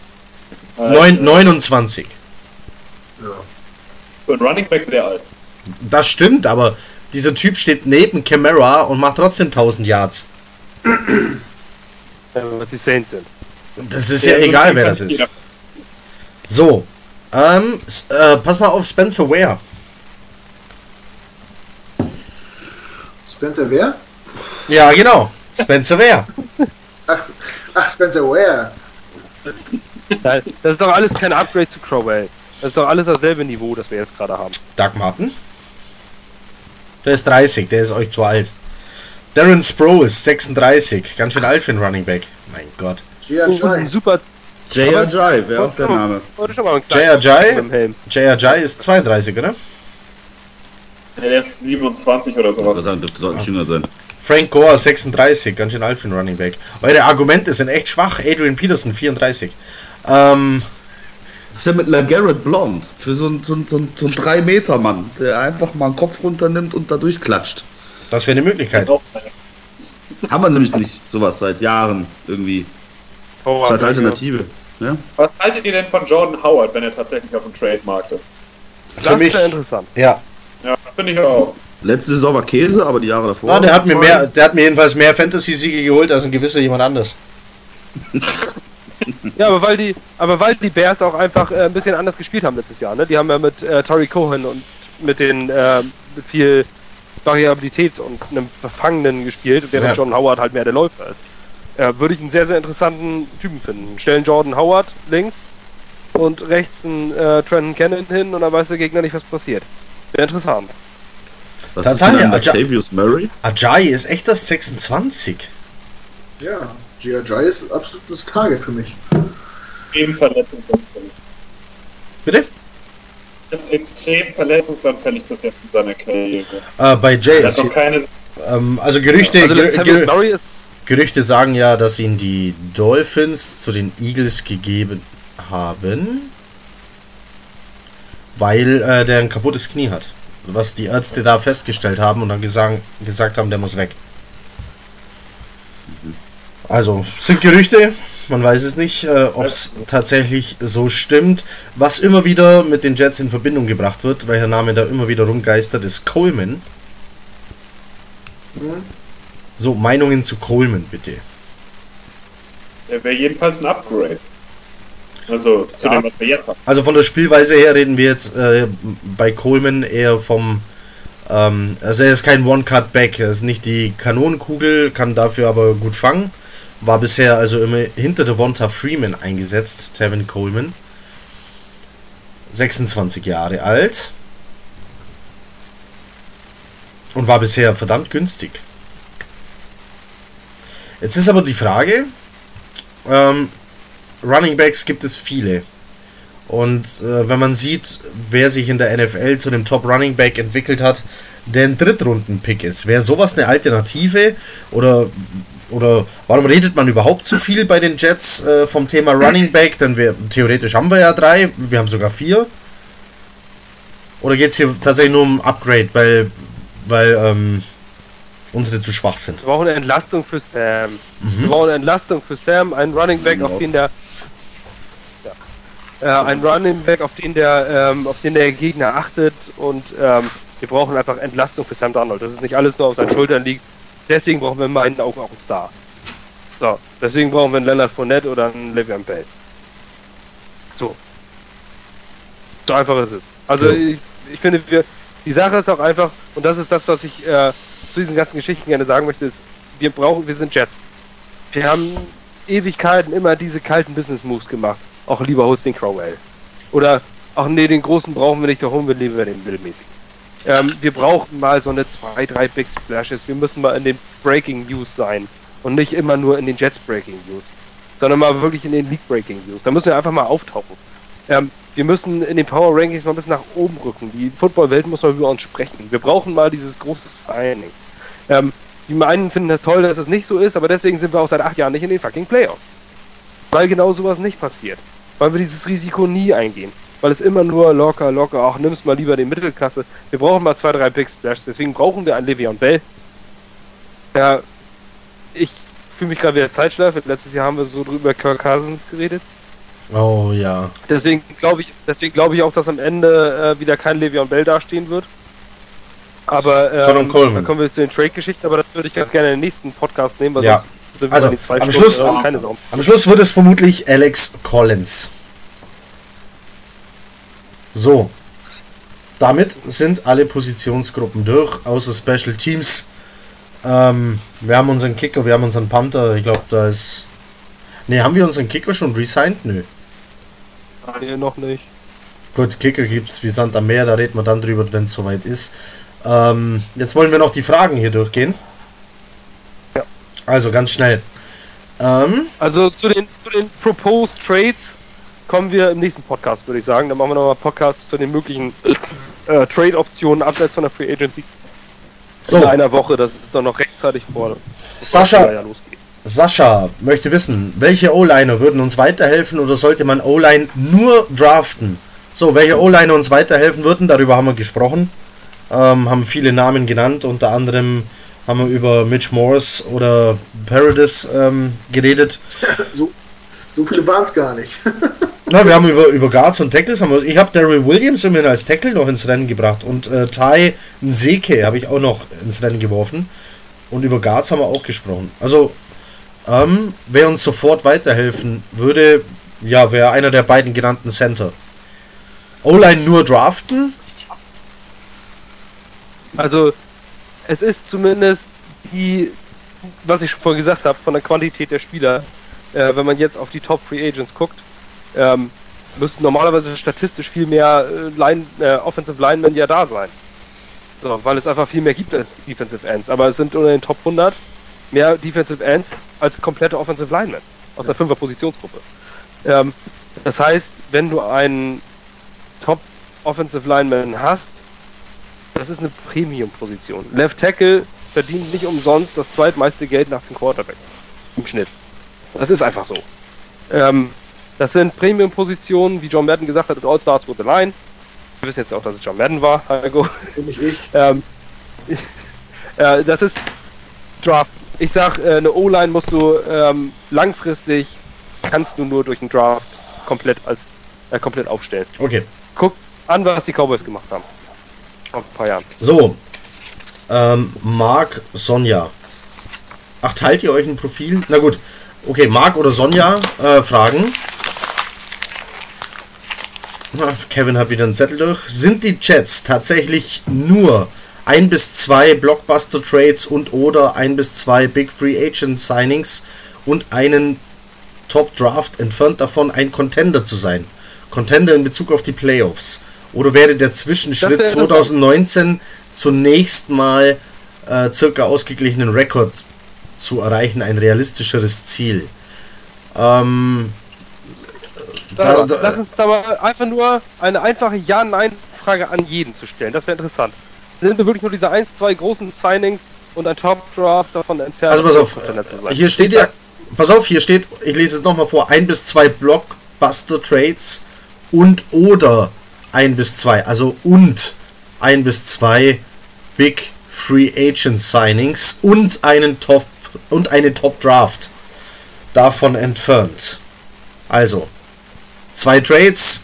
Neun, 29. Ja. Für einen Running Back sehr alt. Das stimmt, aber dieser Typ steht neben Camara und macht trotzdem 1000 Yards. was die Saints sind. Das ist ja egal, wer das ist. So, ähm, äh, pass mal auf Spencer Ware. Spencer wer? Ja, genau. Spencer Ware. Ach, ach Spencer Ware. Nein, Das ist doch alles kein Upgrade zu Crowell. Das ist doch alles dasselbe Niveau, das wir jetzt gerade haben. Doug Martin. Der ist 30, der ist euch zu alt. Darren Sproul ist 36, ganz schön alt für einen Running Back. Mein Gott. Oh, super. J.R.J., wäre auch der Name. Heute schon mal ein J.R. kleiner Jai? mit dem Helm. J.R.J. ist 32, oder? Der ist 27 oder sowas. sagen, dürfte deutlich jünger sein. Frank Gore 36, ganz schön alt für einen Running Back. Eure Argumente sind echt schwach. Adrian Peterson 34. Ähm, Das ist ja mit LaGarrett Blond. Für so einen so ein, so ein, so ein 3-Meter-Mann, der einfach mal einen Kopf runternimmt und da durchklatscht. das wäre eine Möglichkeit. Haben wir nämlich nicht sowas seit Jahren irgendwie. Oh, als Alternative. Ja? Was haltet ihr denn von Jordan Howard, wenn er tatsächlich auf dem Trademarkt ist? Für Das mich, wäre interessant. ja. Ja, finde ich auch. Letzte Saison war Käse, aber die Jahre davor. Ah, der hat mir mehr, der hat mir jedenfalls mehr Fantasy-Siege geholt als ein gewisser jemand anders. <laughs> Ja, aber weil die, aber weil die Bears auch einfach äh, ein bisschen anders gespielt haben letztes Jahr, ne? Die haben ja mit äh, Tori Cohen und mit den äh, mit viel Variabilität und einem Verfangenen gespielt, während Ja. John Howard halt mehr der Läufer ist. Äh, Würde ich einen sehr, sehr interessanten Typen finden. Stellen Jordan Howard links und rechts einen äh, Trenton Cannon hin und dann weiß der Gegner nicht, was passiert. Wäre interessant. Was Tatsache, ist denn ja, an Latavius Murray? Ajay ist echt das 26. Ja, Gia Jai ist absolutes Target für mich. Extrem verletzungsanfällig. Bitte? Extrem verletzungsanfällig bis jetzt in seiner Karriere. Äh, bei Jay Er ist, noch keine. ähm, also Gerüchte, Also Ger Ger Gerüchte sagen ja, dass ihn die Dolphins zu den Eagles gegeben haben, weil äh, der ein kaputtes Knie hat. Was die Ärzte da festgestellt haben und dann gesagt, gesagt haben, der muss weg. Also, sind Gerüchte, man weiß es nicht, äh, ob es tatsächlich so stimmt. Was immer wieder mit den Jets in Verbindung gebracht wird, welcher Name da immer wieder rumgeistert, ist Coleman. So, Meinungen zu Coleman, bitte. Er wäre jedenfalls ein Upgrade. Also zu Ja. dem, was wir jetzt haben. Also von der Spielweise her reden wir jetzt äh, bei Coleman eher vom. Ähm, also er ist kein One-Cut-Back, er ist nicht die Kanonenkugel, kann dafür aber gut fangen. War bisher also immer hinter Devonta Freeman eingesetzt, Tevin Coleman. 26 Jahre alt. Und war bisher verdammt günstig. Jetzt ist aber die Frage, ähm, Running Backs gibt es viele. Und äh, wenn man sieht, wer sich in der NFL zu dem Top Running Back entwickelt hat, der ein Drittrunden-Pick ist, wäre sowas eine Alternative? Oder, oder warum redet man überhaupt zu viel bei den Jets äh, vom Thema Running Back? Denn wir, theoretisch haben wir ja drei, wir haben sogar vier. Oder geht es hier tatsächlich nur um Upgrade, weil, weil ähm, unsere zu schwach sind? Wir brauchen eine Entlastung für Sam. Wir brauchen eine Entlastung für Sam, einen Running Back, auf den der äh, ein Running Back, auf den der ähm, auf den der Gegner achtet und ähm, wir brauchen einfach Entlastung für Sam Darnold. Das ist nicht alles nur auf seinen Schultern liegt. Deswegen brauchen wir in meinen Augen auch einen Star. So, deswegen brauchen wir einen Leonard Fournette oder einen Le'Veon Bell. So. So einfach ist es. Also Ja. ich, ich finde, wir, die Sache ist auch einfach, und das ist das, was ich äh, zu diesen ganzen Geschichten gerne sagen möchte, ist, wir brauchen, wir sind Jets. Wir haben Ewigkeiten immer diese kalten Business Moves gemacht. Auch lieber Hosting Crowell. Oder, ach nee, den großen brauchen wir nicht, da holen wir lieber den mittelmäßig. Ähm, wir brauchen mal so eine zwei, drei Big Splashes. Wir müssen mal in den Breaking News sein und nicht immer nur in den Jets Breaking News, sondern mal wirklich in den League Breaking News. Da müssen wir einfach mal auftauchen. Ähm, wir müssen in den Power Rankings mal ein bisschen nach oben rücken. Die Football-Welt muss mal über uns sprechen. Wir brauchen mal dieses große Signing. Ähm, die einen finden das toll, dass es nicht so ist, aber deswegen sind wir auch seit acht Jahren nicht in den fucking Playoffs. Weil genau sowas nicht passiert. Weil wir dieses Risiko nie eingehen. Weil es immer nur locker, locker, ach, nimmst mal lieber die Mittelklasse. Wir brauchen mal zwei, drei Big Splash. Deswegen brauchen wir einen Le'Veon Bell. Ja, ich fühle mich gerade wieder Zeitschleife. Letztes Jahr haben wir so drüber Kirk Cousins geredet. Oh ja. Deswegen glaube ich, deswegen glaube ich auch, dass am Ende äh, wieder kein Le'Veon Bell dastehen wird. Aber ähm, dann kommen wir zu den Trade-Geschichten, aber das würde ich ganz gerne in den nächsten Podcast nehmen, weil Ja. sonst sind wir Also, den zwei am Schluss- Sau. Am Schluss wird es vermutlich Alex Collins. So. Damit sind alle Positionsgruppen durch, außer Special Teams. Ähm, wir haben unseren Kicker, wir haben unseren Panther. Ich glaube, da ist. Ne, haben wir unseren Kicker schon resigned? Nö. Nee, noch nicht. Gut, Kicker gibt's wie Sand am Meer, da reden wir dann drüber, wenn es soweit ist. Ähm, jetzt wollen wir noch die Fragen hier durchgehen. Ja. Also ganz schnell. Ähm, Also zu den, zu den Proposed Trades kommen wir im nächsten Podcast, würde ich sagen. Dann machen wir nochmal Podcast zu den möglichen äh, Trade-Optionen abseits von der Free Agency. so, In einer Woche, das ist dann noch rechtzeitig vor. Sascha. Sascha möchte wissen, welche O-Liner würden uns weiterhelfen oder sollte man O-Line nur draften? So, welche O-Liner uns weiterhelfen würden, darüber haben wir gesprochen. Ähm, haben viele Namen genannt, unter anderem haben wir über Mitch Morris oder Paradis ähm, geredet. So, so viele waren es gar nicht. <laughs> Na, wir haben über, über Guards und Tackles, haben wir, ich habe Daryl Williams immerhin als Tackle noch ins Rennen gebracht und äh, Ty Nseke habe ich auch noch ins Rennen geworfen. Und über Guards haben wir auch gesprochen. Also, ähm, wer uns sofort weiterhelfen würde, ja, wäre einer der beiden genannten Center. O-Line nur draften? Also, es ist zumindest die, was ich schon vorhin gesagt habe, von der Quantität der Spieler, äh, wenn man jetzt auf die Top Free Agents guckt, ähm, müssten normalerweise statistisch viel mehr äh, Line, äh, Offensive Linemen ja da sein. So, weil es einfach viel mehr gibt als Defensive Ends. Aber es sind unter den Top 100 mehr Defensive Ends als komplette Offensive Linemen aus der 5er Positionsgruppe. Ähm, das heißt, wenn du einen Top Offensive Lineman hast, das ist eine Premium-Position. Left Tackle verdient nicht umsonst das zweitmeiste Geld nach dem Quarterback. Im Schnitt. Das ist einfach so. Ähm, das sind Premium-Positionen, wie John Madden gesagt hat, all starts with the line. Wir wissen jetzt auch, dass es John Madden war, Heiko. Und nicht ich. <laughs> Ähm, äh, das ist Draft. Ich sag, äh, eine O-Line musst du ähm, langfristig kannst du nur durch einen Draft komplett als äh, komplett aufstellen. Okay. Guck an, was die Cowboys gemacht haben. Vor ein paar Jahren. So. Ähm, Mark, Sonja. Ach, teilt ihr euch ein Profil? Na gut. Okay, Mark oder Sonja äh, fragen. Kevin hat wieder einen Zettel durch. Sind die Jets tatsächlich nur ein bis zwei Blockbuster Trades und oder ein bis zwei Big Free Agent Signings und einen Top Draft entfernt davon, ein Contender zu sein? Contender in Bezug auf die Playoffs. Oder wäre der Zwischenschritt Das wäre 2019 zunächst mal äh, circa ausgeglichenen Rekord zu erreichen, ein realistischeres Ziel? Ähm, Da- da- Lass uns da mal einfach nur eine einfache Ja-Nein-Frage an jeden zu stellen. Das wäre interessant. Sind wir wirklich nur diese 1, 2 großen Signings und ein Top-Draft davon entfernt? Also pass auf, hier steht ja, pass auf, hier steht, ich lese es nochmal vor, ein bis zwei Blockbuster Trades und oder ein bis zwei, also und ein bis zwei Big Free Agent Signings und einen Top und eine Top Draft davon entfernt. Also zwei Trades,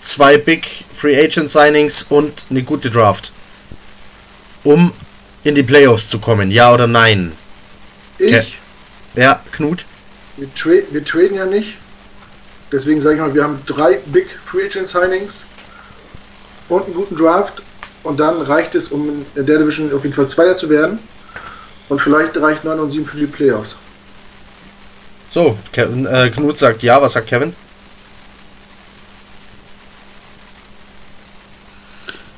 zwei Big Free Agent Signings und eine gute Draft. Um in die Playoffs zu kommen, ja oder nein? Ich, Okay. Ja, Knut. wir, tra wir traden ja nicht. Deswegen sage ich mal, wir haben drei Big Free Agent Signings und einen guten Draft. Und dann reicht es, um in der Division auf jeden Fall Zweiter zu werden. Und vielleicht reicht 9 und 7 für die Playoffs. So, Kevin, äh, Knut sagt ja, was sagt Kevin?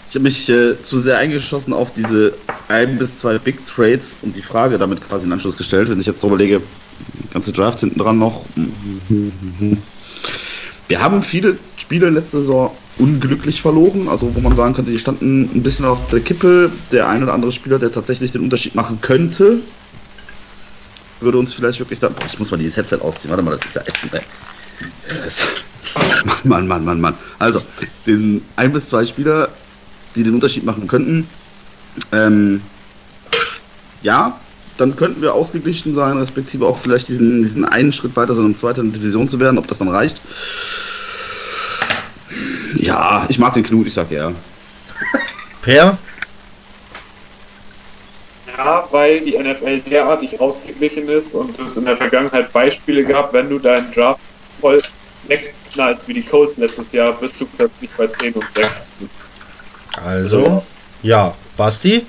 Ich habe mich äh, zu sehr eingeschossen auf diese ein bis zwei Big Trades und die Frage damit quasi in Anschluss gestellt. Wenn ich jetzt darüber lege, ganze Draft hinten dran noch. <laughs> Wir haben viele Spiele letzte Saison unglücklich verloren, also wo man sagen könnte, die standen ein bisschen auf der Kippe. Der ein oder andere Spieler, der tatsächlich den Unterschied machen könnte, würde uns vielleicht wirklich da. Boah, ich muss mal dieses Headset ausziehen. Warte mal, das ist ja ätzend. Das, <laughs> Mann, Mann, Mann, Mann. Also, den ein bis zwei Spieler, die den Unterschied machen könnten, ähm, ja, dann könnten wir ausgeglichen sein, respektive auch vielleicht diesen, diesen einen Schritt weiter, so eine zweite Division zu werden, ob das dann reicht. Ja, ich mag den Knut, ich sag ja. Per? Ja, weil die NFL derartig ausgeglichen ist und es in der Vergangenheit Beispiele gab, wenn du deinen Draft voll wegknallst wie die Colts letztes Jahr, bist du plötzlich bei 10 und 6. Also, ja. Basti?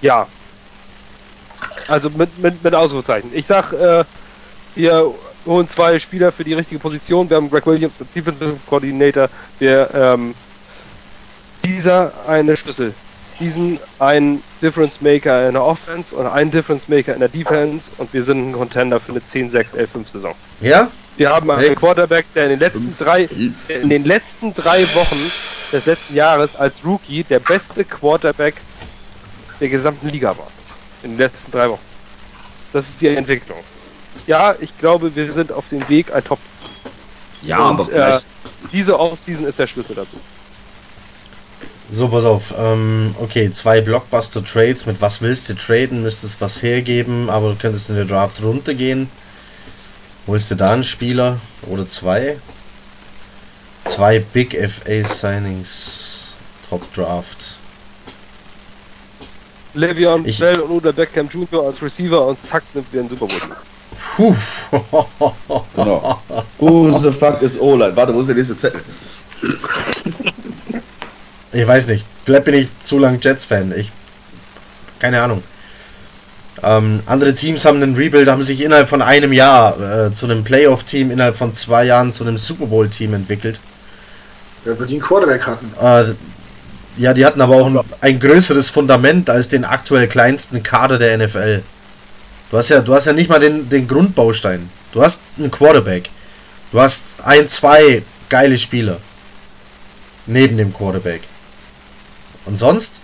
Ja. Also mit, mit, mit Ausrufezeichen. Ich sag, äh, wir holen zwei Spieler für die richtige Position. Wir haben Greg Williams, den Defensive Coordinator. Wir, ähm, dieser eine Schlüssel. Diesen einen Difference Maker in der Offense und einen Difference Maker in der Defense und wir sind ein Contender für eine 10-6-11-5 Saison. Ja? Wir haben einen Echt? Quarterback, der in den letzten drei, der in den letzten drei Wochen des letzten Jahres als Rookie der beste Quarterback der gesamten Liga war. In den letzten drei Wochen. Das ist die Entwicklung. Ja, ich glaube, wir sind auf dem Weg, ein Top. Ja, und, aber äh, vielleicht. diese Offseason ist der Schlüssel dazu. So, pass auf. Ähm, okay, zwei Blockbuster-Trades. Mit was willst du traden? Müsstest was hergeben, aber du könntest in der Draft runtergehen. Holst du da einen Spieler? Oder zwei? Zwei Big FA Signings. Top Draft. Le'Veon Ich- Bell und Oder Beckham Jr. als Receiver und zack, sind wir in Super Bowl. Puh. Genau. <laughs> Who the fuck is O-Line? Warte, wo ist der nächste Zettel? Ich weiß nicht. Vielleicht bin ich zu lang Jets-Fan. Ich. Keine Ahnung. Ähm, andere Teams haben einen Rebuild, haben sich innerhalb von einem Jahr äh, zu einem Playoff-Team, innerhalb von zwei Jahren zu einem Super Bowl-Team entwickelt. Ja, weil die einen Quarterback hatten. Äh, ja, die hatten aber auch ein, ein größeres Fundament als den aktuell kleinsten Kader der NFL. Du hast ja, du hast ja nicht mal den, den Grundbaustein. Du hast einen Quarterback. Du hast ein, zwei geile Spieler. Neben dem Quarterback. Und sonst?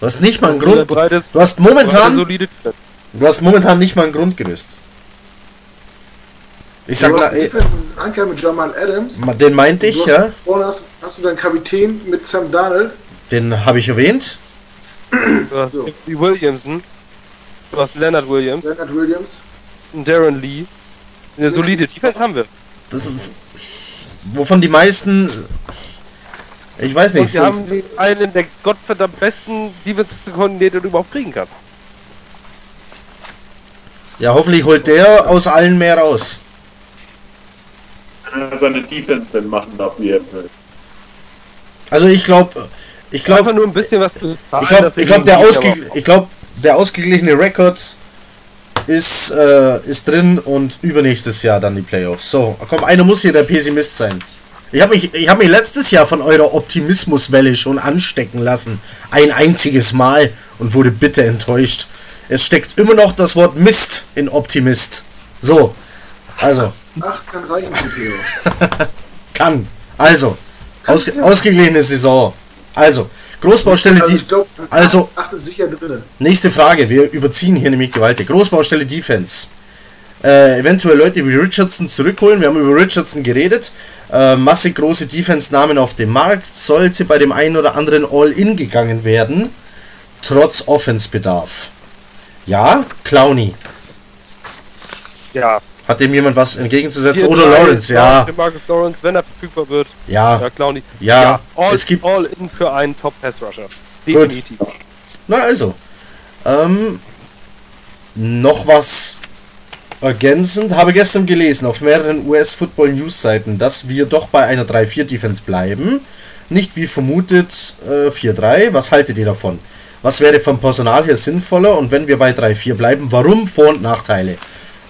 Du hast nicht mal einen Grund. Du hast momentan, du hast momentan nicht mal ein Grundgerüst. Ich sag, eh, einen Defensive Anker mit Jamal Adams. den meinte ich, hast, ja. Vorne hast, hast du deinen Kapitän mit Sam Darnold. Den habe ich erwähnt. Du hast So. die Williamson. Du hast Leonard Williams. Leonard Williams. und Darren Lee. Eine solide Defense haben wir. Das, wovon die meisten. Ich weiß Und nicht. wir Sind, haben einen der gottverdammt besten Defensive Coordinator, den du überhaupt kriegen kannst. ja, hoffentlich holt der aus allen mehr raus. Seine Defense denn machen darf, wie er will. Also ich glaube, ich Einfach glaube, nur ein bisschen was zu zahlen. ich glaube, wir glaube, gegen der, ausge, ich glaub, der ausgeglichene Rekord ist, äh, ist drin und übernächstes Jahr dann die Playoffs. So, komm, einer muss hier der Pessimist sein. Ich habe mich, ich hab mich letztes Jahr von eurer Optimismuswelle schon anstecken lassen. Ein einziges Mal und wurde bitter enttäuscht. Es steckt immer noch das Wort Mist in Optimist. So, also, Ach, kann reichen Theo. <laughs> kann. Also, ausge, ausgeglichene Saison. Also, Großbaustelle, Also die. Also- acht ist sicher drin. Nächste Frage, wir überziehen hier nämlich gewaltig. Großbaustelle Defense. Äh, eventuell Leute wie Richardson zurückholen. Wir haben über Richardson geredet. Äh, massig große Defense-Namen auf dem Markt. Sollte bei dem einen oder anderen All-In gegangen werden. Trotz Offense-Bedarf. Ja, Clowny. Ja. Hat dem jemand was entgegenzusetzen? Oder Lawrence, ja. Marcus Lawrence, wenn er verfügbar wird. Ja, Ja, Clowny. Ja, all, es gibt- all in für einen Top-Pass-Rusher. Definitiv. Na also. Ähm, noch was ergänzend. Habe gestern gelesen auf mehreren US-Football-News-Seiten, dass wir doch bei einer 3-4-Defense bleiben. Nicht wie vermutet äh, 4-3. Was haltet ihr davon? Was wäre vom Personal her sinnvoller? Und wenn wir bei 3-4 bleiben, warum Vor- und Nachteile?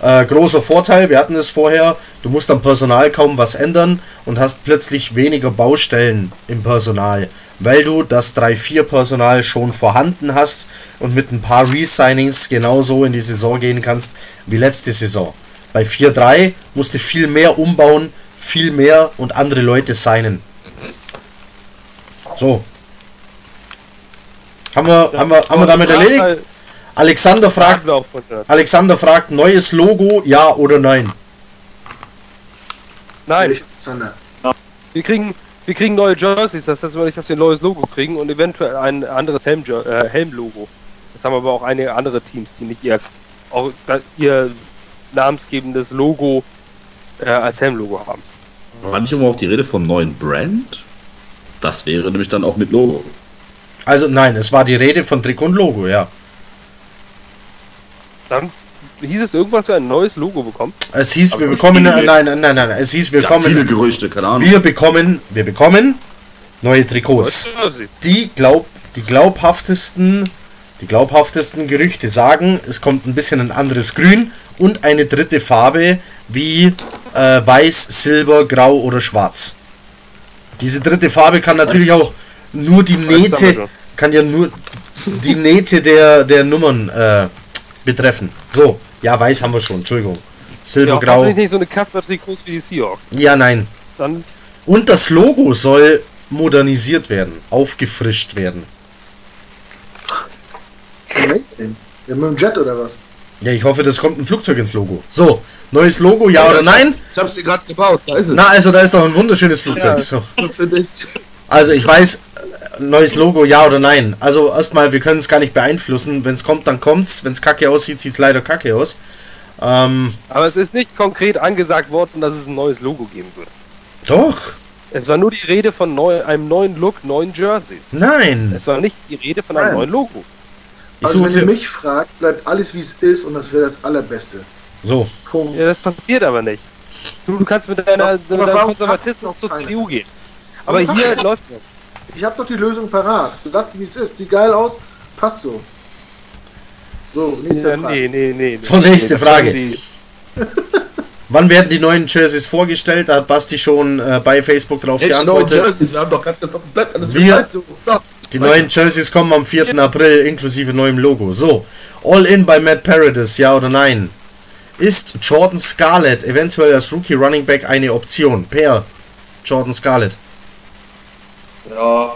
Äh, großer Vorteil, wir hatten es vorher, du musst am Personal kaum was ändern und hast plötzlich weniger Baustellen im Personal, weil du das 3-4-Personal schon vorhanden hast und mit ein paar Resignings genauso in die Saison gehen kannst wie letzte Saison. Bei 4-3 musst du viel mehr umbauen, viel mehr und andere Leute signen. So. Haben wir, haben wir, haben wir damit erledigt? Alexander fragt, Alexander fragt, neues Logo, ja oder nein? Nein. Wir kriegen, wir kriegen neue Jerseys, das heißt nicht, dass wir ein neues Logo kriegen und eventuell ein anderes Helm, äh, Helm-Logo. Das haben aber auch einige andere Teams, die nicht ihr, auch, ihr namensgebendes Logo äh, als Helm-Logo haben. War nicht immer auch die Rede vom neuen Brand? Das wäre nämlich dann auch mit Logo. Also nein, es war die Rede von Trikot und Logo, ja. Dann hieß es irgendwas für ein neues Logo bekommen? Es hieß, wir bekommen, nein, nein, nein, nein, es hieß, wir Ja, bekommen, viele Gerüchte, keine Ahnung. wir bekommen, wir bekommen neue Trikots. Die glaub, die glaubhaftesten, die glaubhaftesten Gerüchte sagen, es kommt ein bisschen ein anderes Grün und eine dritte Farbe wie äh, Weiß, Silber, Grau oder Schwarz. Diese dritte Farbe kann natürlich auch nur die Nähte, kann ja nur die Nähte der, der Nummern äh, betreffen. So, ja, weiß haben wir schon, Entschuldigung. Silber, Ja, nicht so eine Kasper-Trikots wie die Seahawks. Ja, nein. Dann Und das Logo soll modernisiert werden, aufgefrischt werden. Ja, mit dem Jet oder was? Ja, ich hoffe, das kommt ein Flugzeug ins Logo. So, neues Logo, ja oder nein? Ich hab's dir gerade gebaut, da ist es. Na, also da ist doch ein wunderschönes Flugzeug. Ja. So. <laughs> Für dich. Also ich weiß, neues Logo, ja oder nein. Also erstmal, wir können es gar nicht beeinflussen. Wenn es kommt, dann kommt's. Wenn es kacke aussieht, sieht es leider kacke aus. Ähm, Aber es ist nicht konkret angesagt worden, dass es ein neues Logo geben wird. doch, Es war nur die Rede von neu, einem neuen Look, neuen Jerseys. nein. Es war nicht die Rede von einem Nein. neuen Logo. Ich Also wenn suche, ihr mich fragt, bleibt alles wie es ist und das wäre das Allerbeste. so, Punkt. Ja, das passiert aber nicht. Du, du kannst mit deiner, mit deinem Konservatismus zur? CDU gehen. Aber hier läuft es. Ich habe doch die Lösung parat. Lasst wie es ist. Sieht geil aus. Passt so. So, nächste Ja, Frage. nee, nee, nee. So, nächste Frage. wann werden die neuen Jerseys vorgestellt? Da hat Basti schon äh, bei Facebook drauf Echt geantwortet. Jerseys, wir haben doch gerade gesagt, das bleibt alles Wir-. Die neuen Jerseys kommen am 4. April inklusive neuem Logo. So, All In bei Matt Paradis, ja oder nein? Ist Jordan Scarlett eventuell als Rookie Running Back eine Option? Per Jordan Scarlett. Ja.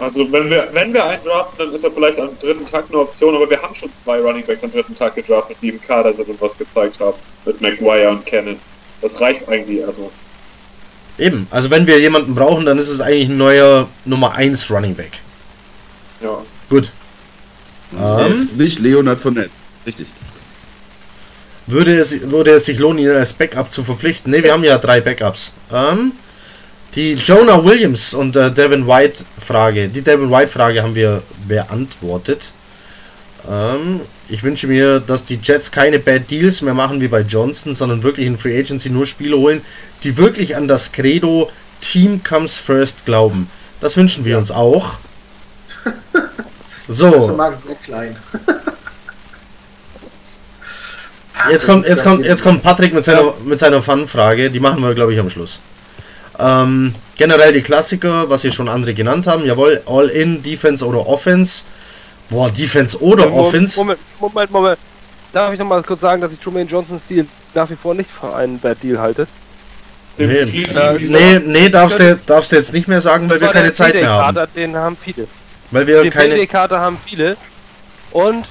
Also wenn wir wenn wir einen draften, dann ist er vielleicht am dritten Tag eine Option, aber wir haben schon zwei Running Backs am dritten Tag gedraftet, die im Kader sind und was gezeigt haben. Mit McGuire und Cannon. Das reicht eigentlich also. Eben, also wenn wir jemanden brauchen, dann ist es eigentlich ein neuer Nummer 1 Running Back. Ja. Gut. Ähm, nicht Leonard Fournette. Richtig. würde, es, würde es sich lohnen, ihn als Backup zu verpflichten? Ne, wir haben ja drei Backups. Ähm, die Jonah Williams und äh, Devin White Frage. Die Devin White Frage haben wir beantwortet. Ähm, ich wünsche mir, dass die Jets keine Bad Deals mehr machen wie bei Johnson, sondern wirklich in Free Agency nur Spieler holen, die wirklich an das Credo Team comes first glauben. Das wünschen wir uns auch. <laughs> So, Markt ist sehr klein. jetzt kommt, jetzt kommt, jetzt kommt Patrick mit seiner, mit seiner Fun-Frage. Die machen wir, glaube ich, am Schluss. Ähm, generell die Klassiker, was hier schon andere genannt haben. Jawohl, All-In, Defense oder Offense. Boah, Defense oder Moment, Offense. Moment, Moment, Moment. Darf ich noch mal kurz sagen, dass ich Truman Johnsons Deal nach wie vor nicht für einen Bad Deal halte? Nee, Äh, nee, nee darfst, du, darfst du jetzt nicht mehr sagen, weil wir keine Zeit mehr haben. Den haben viele. Weil wir Den keine. Payday-Kader haben viele. Und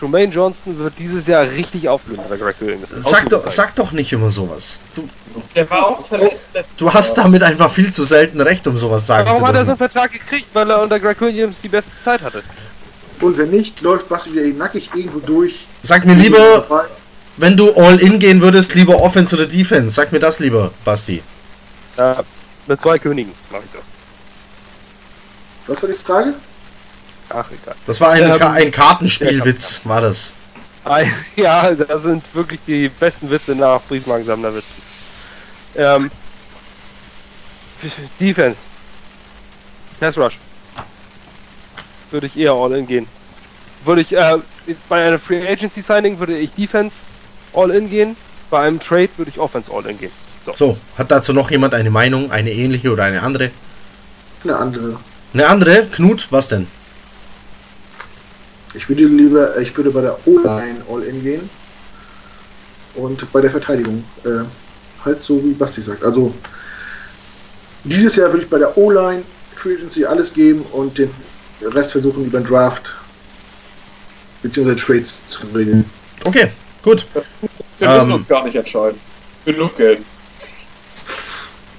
Trumaine Johnson wird dieses Jahr richtig aufblühen bei Greg Williams. Sag doch, sag doch nicht immer sowas. Du, Der war auch verletzt. du hast damit einfach viel zu selten recht, um sowas sagen Warum zu hat er so einen dürfen. Vertrag gekriegt? Weil er unter Greg Williams die beste Zeit hatte. Und wenn nicht, läuft Basti wieder nackig irgendwo durch. Sag mir lieber, wenn du All-In gehen würdest, lieber Offense oder Defense. Sag mir das lieber, Basti. Äh, mit zwei Königen mache ich das. Was war die Frage? Ach, egal. Das war ein, Ähm, Ka ein Kartenspielwitz, war das. <laughs> Ja, das sind wirklich die besten Witze nach Briefmarkensammlerwitzen. Ähm, Defense. Pass Rush. Würde ich eher all in gehen. Würde ich, äh, bei einer Free Agency Signing würde ich Defense All-In gehen. Bei einem Trade würde ich Offense All-In gehen. So. So, hat dazu noch jemand eine Meinung, eine ähnliche oder eine andere? Eine andere. Eine andere? Knut, was denn? Ich würde lieber, ich würde bei der O-Line All-In gehen. Und bei der Verteidigung. Äh, halt so wie Basti sagt. Also dieses Jahr würde ich bei der O-Line Free Agency alles geben und den Rest versuchen über den Draft beziehungsweise Trades zu regeln. Okay, gut. Wir müssen Ähm. uns gar nicht entscheiden. Genug Geld.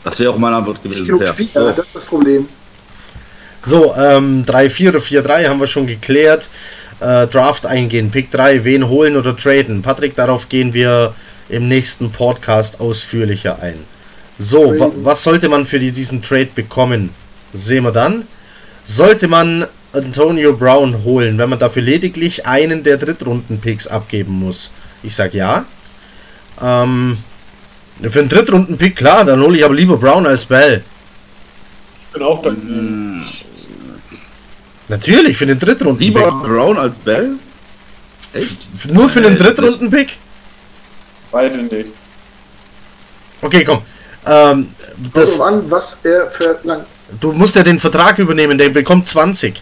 Das wäre auch meine Antwort gewesen. Genug. Spieler, das ist das Problem. So, ähm, 3-4 oder 4-3 haben wir schon geklärt. Äh, Draft eingehen, Pick 3, wen holen oder traden? Patrick, darauf gehen wir im nächsten Podcast ausführlicher ein. So, wa was sollte man für die, diesen Trade bekommen? Sehen wir dann. Sollte man Antonio Brown holen, wenn man dafür lediglich einen der Drittrunden-Picks abgeben muss? Ich sag ja. Ähm, für einen Drittrunden-Pick, klar, dann hole ich aber lieber Brown als Bell. Ich bin auch da. Natürlich, für den Drittrunden-Pick. Lieber Brown als Bell? Echt? Nur für den Nee, Drittrunden-Pick? Beide nicht. Okay, komm. Ähm, das, Kommt drauf an, was er verlangt. du musst ja den Vertrag übernehmen, der bekommt 20.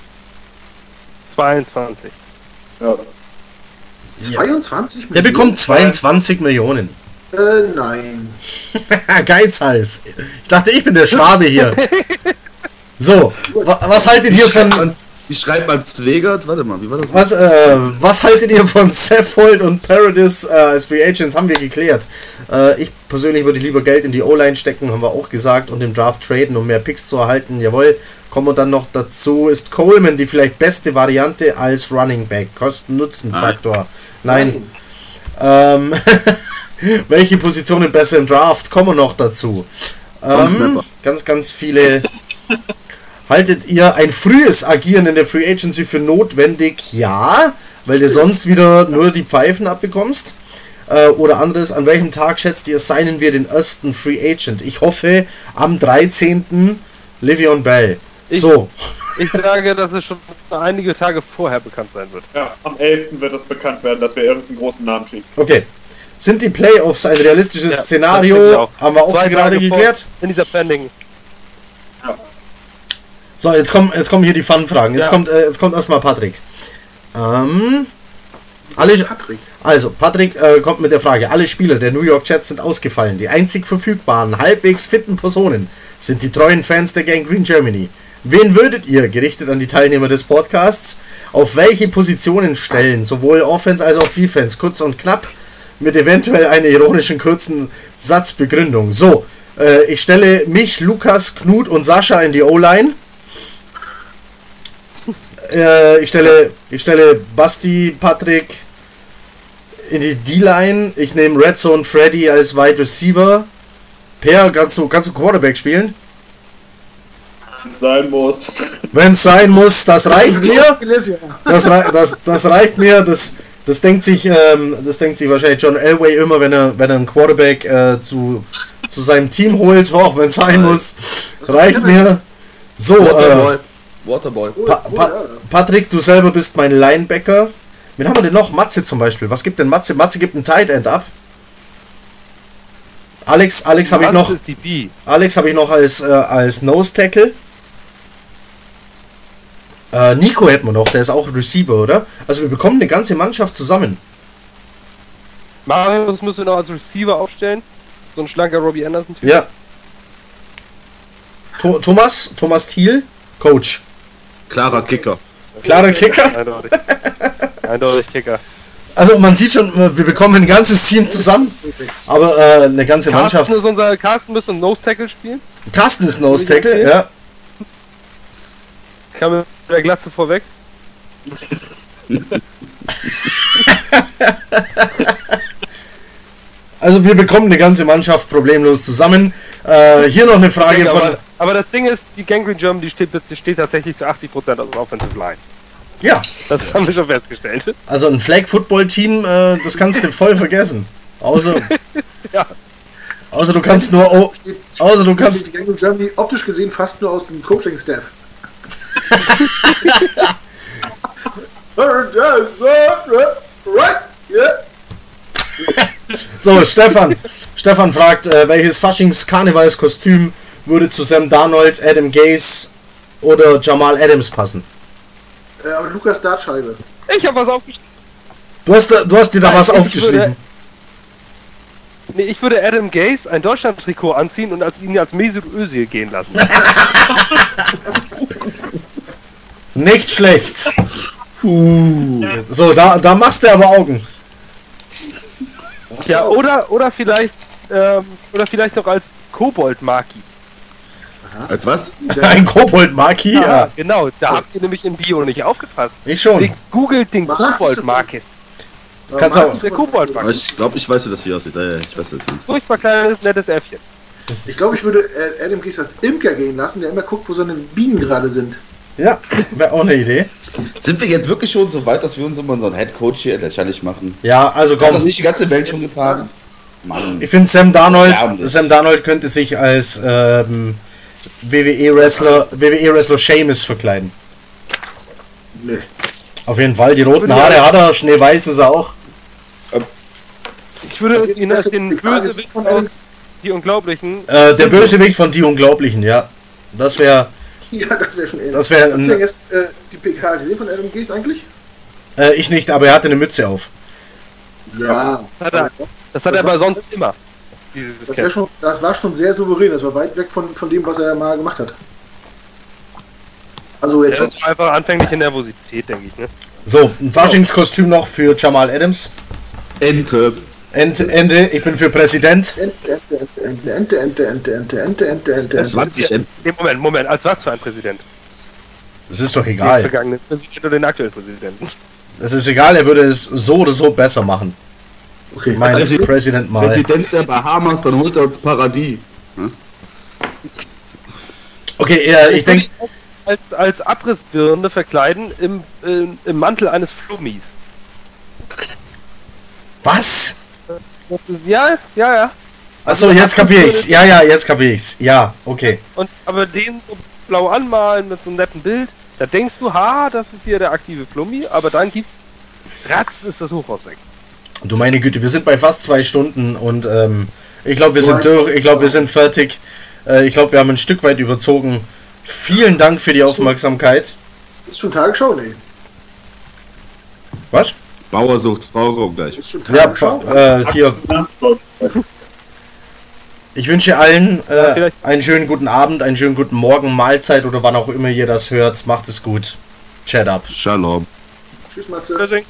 22. Ja. 22 Der bekommt 22 Millionen. Äh, nein. <laughs> Geizhals. Ich dachte, ich bin der Schwabe hier. <laughs> So, wa was haltet ihr von Ich schreibe mal Zwegert. Warte mal, wie war das? was, äh, was haltet ihr von Saffold und Paradis äh, als Free Agents? Haben wir geklärt. Äh, ich persönlich würde lieber Geld in die O-Line stecken, haben wir auch gesagt, und im Draft traden, um mehr Picks zu erhalten. Jawohl. Kommen wir dann noch dazu, ist Coleman die vielleicht beste Variante als Running Back? Kosten-Nutzen-Faktor. Nein. Ähm, <laughs> welche Positionen besser im Draft? Kommen wir noch dazu. Ähm, ganz, ganz viele. Haltet ihr ein frühes Agieren in der Free Agency für notwendig? Ja, weil du sonst wieder nur die Pfeifen abbekommst. Äh, oder anderes, an welchem Tag schätzt ihr, signen wir den ersten Free Agent? Ich hoffe am 13. Livion Bell. Ich- So, Ich sage, dass es schon einige Tage vorher bekannt sein wird. ja, am 11. wird es bekannt werden, dass wir irgendeinen großen Namen kriegen. okay. Sind die Playoffs ein realistisches Ja, Szenario? Haben wir auch Zwei gerade Tage vor- geklärt. In dieser Pending. So, jetzt kommen, jetzt kommen hier die Fun-Fragen. Jetzt Ja. kommt, äh, jetzt kommt erstmal Patrick. Ähm, alle, Patrick. also, Patrick äh, kommt mit der Frage: Alle Spieler der New York Jets sind ausgefallen. Die einzig verfügbaren, halbwegs fitten Personen sind die treuen Fans der Gang Green Germany. Wen würdet ihr, gerichtet an die Teilnehmer des Podcasts, auf welche Positionen stellen? Sowohl Offense als auch Defense, kurz und knapp, mit eventuell einer ironischen kurzen Satzbegründung. So, äh, ich stelle mich, Lukas, Knut und Sascha in die O-Line. Äh, ich stelle, ich stelle Basti, Patrick in die D-Line. Ich nehme Red Zone Freddy als Wide Receiver. Per, kannst du, kannst du Quarterback spielen? Sein muss. Wenn es sein muss, das reicht mir. <laughs> Das, das, das reicht mir. Das, das denkt sich, ähm, das denkt sich wahrscheinlich John Elway immer, wenn er, wenn er einen Quarterback äh, zu, zu seinem Team holt, auch wenn es sein muss. Reicht mir. So, äh, Waterboy. Pa pa. Patrick, du selber bist mein Linebacker. Wen haben wir denn noch? Matze zum Beispiel. Was gibt denn Matze? Matze gibt einen Tight End ab. Alex, Alex habe ich noch? Alex habe ich noch als, äh, als Nose Tackle. Äh, Nico hätten wir noch, der ist auch Receiver, oder? Also wir bekommen eine ganze Mannschaft zusammen. Marius müssen wir noch als Receiver aufstellen. So ein schlanker Robbie Anderson. -Typ. Ja. Tho Thomas, Thomas Thiel, Coach. Klarer Kicker. Klarer Kicker. Eindeutig. Eindeutig Kicker. Also man sieht schon, äh, wir bekommen ein ganzes Team zusammen, aber äh, eine ganze Mannschaft. Carsten ist unser Carsten müsste ein Nose Tackle spielen. Carsten ist Nose Tackle, ja. Kam mit der Glatze vorweg. <laughs> Also wir bekommen eine ganze Mannschaft problemlos zusammen. Äh, hier noch eine Frage Denke, von. aber, aber das Ding ist, die Gangrene German, die steht, die steht tatsächlich zu 80% aus der Offensive Line. Ja, Das haben wir schon festgestellt. also ein Flag Football Team, äh, das kannst du <laughs> voll vergessen. Außer, <laughs> Ja. außer du kannst nur. Oh, außer du kannst. Die Gang of Germany optisch gesehen fast nur aus dem Coaching-Staff. <laughs> Right, yeah. So, Stefan. Stefan fragt, äh, welches Faschings-Karnevalskostüm würde zu Sam Darnold, Adam Gaze oder Jamal Adams passen? Äh, aber Lukas Dartscheibe. Ich habe was aufgeschrieben. Du hast, du hast dir da Nein, was aufgeschrieben. würde- Nee, ich würde Adam Gaze ein Deutschland-Trikot anziehen und als ihn als Mesut Özil gehen lassen. <laughs> Nicht schlecht. So, da, da machst du aber Augen. Ja, oder, oder vielleicht, ähm, oder vielleicht noch als Kobold-Markis. Als was? <laughs> Ein Kobold-Maki, ja. Genau, da habt ihr nämlich im Bio nicht aufgepasst. Ich schon. Den, googelt den Markis Kobold-Markis. Kannst Äh, auch- Der Aber Kobold-Markis. ich glaube, ich weiß, wie das hier aussieht. Ja, ja, ich weiß, das hier Furchtbar kleines, nettes Äffchen. Ich glaube, ich würde Adam Gies als Imker gehen lassen, der immer guckt, wo seine Bienen gerade sind. Ja, wäre auch eine Idee. Sind wir jetzt wirklich schon so weit, dass wir uns immer unseren Head Coach hier lächerlich machen? Ja, also Hat das komm. nicht die ganze Welt schon getan? Mann. Ich finde Sam Darnold. Sam Darnold könnte sich als ähm, WWE-Wrestler, WWE-Wrestler Seamus verkleiden. Nee. Auf jeden Fall, die roten Haare ja- hat er, Schneeweiß ist er auch. Ich würde ihn als den ist Bösewicht von Adam- die Unglaublichen. Äh, der Bösewicht von Die Unglaublichen, ja. Das wäre, <laughs> Ja, das wäre schon ähnlich. das wäre, Habt ihr jetzt äh, die PK gesehen von Adam Gies eigentlich? äh, ich nicht, aber er hatte eine Mütze auf. Ja. Hat er, das hat er aber sonst immer. Das, schon, das war schon sehr souverän. Das war weit weg von, von dem, was er mal gemacht hat. Also Ja, jetzt. das war einfach anfängliche Nervosität, denke ich. Ne? So, ein Faschingskostüm noch für Jamal Adams. Ente. End, Ende, ich bin für Präsident. Ente, Ente, Ente, Ente, Ente, Ente, Ente, Ente, Ente, Ente, Ente. 20 Enten. Nee, Moment, Moment, als was für ein Präsident? Das ist doch Den egal. vergangenen Präsident oder den aktuellen Präsidenten? Das ist egal, er würde es so oder so besser machen. Okay. Mein Also- Präsident mal. Präsident der Bahamas, dann holt er Paradies. Okay, äh, ich denke, Als, als Abrissbirne verkleiden im, äh, im Mantel eines Flummis. was? Ja, ja, ja. Achso, jetzt kapier ich's. Ja, ja, jetzt kapier ich's. Ja, okay. Und aber den so blau anmalen mit so einem netten Bild, da denkst du, ha, das ist hier der aktive Flummi, aber dann gibt's ratz ist das Hochhaus weg. Du meine Güte, wir sind bei fast zwei Stunden und ähm, ich glaube, wir sind durch. Ich glaube, wir sind fertig. Äh, ich glaube, wir haben ein Stück weit überzogen. Vielen Dank für die Aufmerksamkeit. Ist schon Tagesschau? Nee. Was? Bauer sucht Frau gleich. Ja, äh, hier. Ich wünsche allen äh, einen schönen guten Abend, einen schönen guten Morgen, Mahlzeit oder wann auch immer ihr das hört. Macht es gut. Chat up. Shalom. Tschüss, Matze.